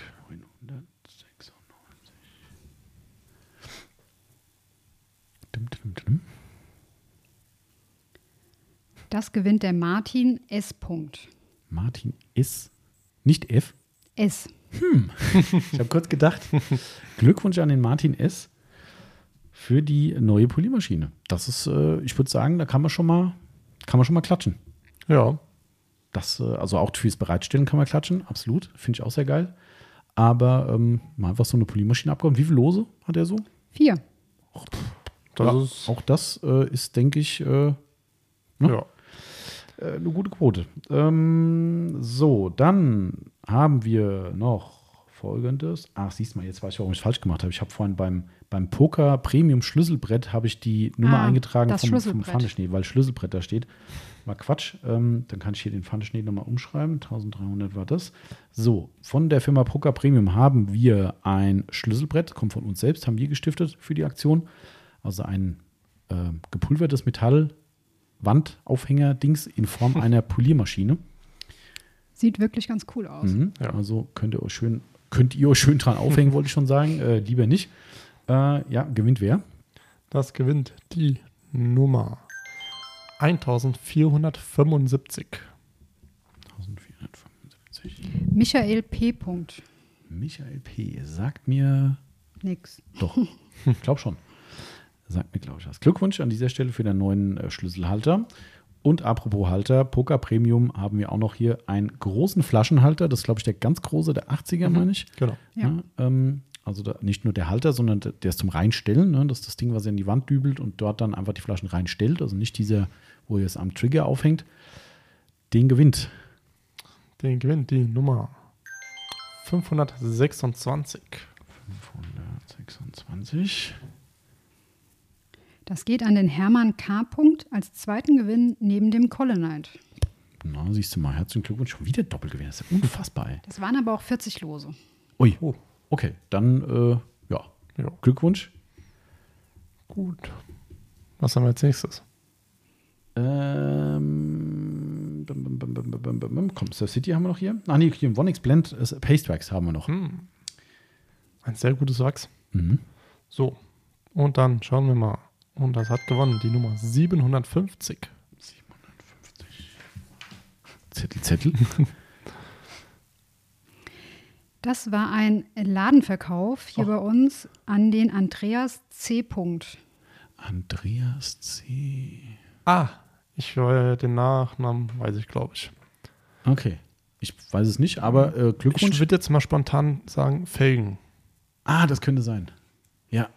996. Dim, dim, dim. Das gewinnt der Martin S. Punkt. Martin S. Nicht F. S. Ich habe kurz gedacht. Glückwunsch an den Martin S. für die neue Polymaschine. Das ist, äh, ich würde sagen, da kann man schon mal, kann man schon mal klatschen. Ja. Das, äh, also auch fürs Bereitstellen kann man klatschen, absolut. Finde ich auch sehr geil. Aber ähm, mal einfach so eine Polymaschine abgehauen. Wie viele Lose hat er so? Vier. Das ja, ist. auch das äh, ist, denke ich, äh, ne? Ja. Äh, eine gute Quote. Ähm, so, dann haben wir noch folgendes. Ach, siehst du mal, jetzt weiß ich, warum ich es falsch gemacht habe. Ich habe vorhin beim, beim Poker Premium Schlüsselbrett habe ich die Nummer Ah, eingetragen vom, vom. Pfanneschnee, weil Schlüsselbrett da steht. War Quatsch. Ähm, dann kann ich hier den Pfanneschnee nochmal umschreiben. 1300 war das. So, von der Firma Poker Premium haben wir ein Schlüsselbrett, kommt von uns selbst, haben wir gestiftet für die Aktion. Also ein äh, gepulvertes Metall Wandaufhänger-Dings in Form einer Poliermaschine. Sieht wirklich ganz cool aus. Mhm. Ja. Also könnt ihr euch schön, könnt ihr euch schön dran aufhängen, wollte ich schon sagen. Äh, lieber nicht. Äh, ja, gewinnt wer? Das gewinnt die Nummer 1475. 1475. Michael P. Punkt. Michael P. sagt mir Nix. doch. ich glaube schon. Sagt mir, glaube ich, was. Glückwunsch an dieser Stelle für den neuen äh, Schlüsselhalter. Und apropos Halter, Poker Premium haben wir auch noch hier einen großen Flaschenhalter. Das ist, glaube ich, der ganz große, der 80er, Mhm. meine ich. Genau. Ja. Ja, ähm, also da, nicht nur der Halter, sondern der, der ist zum Reinstellen. Ne? Das ist das Ding, was ihr in die Wand dübelt und dort dann einfach die Flaschen reinstellt. Also nicht dieser, wo ihr es am Trigger aufhängt. Den gewinnt. Den gewinnt die Nummer 526. 526. Das geht an den Hermann K. Punkt als zweiten Gewinn neben dem Colonite. Na, siehst du mal, herzlichen Glückwunsch. Schon wieder Doppelgewinn. Das ist ja unfassbar. Ey. Das waren aber auch 40 Lose. Ui, Oh, okay. Dann, äh, ja, ja, Glückwunsch. gut. Was haben wir als nächstes? Ähm. Komm, Surf City haben wir noch hier. Ah, nee, hier Vonix Blend äh, Pastewax haben wir noch. Hm. Ein sehr gutes Wachs. Mhm. So, und dann schauen wir mal. Und das hat gewonnen, die Nummer 750. 750. Zettel, Zettel. Das war ein Ladenverkauf hier Ach. bei uns an den Andreas C. Punkt. Andreas C. Ah, ich äh, den Nachnamen weiß ich, glaube ich. Okay. Ich weiß es nicht, aber äh, Ich Glückwunsch. würde jetzt mal spontan sagen Felgen. ah, das könnte sein. Ja,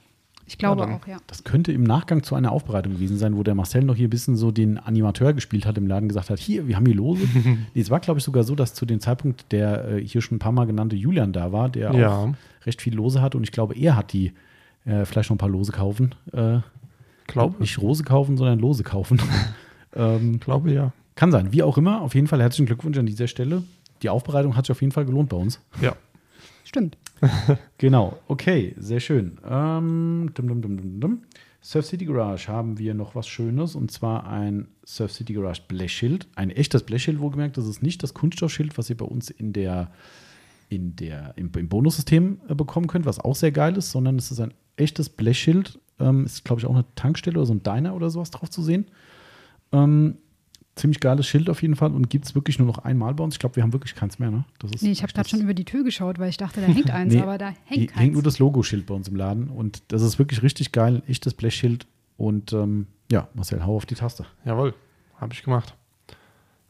Ich glaube Ja, dann. auch, ja. das könnte im Nachgang zu einer Aufbereitung gewesen sein, wo der Marcel noch hier ein bisschen so den Animateur gespielt hat im Laden, gesagt hat, hier, wir haben hier Lose. nee, es war, glaube ich, sogar so, dass zu dem Zeitpunkt der äh, hier schon ein paar Mal genannte Julian da war, der auch Ja, recht viel Lose hat und ich glaube, er hat die äh, vielleicht noch ein paar Lose kaufen. Äh, glaube nicht Rose kaufen, sondern Lose kaufen. ähm, glaube ja. kann sein, wie auch immer. Auf jeden Fall herzlichen Glückwunsch an dieser Stelle. Die Aufbereitung hat sich auf jeden Fall gelohnt bei uns. Ja, Stimmt. Genau, okay, sehr schön. Ähm, dum, dum, dum, dum, dum. Surf City Garage haben wir noch was Schönes und zwar ein Surf City Garage Blechschild. Ein echtes Blechschild, wohlgemerkt. Das ist nicht das Kunststoffschild, was ihr bei uns in der, in der, im, im Bonussystem äh, bekommen könnt, was auch sehr geil ist, sondern es ist ein echtes Blechschild. Ähm, ist, glaube ich, auch eine Tankstelle oder so ein Diner oder sowas drauf zu sehen. Ähm, ziemlich geiles Schild auf jeden Fall und gibt es wirklich nur noch einmal bei uns. Ich glaube, wir haben wirklich keins mehr. Ne? Das ist Nee, ich habe gerade schon über die Tür geschaut, weil ich dachte, da hängt eins, Nee, aber da hängt hängt nur keins. das Logoschild bei uns im Laden und das ist wirklich richtig geil, ein echtes Blechschild und ähm, ja, Marcel, hau auf die Taste. jawohl. Habe ich gemacht.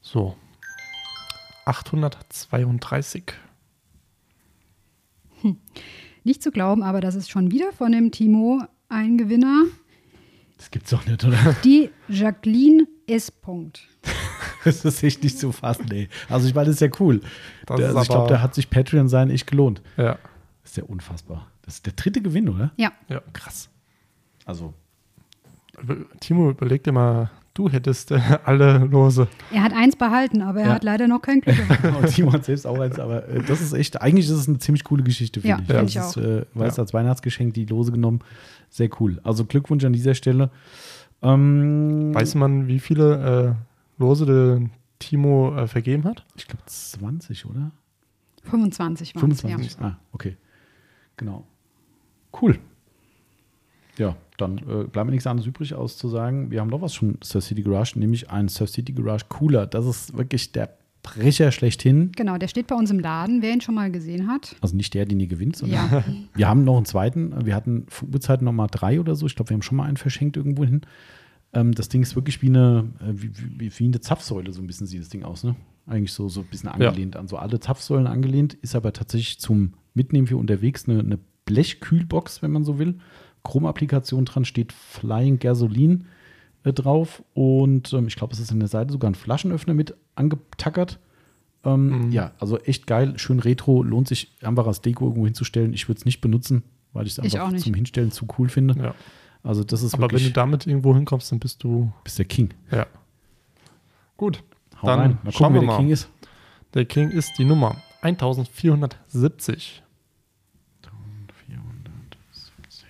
So. 832. Nicht zu glauben, aber das ist schon wieder von dem Timo ein Gewinner. Das gibt's doch nicht, oder? Die Jacqueline S. Punkt. Das ist echt nicht zu fassen, ey. Also ich meine, das ist ja cool. Das Der, ist also ich glaube, da hat sich Patreon sein echt gelohnt. Ja. Das ist ja unfassbar. Das ist der dritte Gewinn, oder? Ja, ja. Krass. Also, Timo, überleg dir mal, du hättest äh, alle Lose. er hat eins behalten, aber er Ja. hat leider noch kein Glück Timo hat selbst auch eins, aber äh, das ist echt, eigentlich ist es eine ziemlich coole Geschichte, finde Ja, ich. find Das ich ist, auch. äh, weiß Ja. als Weihnachtsgeschenk die Lose genommen. Sehr cool. Also Glückwunsch an dieser Stelle. Ähm, Weiß man, wie viele äh, Lose der Timo äh, vergeben hat? Ich glaube 20, oder? 25 waren 25. Ah, okay. Genau. Cool. Ja, dann äh, bleibt mir nichts anderes übrig, aus zu sagen, wir haben noch was schon Surf City Garage, nämlich einen Surf City Garage Cooler. Das ist wirklich der Brecher schlechthin. Genau, der steht bei uns im Laden, wer ihn schon mal gesehen hat. Also nicht der, den ihr gewinnt, sondern Ja, wir haben noch einen zweiten. Wir hatten vor Urzeiten noch mal drei oder so. Ich glaube, wir haben schon mal einen verschenkt irgendwo hin. Ähm, das Ding ist wirklich wie eine, äh, wie, wie, wie eine Zapfsäule, so ein bisschen sieht das Ding aus, ne? Eigentlich so, so ein bisschen angelehnt an so alle Zapfsäulen angelehnt, ist aber tatsächlich zum Mitnehmen für unterwegs eine, eine Blechkühlbox, wenn man so will. Chromapplikation dran steht Flying Gasoline äh, drauf und ähm, ich glaube, es ist an der Seite sogar ein Flaschenöffner mit angetackert. Ähm, Mhm. Ja, also echt geil, schön retro, lohnt sich einfach als Deko irgendwo hinzustellen. Ich würde es nicht benutzen, weil ich es einfach zum Hinstellen zu cool finde. Ja. Also das ist Aber wenn du damit irgendwo hinkommst, dann bist du. bist der King. Ja. Gut. Hau Dann rein. Mal schauen gucken, wir der mal. King ist. Der King ist die Nummer 1470. 470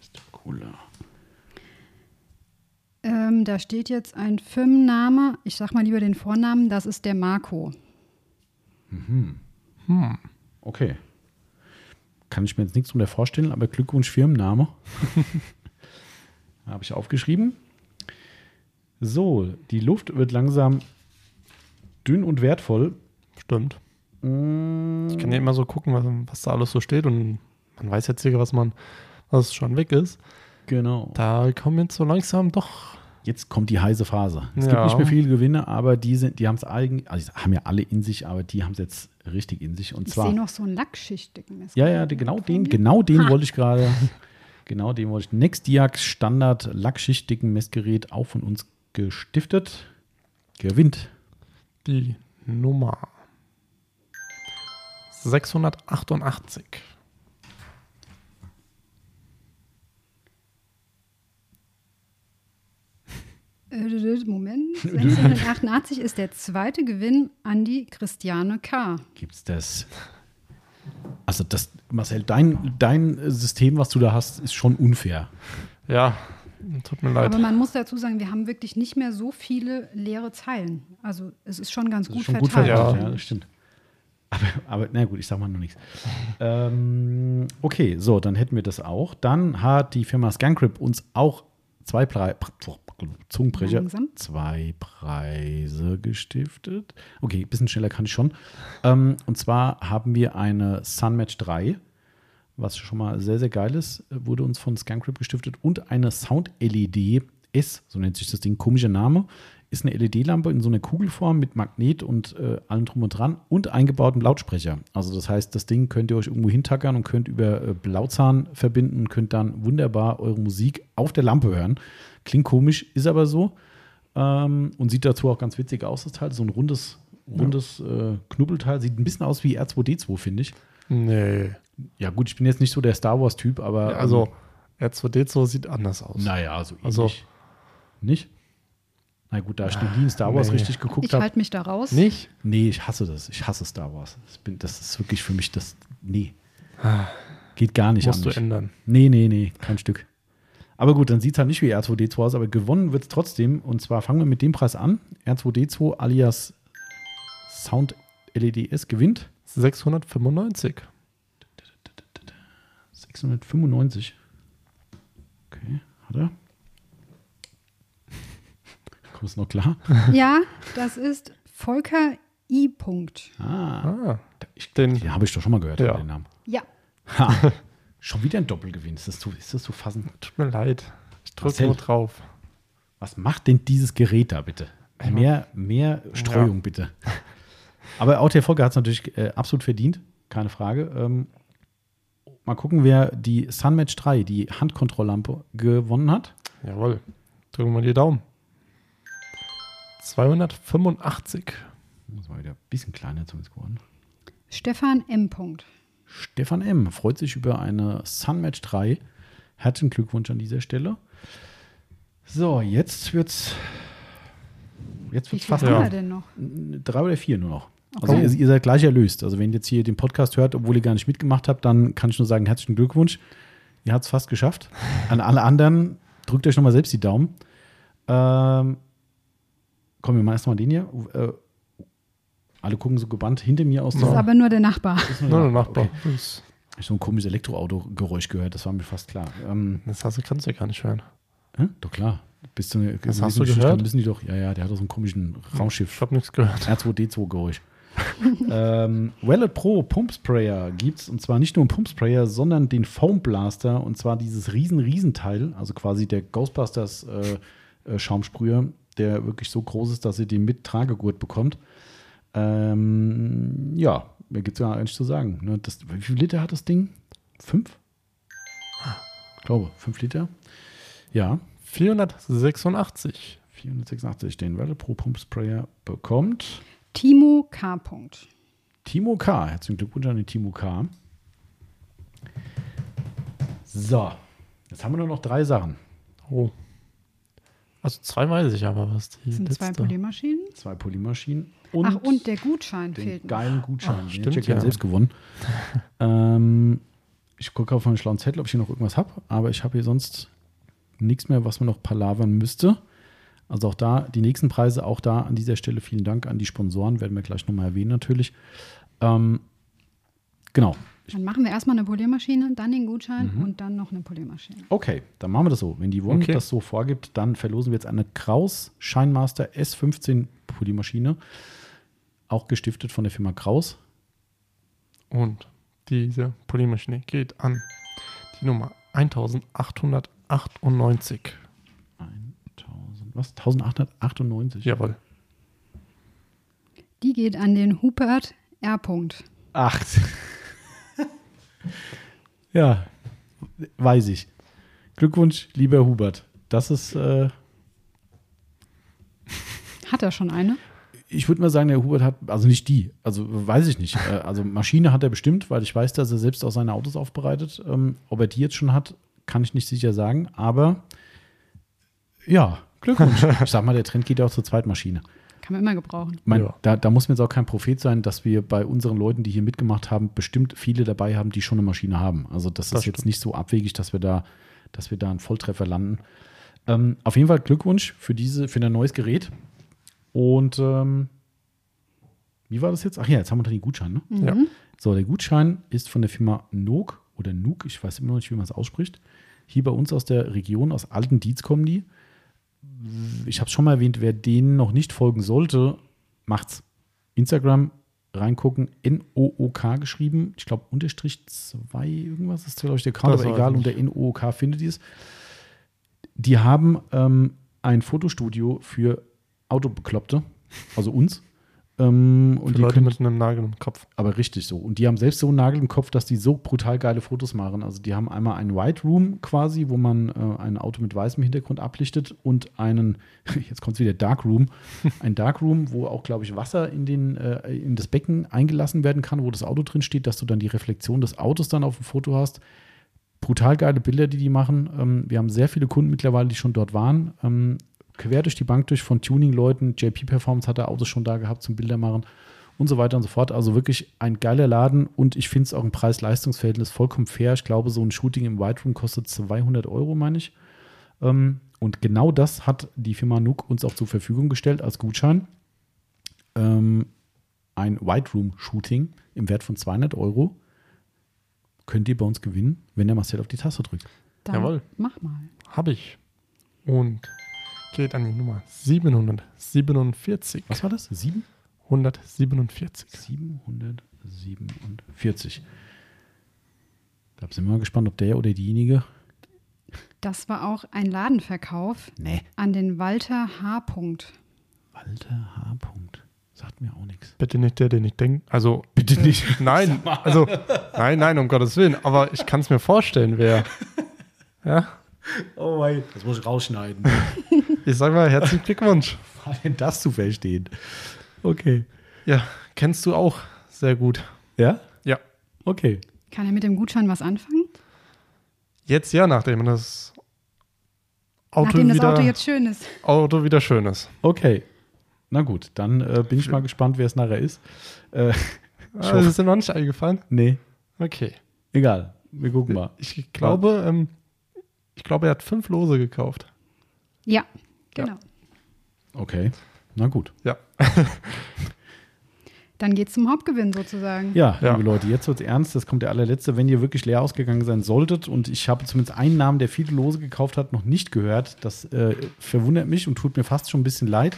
ist der cooler. Ähm, da steht jetzt ein Firmenname. Ich sag mal lieber den Vornamen, das ist der Marco. Mhm. Hm. Okay. Kann ich mir jetzt nichts drunter vorstellen, aber Glückwunsch Firmenname. Habe ich aufgeschrieben. So, die Luft wird langsam dünn und wertvoll. Stimmt. Mm, Ich kann ja immer so gucken, was, was da alles so steht und man weiß jetzt sicher, was man, was schon weg ist. Genau. Da kommen jetzt so langsam doch. Jetzt kommt die heiße Phase. Es Ja. gibt nicht mehr viele Gewinne, aber die, sind, die haben es eigentlich, also die haben ja alle in sich, aber die haben es jetzt richtig in sich. Und Ich zwar. sehe noch so einen Lackschichtdicken Messgerät. Ja, ja, genau vor den, genau den Ha. wollte ich gerade. Genau den wollte ich. Nexdiax Standard Lackschichtdicken Messgerät, auch von uns gestiftet. Gewinnt. Die Nummer 688. Moment. 688 ist der zweite Gewinn an die Christiane K. Gibt's das? Also, das, Marcel, dein, dein System, was du da hast, ist schon unfair. Ja, tut mir leid. Aber man muss dazu sagen, wir haben wirklich nicht mehr so viele leere Zeilen. Also es ist schon ganz Das gut ist schon gut verteilt. verteilt. Ja. Ja, das stimmt. Aber, aber na gut, ich sag mal nur nichts. Ähm, okay, so, dann hätten wir das auch. Dann hat die Firma Scancrip uns auch zwei Pre Zungenbrecher, Langsam. zwei Preise gestiftet. Okay, ein bisschen schneller kann ich schon. Ähm, und zwar haben wir eine Sunmatch 3, was schon mal sehr, sehr geil ist, wurde uns von Scancrip gestiftet und eine Sound-LED S, so nennt sich das Ding, komischer Name, ist eine LED-Lampe in so einer Kugelform mit Magnet und äh, allem drum und dran und eingebautem Lautsprecher. Also das heißt, das Ding könnt ihr euch irgendwo hintackern und könnt über äh, Blauzahn verbinden und könnt dann wunderbar eure Musik auf der Lampe hören. Klingt komisch, ist aber so. Ähm, und sieht dazu auch ganz witzig aus, das Teil. So ein rundes, rundes äh, Knubbelteil. Sieht ein bisschen aus wie R2D2, finde ich. nee. Ja, gut, ich bin jetzt nicht so der Star Wars-Typ, aber. Ja, also, R2D2 sieht anders aus. Ähm, naja, so ähnlich. Also- nicht? Na gut, da ich noch nie in Star Wars Nee. richtig geguckt Ich habe. halte mich da raus. Nicht? Nee, ich hasse das. Ich hasse Star Wars. Das, bin, das ist wirklich für mich das. Nee. Geht gar nicht Musst an du ändern. Nee, nee, nee, kein Stück. Aber gut, dann sieht es halt nicht wie R2D2 aus, aber gewonnen wird es trotzdem. Und zwar fangen wir mit dem Preis an. R2D2 alias Sound LEDS gewinnt 695. 695. Okay, hat er. Es noch klar? Ja, das ist Volker I. Punkt. Ah, Ah, ich, Den- den habe ich doch schon mal gehört, Ja. den Namen. Ja, Ha, schon wieder ein Doppelgewinn. Ist das so, ist das so fassend? tut mir leid. Ich drücke nur drauf. Was macht denn dieses Gerät da bitte? Mehr, mehr Streuung bitte. Aber auch der Volker hat es natürlich äh, absolut verdient, keine Frage. Ähm, mal gucken, wer die Sunmatch 3, die Handkontrolllampe, gewonnen hat. Jawohl. Drücken wir die Daumen. 285. Das war wieder ein bisschen kleiner zumindest geworden. Stefan M. Punkt. Stefan M. freut sich über eine Sunmatch 3. Herzlichen Glückwunsch an dieser Stelle. So, jetzt wird's. Jetzt Wie wird's viel fast haben Ja. wir denn noch? drei oder vier nur noch. Also Okay. ihr, ihr seid gleich erlöst. Also wenn ihr jetzt hier den Podcast hört, obwohl ihr gar nicht mitgemacht habt, dann kann ich nur sagen, herzlichen Glückwunsch. Ihr habt es fast geschafft. An alle anderen, drückt euch nochmal selbst die Daumen. Ähm, komm, wir machen erstmal den hier. Äh, alle gucken so gebannt hinter mir aus Das ist aber nur der Nachbar. Das ist nur der Nachbar. Okay. Das, Ich so ein komisches Elektroauto-Geräusch gehört, das war mir fast klar. Ähm, das hast du, kannst du ja gar nicht hören. hä? Doch klar. Bis zu einer Das hast du gehört? Müssen die doch, ja, ja, der hat doch so einen komischen Raumschiff. Ich habe nichts gehört. R2D2-Geräusch. ähm, Wallet Pro Pumpsprayer gibt es und zwar nicht nur einen Pumpsprayer, sondern den Foam Blaster und zwar dieses riesen Riesenteil, also quasi der Ghostbusters äh, äh, Schaumsprüher, der wirklich so groß ist, dass ihr den mit Tragegurt bekommt. Ähm, ja, mehr gibt es ja eigentlich zu sagen. Ne? Das, wie viel Liter hat das Ding? Fünf? Ich glaube, fünf Liter. Ja, 486. 486. Den Wallet Pro Pumpsprayer bekommt. Timo K. Punkt. Timo K. Herzlichen Glückwunsch an den Timo K. So, jetzt haben wir nur noch drei Sachen. Oh. Also zwei weiß ich aber, was die Das sind zwei letzte- Poliermaschinen. Zwei Polymaschinen und, Ach, und der Gutschein den fehlt noch. geilen Gutschein. Ach, den stimmt, ich ja gerne ja. selbst gewonnen. ähm, ich gucke auf meinen schlauen Zettel, ob ich hier noch irgendwas habe, aber ich habe hier sonst nichts mehr, was man noch palavern müsste. Also auch da, die nächsten Preise, auch da an dieser Stelle vielen Dank an die Sponsoren, werden wir gleich nochmal erwähnen natürlich. Ähm, genau. Dann machen wir erstmal eine Poliermaschine, dann den Gutschein Mhm. und dann noch eine Poliermaschine. Okay, dann machen wir das so. Wenn die Yvonne Okay. das so vorgibt, dann verlosen wir jetzt eine Kraus Shinemaster S15 Poliermaschine. Auch gestiftet von der Firma Kraus. Und diese Poliermaschine geht an die Nummer 1898. 1000, was? 1898? Jawohl. Die geht an den Hubert R. -Punkt. Ach. Ja, weiß ich. Glückwunsch, lieber Hubert. Das ist, äh, Hat er schon eine? ich würde mal sagen, der Hubert hat, also nicht die, also weiß ich nicht. Äh, also Maschine hat er bestimmt, weil ich weiß, dass er selbst auch seine Autos aufbereitet. Ähm, ob er die jetzt schon hat, kann ich nicht sicher sagen. Aber ja, Glückwunsch. ich sag mal, der Trend geht ja auch zur Zweitmaschine. Kann man immer gebrauchen. Mein, Ja. da, da muss man jetzt auch kein Prophet sein, dass wir bei unseren Leuten, die hier mitgemacht haben, bestimmt viele dabei haben, die schon eine Maschine haben. Also das, Das ist jetzt stimmt. nicht so abwegig, dass wir da, dass wir da einen Volltreffer landen. Ähm, auf jeden Fall Glückwunsch für diese, für ein neues Gerät. Und ähm, wie war das jetzt? Ach ja, jetzt haben wir den Gutschein, ne? Ja. So, der Gutschein ist von der Firma Nook oder Nook, ich weiß immer noch nicht, wie man es ausspricht. Hier bei uns aus der Region, aus Alten Dietz kommen die. Ich habe es schon mal erwähnt, wer denen noch nicht folgen sollte, macht's. Instagram reingucken, N-O-O-K geschrieben. Ich glaube, Unterstrich 2, irgendwas ist, glaube ich, der Account, Das aber egal, unter N-O-O-K findet ihr es. Die haben ähm, ein Fotostudio für Autobekloppte, also uns. Ähm, und Leute können- mit einem Nagel im Kopf. aber richtig so. Und die haben selbst so einen Nagel im Kopf, dass die so brutal geile Fotos machen. Also die haben einmal einen White Room quasi, wo man äh, ein Auto mit weißem Hintergrund ablichtet und einen, jetzt kommt wieder Dark Room, ein Dark Room, wo auch, glaube ich, Wasser in, den, äh, in das Becken eingelassen werden kann, wo das Auto drin steht, dass du dann die Reflexion des Autos dann auf dem Foto hast. Brutal geile Bilder, die die machen. Ähm, wir haben sehr viele Kunden mittlerweile, die schon dort waren. Ähm, quer durch die Bank durch von Tuning-Leuten. JP Performance hat er Autos schon da gehabt zum Bilder machen und so weiter und so fort. Also wirklich ein geiler Laden und ich finde es auch im Preis-Leistungs-Verhältnis vollkommen fair. Ich glaube, so ein Shooting im White Room kostet 200 Euro, meine ich. Ähm, und genau das hat die Firma Nook uns auch zur Verfügung gestellt als Gutschein. Ähm, ein White Room Shooting im Wert von 200 Euro könnt ihr bei uns gewinnen, wenn der Marcel auf die Taste drückt. Dann Jawohl. mach mal. Habe ich. Und geht an die Nummer 747. Was war das? 7? 147. 747. Da sind wir mal gespannt, ob der oder diejenige. Das war auch ein Ladenverkauf Nee. an den Walter H. -Punkt. Walter H. Punkt. Sagt mir auch nichts. Bitte nicht der, den ich denke. Also, Bitte nicht. nein, also, nein, nein, um Gottes Willen. Aber ich kann es mir vorstellen, wer. Ja, Oh wei. Das muss ich rausschneiden. ich sag mal, herzlichen Glückwunsch. War denn das zu verstehen? Okay. Ja, kennst du auch sehr gut. Ja? Ja. Okay. Kann er mit dem Gutschein was anfangen? Jetzt ja, nachdem das Auto, Nachdem das wieder, Auto jetzt schön ist. Auto wieder schön ist. Okay. Na gut, dann äh, bin ich mal gespannt, wer es nachher ist. Äh, Ah, ist dir noch nicht eingefallen? nee, Okay. egal. Wir gucken mal. Ich glaube, ähm, ich glaube, er hat fünf Lose gekauft. Ja, genau. Okay. Na gut. Ja. Dann geht's zum Hauptgewinn sozusagen. Ja, Ja. liebe Leute, jetzt wird es ernst. Das kommt der allerletzte. Wenn ihr wirklich leer ausgegangen sein solltet und ich habe zumindest einen Namen, der viele Lose gekauft hat, noch nicht gehört. Das äh, verwundert mich und tut mir fast schon ein bisschen leid.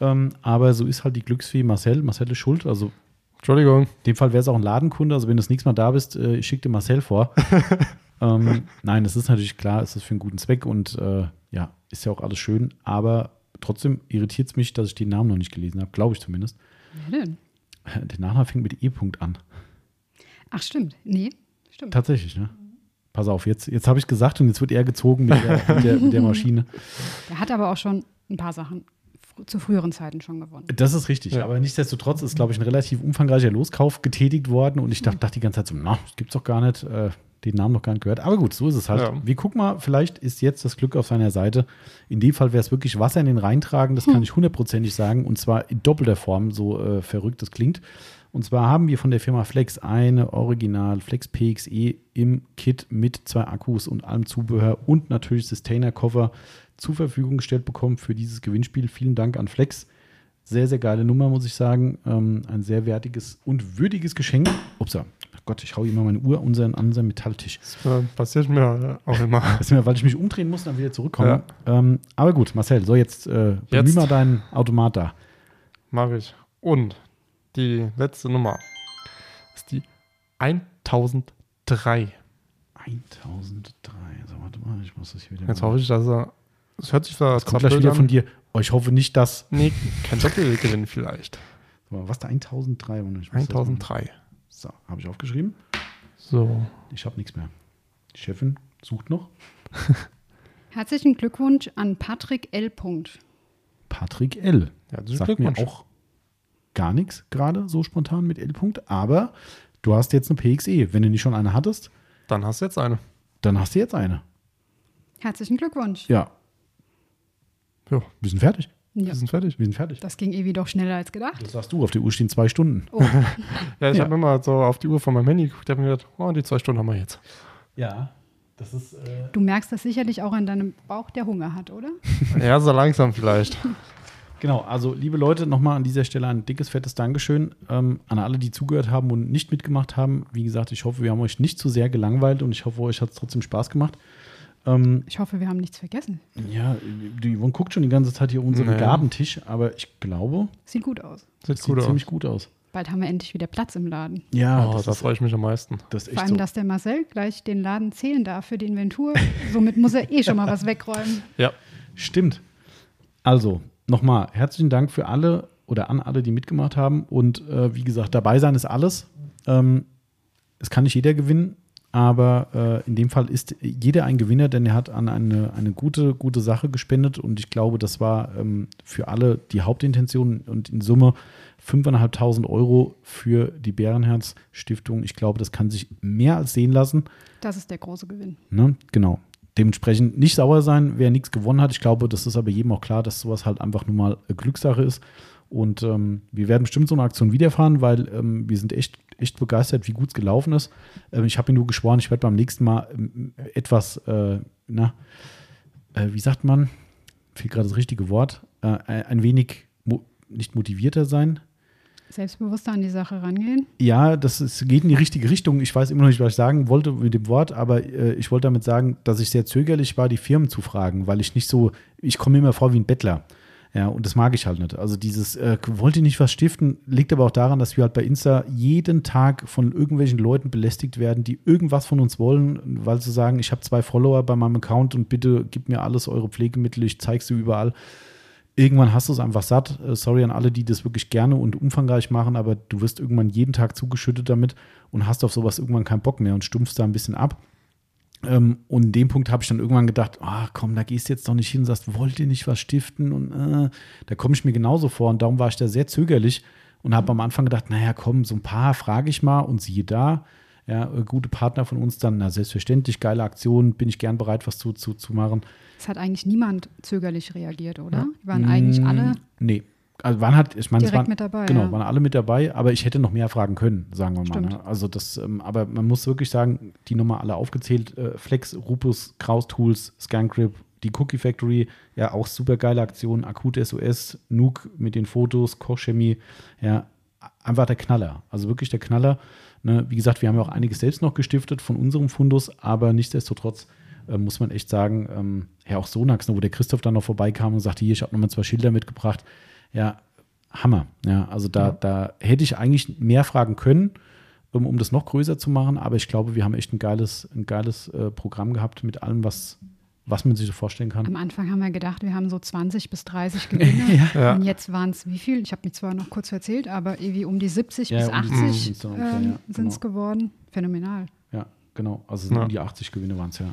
Ähm, aber so ist halt die Glücksfee Marcel. Marcel ist schuld. Also Entschuldigung. in dem Fall wäre es auch ein Ladenkunde. Also wenn du das nächste Mal da bist, äh, ich schicke dir Marcel vor. ähm, nein, es ist natürlich klar, es ist für einen guten Zweck und äh, ja, ist ja auch alles schön. Aber trotzdem irritiert es mich, dass ich den Namen noch nicht gelesen habe. Glaube ich zumindest. Wer denn? Der Nachname fängt mit E-Punkt an. Ach, stimmt. Nee, stimmt. Tatsächlich, ne? Pass auf, jetzt, jetzt habe ich gesagt und jetzt wird er gezogen mit der, mit der, mit der Maschine. Der hat aber auch schon ein paar Sachen zu früheren Zeiten schon gewonnen. Das ist richtig, Ja. aber nichtsdestotrotz ist, glaube ich, ein relativ umfangreicher Loskauf getätigt worden und ich dachte, dachte die ganze Zeit so, na, das gibt's doch gar nicht, äh, den Namen noch gar nicht gehört. Aber gut, so ist es halt. Ja. Wir gucken mal, vielleicht ist jetzt das Glück auf seiner Seite. In dem Fall wäre es wirklich Wasser in den Rhein tragen, das kann ich hundertprozentig sagen und zwar in doppelter Form, so äh, verrückt das klingt. Und zwar haben wir von der Firma Flex eine Original Flex PXE im Kit mit zwei Akkus und allem Zubehör und natürlich Sustainer-Koffer zur Verfügung gestellt bekommen für dieses Gewinnspiel. Vielen Dank an Flex. Sehr, sehr geile Nummer, muss ich sagen. Ähm, ein sehr wertiges und würdiges Geschenk. Upsa. Gott, ich hau mal meine Uhr unseren, an unseren Metalltisch. Das äh, passiert mir auch immer. Das mir, weil ich mich umdrehen muss und dann wieder zurückkomme. Ähm, aber gut, Marcel, so jetzt, äh, Jetzt. mal deinen Automat da. Mache ich. Und die letzte Nummer ist die 1003. 1003. So, warte mal, ich muss das hier wieder. Jetzt hoffe ich, dass er. Es hört sich Das kommt gleich wieder an. von dir. Oh, ich hoffe nicht, dass. Nee, kein Doppelgewinn vielleicht. Was da 1003? Warte, ich muss das mal- 1003. So, habe ich aufgeschrieben. So. Ich habe nichts mehr. Die Chefin sucht noch. Herzlichen Glückwunsch an Patrick L. Punkt. Patrick L. Ja, das ist Sagt mir Glückwunsch. auch gar nichts gerade so spontan mit L. -Punkt. Aber du hast jetzt eine PXE. Wenn du nicht schon eine hattest, Dann hast du jetzt eine. dann hast du jetzt eine. Herzlichen Glückwunsch. Ja, Ja, wir sind fertig. Ja, wir sind fertig. Wir sind fertig. das ging irgendwie doch schneller als gedacht. Das sagst du, auf der Uhr stehen zwei Stunden. Oh, Ja, ich Ja. habe immer so auf die Uhr von meinem Handy geguckt, habe mir gedacht, oh, die zwei Stunden haben wir jetzt. Ja, das ist. Äh du merkst das sicherlich auch an deinem Bauch, der Hunger hat, oder? Ja, so langsam vielleicht. Genau, also liebe Leute, nochmal an dieser Stelle ein dickes, fettes Dankeschön ähm, an alle, die zugehört haben und nicht mitgemacht haben. Wie gesagt, ich hoffe, wir haben euch nicht zu sehr gelangweilt und ich hoffe, euch hat es trotzdem Spaß gemacht. Ähm, Ich hoffe, wir haben nichts vergessen. ja, die Yvonne guckt schon die ganze Zeit hier unseren Naja. Gabentisch, aber ich glaube, Sieht gut aus. Sieht es gut sieht aus. ziemlich gut aus. Bald haben wir endlich wieder Platz im Laden. Ja, Oh, das, da freue ich mich am meisten. das ist Vor allem, so. dass der Marcel gleich den Laden zählen darf für die Inventur. Somit muss er eh schon mal was wegräumen. Ja. Stimmt. Also, nochmal, herzlichen Dank für alle oder an alle, die mitgemacht haben. Und äh, wie gesagt, dabei sein ist alles. Ähm, es kann nicht jeder gewinnen, aber äh, in dem Fall ist jeder ein Gewinner, denn er hat an eine, eine gute, gute Sache gespendet. Und ich glaube, das war ähm, für alle die Hauptintention und in Summe 5.500 Euro für die Bärenherz-Stiftung. Ich glaube, das kann sich mehr als sehen lassen. Das ist der große Gewinn. Ne? Genau. Dementsprechend nicht sauer sein, wer nichts gewonnen hat. Ich glaube, das ist aber jedem auch klar, dass sowas halt einfach nur mal eine Glückssache ist. Und ähm, wir werden bestimmt so eine Aktion wiederfahren, weil ähm, wir sind echt, echt begeistert, wie gut es gelaufen ist. Ähm, ich habe mir nur geschworen, ich werde beim nächsten Mal ähm, etwas, äh, na, äh, wie sagt man, fehlt gerade das richtige Wort, äh, ein wenig mo nicht motivierter sein, Selbstbewusster an die Sache rangehen. ja, das ist, geht in die richtige Richtung. Ich weiß immer noch nicht, was ich sagen wollte mit dem Wort, aber äh, ich wollte damit sagen, dass ich sehr zögerlich war, die Firmen zu fragen, weil ich nicht so, ich komme mir immer vor wie ein Bettler. Ja, und das mag ich halt nicht. Also dieses, äh, wollt ihr nicht was stiften, liegt aber auch daran, dass wir halt bei Insta jeden Tag von irgendwelchen Leuten belästigt werden, die irgendwas von uns wollen, weil sie sagen, ich habe zwei Follower bei meinem Account und bitte gib mir alles eure Pflegemittel, ich zeige sie überall irgendwann hast du es einfach satt. Äh, Sorry an alle, die das wirklich gerne und umfangreich machen, aber du wirst irgendwann jeden Tag zugeschüttet damit und hast auf sowas irgendwann keinen Bock mehr und stumpfst da ein bisschen ab. Ähm, und in dem Punkt habe ich dann irgendwann gedacht, ah komm, da gehst du jetzt doch nicht hin und sagst, wollt ihr nicht was stiften? Und äh, da komme ich mir genauso vor. Und darum war ich da sehr zögerlich und habe am Anfang gedacht, naja, komm, so ein paar frage ich mal und siehe da, ja, äh, gute Partner von uns dann, na selbstverständlich, geile Aktion, bin ich gern bereit, was zu, zu, zu machen. Es hat eigentlich niemand zögerlich reagiert, oder? Die waren eigentlich alle Mm, Nee. Also waren halt, ich meine, es waren, mit dabei. genau, ja. waren alle mit dabei, aber ich hätte noch mehr fragen können, sagen wir mal. Ne? Also das, ähm, aber man muss wirklich sagen, die Nummer alle aufgezählt, äh, Flex, Rupus, Kraus Tools, Scangrip, die Cookie Factory, ja, auch super geile Aktion, Akut SOS, Nuke mit den Fotos, Kochchemie, ja, einfach der Knaller. Also wirklich der Knaller. Ne? Wie gesagt, wir haben ja auch einiges selbst noch gestiftet von unserem Fundus, aber nichtsdestotrotz äh, muss man echt sagen, ähm, ja, auch Sonax, ne, wo der Christoph dann noch vorbeikam und sagte, hier, ich habe nochmal zwei Schilder mitgebracht. Ja, Hammer. Ja, also da, Ja. da hätte ich eigentlich mehr fragen können, um, um das noch größer zu machen, aber ich glaube, wir haben echt ein geiles, ein geiles äh, Programm gehabt mit allem, was, was man sich so vorstellen kann. Am Anfang haben wir gedacht, wir haben so 20 bis 30 Gewinne. Ja. Und jetzt waren es wie viel? Ich habe mich zwar noch kurz erzählt, aber irgendwie um die 70 Ja, bis um die 80 sind's dann ungefähr, ähm, ja, sind es genau. geworden. Phänomenal. Ja, genau. Also um die 80 Gewinne waren es ja.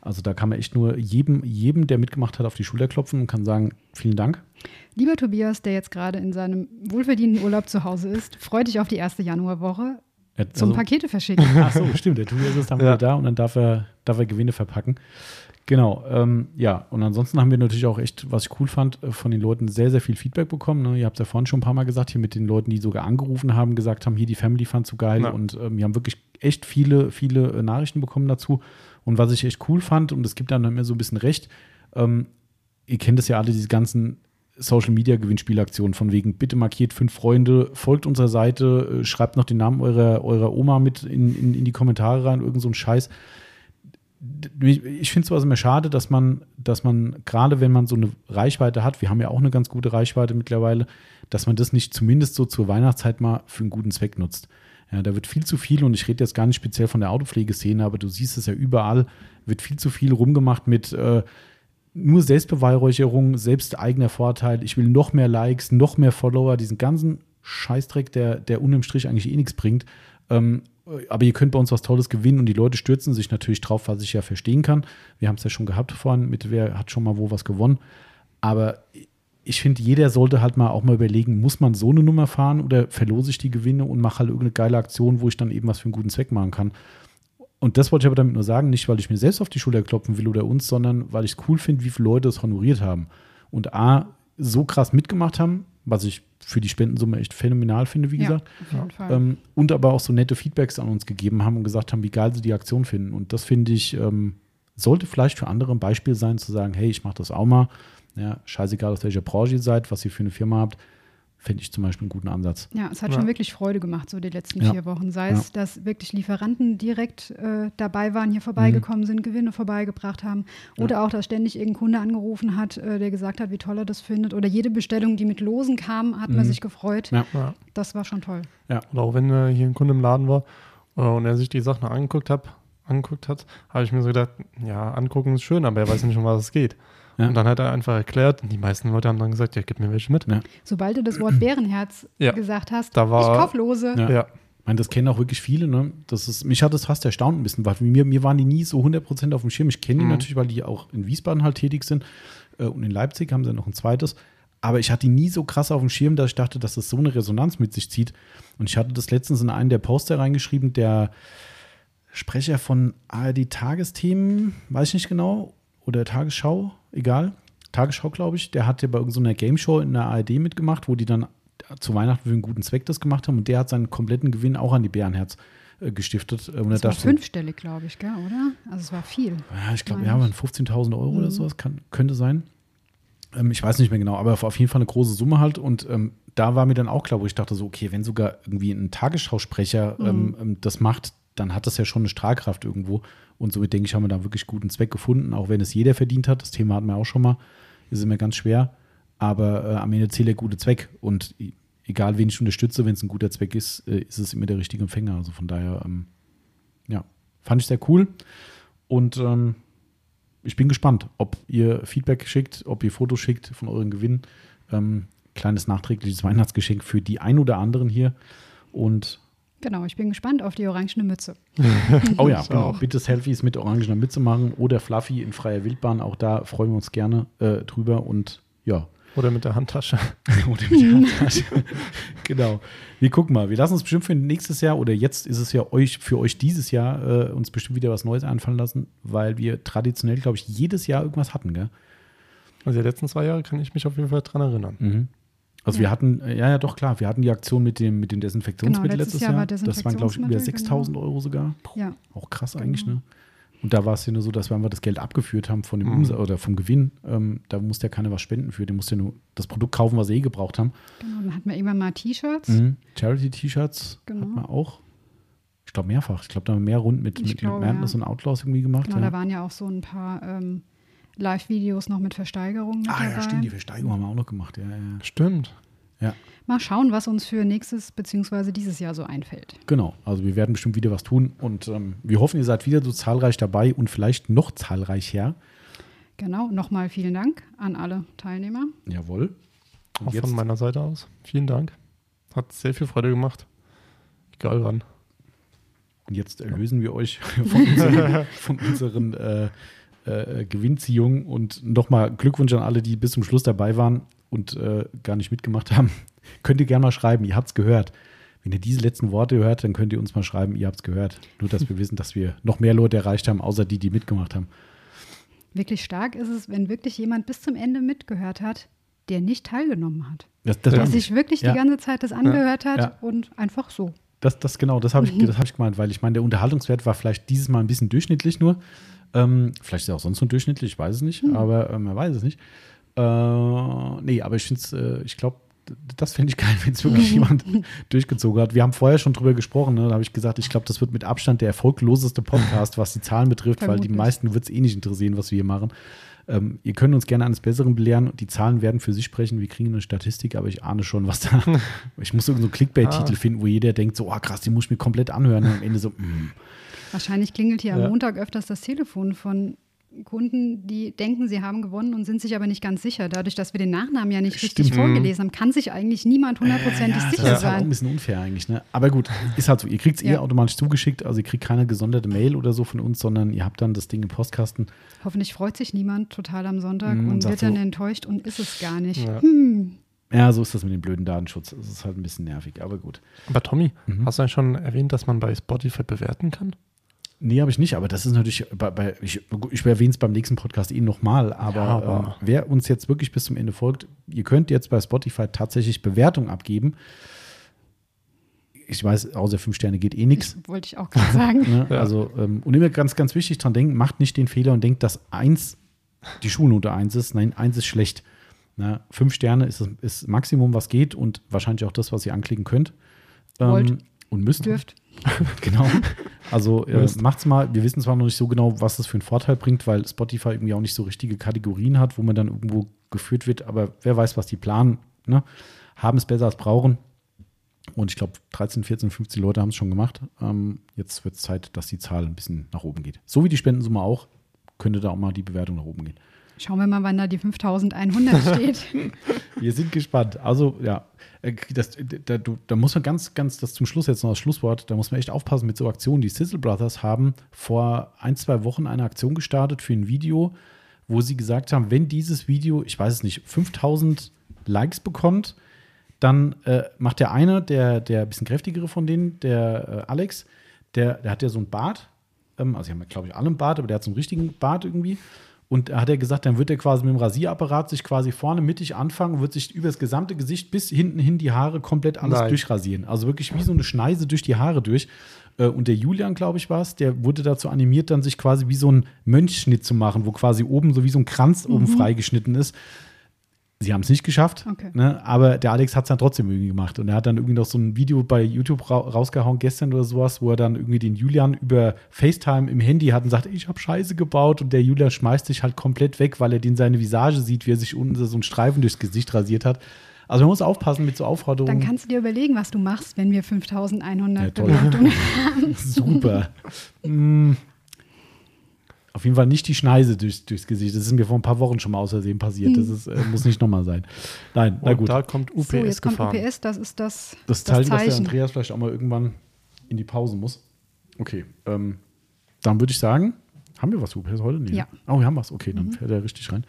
Also da kann man echt nur jedem, jedem, der mitgemacht hat, auf die Schulter klopfen und kann sagen, vielen Dank. Lieber Tobias, der jetzt gerade in seinem wohlverdienten Urlaub zu Hause ist, freut dich auf die erste Januarwoche Ja, zum also- Pakete verschicken. Ach so, stimmt. Der Tobias ist dann Ja. wieder da und dann darf er, darf er Gewinne verpacken. Genau, ähm, ja. Und ansonsten haben wir natürlich auch echt, was ich cool fand, äh, von den Leuten sehr, sehr viel Feedback bekommen. Ne? Ihr habt es ja vorhin schon ein paar Mal gesagt, hier mit den Leuten, die sogar angerufen haben, gesagt haben, hier die Family fand so geil. Ja. Und ähm, wir haben wirklich echt viele, viele äh, Nachrichten bekommen dazu. Und was ich echt cool fand, und es gibt dann immer so ein bisschen recht, ähm, ihr kennt es ja alle, diese ganzen Social Media Gewinnspielaktionen von wegen, bitte markiert fünf Freunde, folgt unserer Seite, äh, schreibt noch den Namen eurer, eurer Oma mit in, in, in die Kommentare rein, irgend so ein Scheiß. Ich finde es immer schade, dass man, dass man, gerade wenn man so eine Reichweite hat, wir haben ja auch eine ganz gute Reichweite mittlerweile, dass man das nicht zumindest so zur Weihnachtszeit mal für einen guten Zweck nutzt. Ja, da wird viel zu viel, und ich rede jetzt gar nicht speziell von der Autopflegeszene, aber du siehst es ja überall, wird viel zu viel rumgemacht mit äh, nur Selbstbeweihräucherung, selbst eigener Vorteil. Ich will noch mehr Likes, noch mehr Follower, diesen ganzen Scheißdreck, der, der unterm Strich eigentlich eh nichts bringt. Ähm, aber ihr könnt bei uns was Tolles gewinnen und die Leute stürzen sich natürlich drauf, was ich ja verstehen kann. Wir haben es ja schon gehabt vorhin, mit wer hat schon mal wo was gewonnen. Aber ich finde, jeder sollte halt mal auch mal überlegen, muss man so eine Nummer fahren oder verlose ich die Gewinne und mache halt irgendeine geile Aktion, wo ich dann eben was für einen guten Zweck machen kann. Und das wollte ich aber damit nur sagen, nicht weil ich mir selbst auf die Schulter klopfen will oder uns, sondern weil ich es cool finde, wie viele Leute es honoriert haben. Und A, so krass mitgemacht haben, was ich für die Spendensumme echt phänomenal finde, wie Ja, gesagt. auf jeden Fall. Ähm, und aber auch so nette Feedbacks an uns gegeben haben und gesagt haben, wie geil sie die Aktion finden. Und das finde ich, ähm, sollte vielleicht für andere ein Beispiel sein, zu sagen, hey, ich mache das auch mal. Ja, scheißegal, aus welcher Branche ihr seid, was ihr für eine Firma habt, finde ich zum Beispiel einen guten Ansatz. Ja, es hat Ja. schon wirklich Freude gemacht, so die letzten Ja. vier Wochen. Sei es, dass wirklich Lieferanten direkt äh, dabei waren, hier vorbeigekommen sind, Gewinne vorbeigebracht haben. Oder auch, dass ständig irgendein Kunde angerufen hat, äh, der gesagt hat, wie toll er das findet. Oder jede Bestellung, die mit Losen kam, hat man sich gefreut. Ja. Ja. Das war schon toll. Oder auch wenn äh, hier ein Kunde im Laden war äh, und er sich die Sachen angeguckt, hab, angeguckt hat, habe ich mir so gedacht, ja, angucken ist schön, aber er weiß nicht, um was es geht. Ja. Und dann hat er einfach erklärt, und die meisten Leute haben dann gesagt, ja, gib mir welche mit. Ja. Sobald du das Wort Bärenherz Ja. gesagt hast, Da war- ich kauf Lose. Ja. Ja, Ich meine, das kennen auch wirklich viele. Ne? Das ist, mich hat das fast erstaunt ein bisschen, weil mir, mir waren die nie so 100% auf dem Schirm. Ich kenne die Mhm. natürlich, weil die auch in Wiesbaden halt tätig sind. Äh, und in Leipzig haben sie noch ein zweites. Aber ich hatte die nie so krass auf dem Schirm, dass ich dachte, dass das so eine Resonanz mit sich zieht. Und ich hatte das letztens in einen der Poster reingeschrieben, der Sprecher von ARD Tagesthemen, weiß ich nicht genau, oder Tagesschau, egal. Tagesschau, glaube ich, der hat ja bei irgendeiner Game Show in der ARD mitgemacht, wo die dann zu Weihnachten für einen guten Zweck das gemacht haben und der hat seinen kompletten Gewinn auch an die Bärenherz äh, gestiftet. Äh, er Das war fünfstellig, glaube ich, gell, oder? Also es war viel. ja, ich glaube, ja, waren ich. 15.000 Euro Mhm. oder sowas, kann, könnte sein. Ähm, ich weiß nicht mehr genau, aber auf jeden Fall eine große Summe halt. Und ähm, da war mir dann auch klar, wo ich dachte so, okay, wenn sogar irgendwie ein Tagesschausprecher Mhm. ähm, ähm, das macht, dann hat das ja schon eine Strahlkraft irgendwo. Und somit denke ich, haben wir da wirklich guten Zweck gefunden, auch wenn es jeder verdient hat. Das Thema hatten wir auch schon mal. Ist immer ganz schwer. Aber äh, am Ende zählt der gute Zweck. Und egal, wen ich unterstütze, wenn es ein guter Zweck ist, äh, ist es immer der richtige Empfänger. Also von daher, ähm, ja, fand ich sehr cool. Und ähm, ich bin gespannt, ob ihr Feedback schickt, ob ihr Fotos schickt von euren Gewinnen. Ähm, kleines nachträgliches Weihnachtsgeschenk für die ein oder anderen hier. Und Genau, ich bin gespannt auf die orangene Mütze. oh ja, genau. Bitte Selfies mit orangener Mütze machen oder Fluffy in freier Wildbahn. Auch da freuen wir uns gerne äh, drüber. Und ja, oder mit der Handtasche. oder mit der Handtasche. genau. Wir gucken mal. Wir lassen uns bestimmt für nächstes Jahr oder jetzt ist es ja euch für euch dieses Jahr äh, uns bestimmt wieder was Neues einfallen lassen, weil wir traditionell, glaube ich, jedes Jahr irgendwas hatten, gell? Also die letzten zwei Jahre kann ich mich auf jeden Fall dran erinnern. Mhm. Also wir Ja. hatten, äh, ja, ja, doch klar, wir hatten die Aktion mit dem, mit dem Desinfektionsmittel Genau, letztes letztes Jahr Jahr. war das waren, glaube ich, über Desinfektionsmittel, 6000 Euro sogar. Ja, Auch krass Genau. eigentlich, ne? Und da war es ja nur so, dass wenn wir das Geld abgeführt haben von dem Mhm. Umsatz oder vom Gewinn, ähm, da musste ja keiner was spenden für, der musste ja nur das Produkt kaufen, was sie eh gebraucht haben. genau. Dann hatten wir irgendwann mal T-Shirts. Mhm. Charity-T-Shirts Genau. hat man auch. Ich glaube mehrfach. Ich glaube, da haben wir mehr Runden mit, Ich mit, glaube, mit Madness ja. und Outlaws irgendwie gemacht. Genau, ja. da waren ja auch so ein paar ähm, Live-Videos noch mit Versteigerungen mit ah dabei. ja, stimmt, die Versteigerung haben wir auch noch gemacht. Ja, ja. Stimmt. ja. Mal schauen, was uns für nächstes bzw. dieses Jahr so einfällt. Genau, also wir werden bestimmt wieder was tun und ähm, wir hoffen, ihr seid wieder so zahlreich dabei und vielleicht noch zahlreicher. Genau, nochmal vielen Dank an alle Teilnehmer. Jawohl. Und Auch jetzt, von meiner Seite aus. Vielen Dank. Hat sehr viel Freude gemacht. Egal wann. und jetzt erlösen wir euch von unseren, von unseren äh, äh, Gewinnziehungen und nochmal Glückwunsch an alle, die bis zum Schluss dabei waren und äh, gar nicht mitgemacht haben. könnt ihr gerne mal schreiben, ihr habt es gehört. Wenn ihr diese letzten Worte hört, dann könnt ihr uns mal schreiben, ihr habt es gehört. Nur, dass wir wissen, dass wir noch mehr Leute erreicht haben, außer die, die mitgemacht haben. Wirklich stark ist es, wenn wirklich jemand bis zum Ende mitgehört hat, der nicht teilgenommen hat. Das, das, Ja. Der sich wirklich Ja. die ganze Zeit das angehört hat Ja. und einfach so. Das, das genau, das habe ich, das hab ich gemeint, weil ich meine, der Unterhaltungswert war vielleicht dieses Mal ein bisschen durchschnittlich nur. Ähm, vielleicht ist er auch sonst nur durchschnittlich, ich weiß es nicht, aber äh, man weiß es nicht. Äh, nee, aber ich finde es, äh, ich glaube, das fände ich geil, wenn es wirklich jemand durchgezogen hat. Wir haben vorher schon drüber gesprochen, ne? da habe ich gesagt, ich glaube, das wird mit Abstand der erfolgloseste Podcast, was die Zahlen betrifft, weil die meisten wird es eh nicht interessieren, was wir hier machen. Ähm, ihr könnt uns gerne eines Besseren belehren. Die Zahlen werden für sich sprechen. Wir kriegen eine Statistik, aber ich ahne schon, was da. ich muss irgendeinen so Clickbait-Titel Ah. finden, wo jeder denkt, so, oh krass, die muss ich mir komplett anhören. Und am Ende so, mm. Wahrscheinlich klingelt hier Ja. am Montag öfters das Telefon von Kunden, die denken, sie haben gewonnen und sind sich aber nicht ganz sicher. Dadurch, dass wir den Nachnamen ja nicht richtig Stimmt. vorgelesen haben, kann sich eigentlich niemand hundertprozentig Ja, sicher das ist halt auch ein sein. bisschen unfair eigentlich. Ne? Aber gut, ist halt so. Ihr kriegt es eh Ja. automatisch zugeschickt. Also ihr kriegt keine gesonderte Mail oder so von uns, sondern ihr habt dann das Ding im Postkasten. Hoffentlich freut sich niemand total am Sonntag Mhm, und wird dann so- enttäuscht und ist es gar nicht. Ja. Hm. Ja, so ist das mit dem blöden Datenschutz. Das ist halt ein bisschen nervig, aber gut. Aber Tommy, Mhm. hast du eigentlich schon erwähnt, dass man bei Spotify bewerten kann? Nee, habe ich nicht, aber das ist natürlich, bei, bei, ich, ich erwähne es beim nächsten Podcast eh nochmal, aber, Ja, aber- ähm, wer uns jetzt wirklich bis zum Ende folgt, ihr könnt jetzt bei Spotify tatsächlich Bewertung abgeben. Ich weiß, außer fünf Sterne geht eh nichts. Wollte ich auch gerade sagen. Ne? Ja. Also, ähm, und immer ganz, ganz wichtig dran denken, macht nicht den Fehler und denkt, dass eins die Schulnote eins ist. Nein, eins ist schlecht. Na, fünf Sterne ist das ist Maximum, was geht und wahrscheinlich auch das, was ihr anklicken könnt. Ähm, Wollt. Und müsst. Dürft. genau. Also äh, macht's mal. Wir wissen zwar noch nicht so genau, was das für einen Vorteil bringt, weil Spotify irgendwie auch nicht so richtige Kategorien hat, wo man dann irgendwo geführt wird, aber wer weiß, was die planen. Ne? Haben es besser als brauchen. Und ich glaube, 13, 14, 15 Leute haben es schon gemacht. Ähm, jetzt wird es Zeit, dass die Zahl ein bisschen nach oben geht. So wie die Spendensumme auch, könnte da auch mal die Bewertung nach oben gehen. Schauen wir mal, wann da die 5100 steht. Wir sind gespannt. Also, ja, äh, das, da, du- da muss man ganz, ganz, das zum Schluss jetzt noch das Schlusswort, da muss man echt aufpassen mit so Aktionen. Die Sizzle Brothers haben vor ein, zwei Wochen eine Aktion gestartet für ein Video, wo sie gesagt haben, wenn dieses Video, ich weiß es nicht, 5000 Likes bekommt, dann äh, macht der eine, der, der ein bisschen kräftigere von denen, der äh, Alex, der, der hat ja so einen Bart. Ähm, also, sie haben glaube ich, alle einen Bart, aber der hat so einen richtigen Bart irgendwie. Und da hat er gesagt, dann wird er quasi mit dem Rasierapparat sich quasi vorne mittig anfangen und wird sich über das gesamte Gesicht bis hinten hin die Haare komplett alles Nein. durchrasieren. Also wirklich wie so eine Schneise durch die Haare durch. Äh, Und der Julian, glaube ich, war es, der wurde dazu animiert, dann sich quasi wie so ein Mönchschnitt zu machen, wo quasi oben so wie so ein Kranz oben freigeschnitten ist. Sie haben es nicht geschafft, Okay. ne? aber der Alex hat es dann trotzdem irgendwie gemacht. Und er hat dann irgendwie noch so ein Video bei YouTube ra rausgehauen gestern oder sowas, wo er dann irgendwie den Julian über FaceTime im Handy hat und sagt, ich habe Scheiße gebaut. Und der Julian schmeißt sich halt komplett weg, weil er den seine Visage sieht, wie er sich unten so einen Streifen durchs Gesicht rasiert hat. Also man muss aufpassen mit so Dann Aufforderungen. kannst du dir überlegen, was du machst, wenn wir 5100 Ja. Bewertungen Super. Mm. Auf jeden Fall nicht die Schneise durch, durchs Gesicht. Das ist mir vor ein paar Wochen schon mal aus Versehen passiert. Das ist, äh, muss nicht nochmal sein. Nein, na Und gut. da kommt UPS So, jetzt kommt gefahren. UPS, das ist das, Das Zeichen, dass der. Andreas vielleicht auch mal irgendwann in die Pause muss. Okay, ähm, dann würde ich sagen, haben wir was UPS heute? Nee. Ja. Oh, wir haben was. Okay, dann fährt er richtig rein.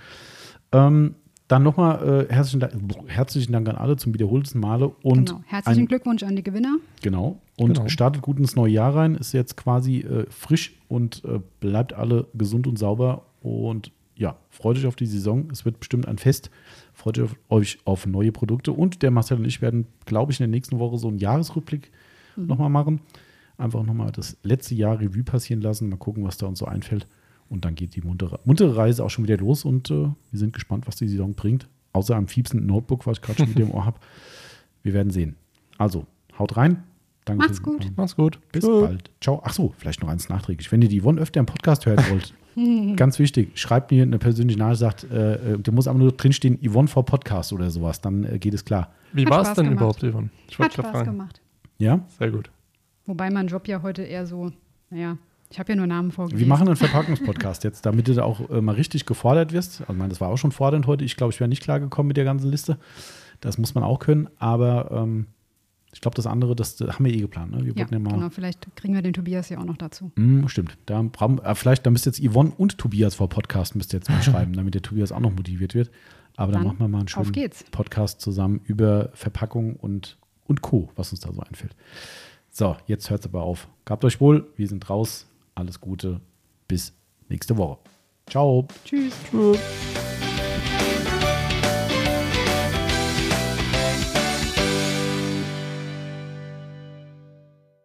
Ähm, dann nochmal äh, herzlichen, Dank, herzlichen Dank an alle zum wiederholten Male. Und genau. Herzlichen ein, Glückwunsch an die Gewinner. Genau. Und Genau. startet gut ins neue Jahr rein. Ist jetzt quasi äh, frisch und äh, bleibt alle gesund und sauber. Und ja, freut euch auf die Saison. Es wird bestimmt ein Fest. Freut euch auf, euch auf neue Produkte. Und der Marcel und ich werden, glaube ich, in der nächsten Woche so einen Jahresrückblick nochmal machen. Einfach nochmal das letzte Jahr Revue passieren lassen. Mal gucken, was da uns so einfällt. Und dann geht die muntere, muntere Reise auch schon wieder los. Und äh, wir sind gespannt, was die Saison bringt. Außer am fiepsenden Notebook, was ich gerade schon wieder im Ohr habe. Wir werden sehen. Also, haut rein. Danke Macht's gut. Mach's gut. Bis Tschö. bald. Ciao. Ach so, vielleicht noch eins nachträglich. Wenn ihr die Yvonne öfter im Podcast hören wollt, ganz wichtig, schreibt mir eine persönliche Nachricht, sagt, äh, äh, da muss aber nur drinstehen, Yvonne vor Podcast oder sowas, dann äh, geht es klar. Wie Hat war es denn gemacht. überhaupt, Ivan? Ich Hat wollte gerade Spaß fragen. gemacht. Ja? Sehr gut. Wobei mein Job ja heute eher so, naja, ich habe ja nur Namen vorgelesen. Wir machen einen Verpackungspodcast jetzt, damit du da auch äh, mal richtig gefordert wirst. Also, ich meine, das war auch schon fordernd heute. Ich glaube, ich wäre nicht klar gekommen mit der ganzen Liste. Das muss man auch können. Aber ähm, ich glaube, das andere, das, das haben wir eh geplant. Ne? Wir Ja, ja mal. genau, vielleicht kriegen wir den Tobias ja auch noch dazu. Hm, stimmt. Da brauchen, äh, vielleicht, da müsst jetzt Yvonne und Tobias vor Podcast müsst ihr jetzt mal schreiben, damit der Tobias auch noch motiviert wird. Aber dann, Dann machen wir mal einen schönen. Podcast zusammen über Verpackung und, und Co., was uns da so einfällt. So, jetzt hört es aber auf. Gehabt euch wohl, wir sind raus. Alles Gute. Bis nächste Woche. Ciao. Tschüss. Tschö.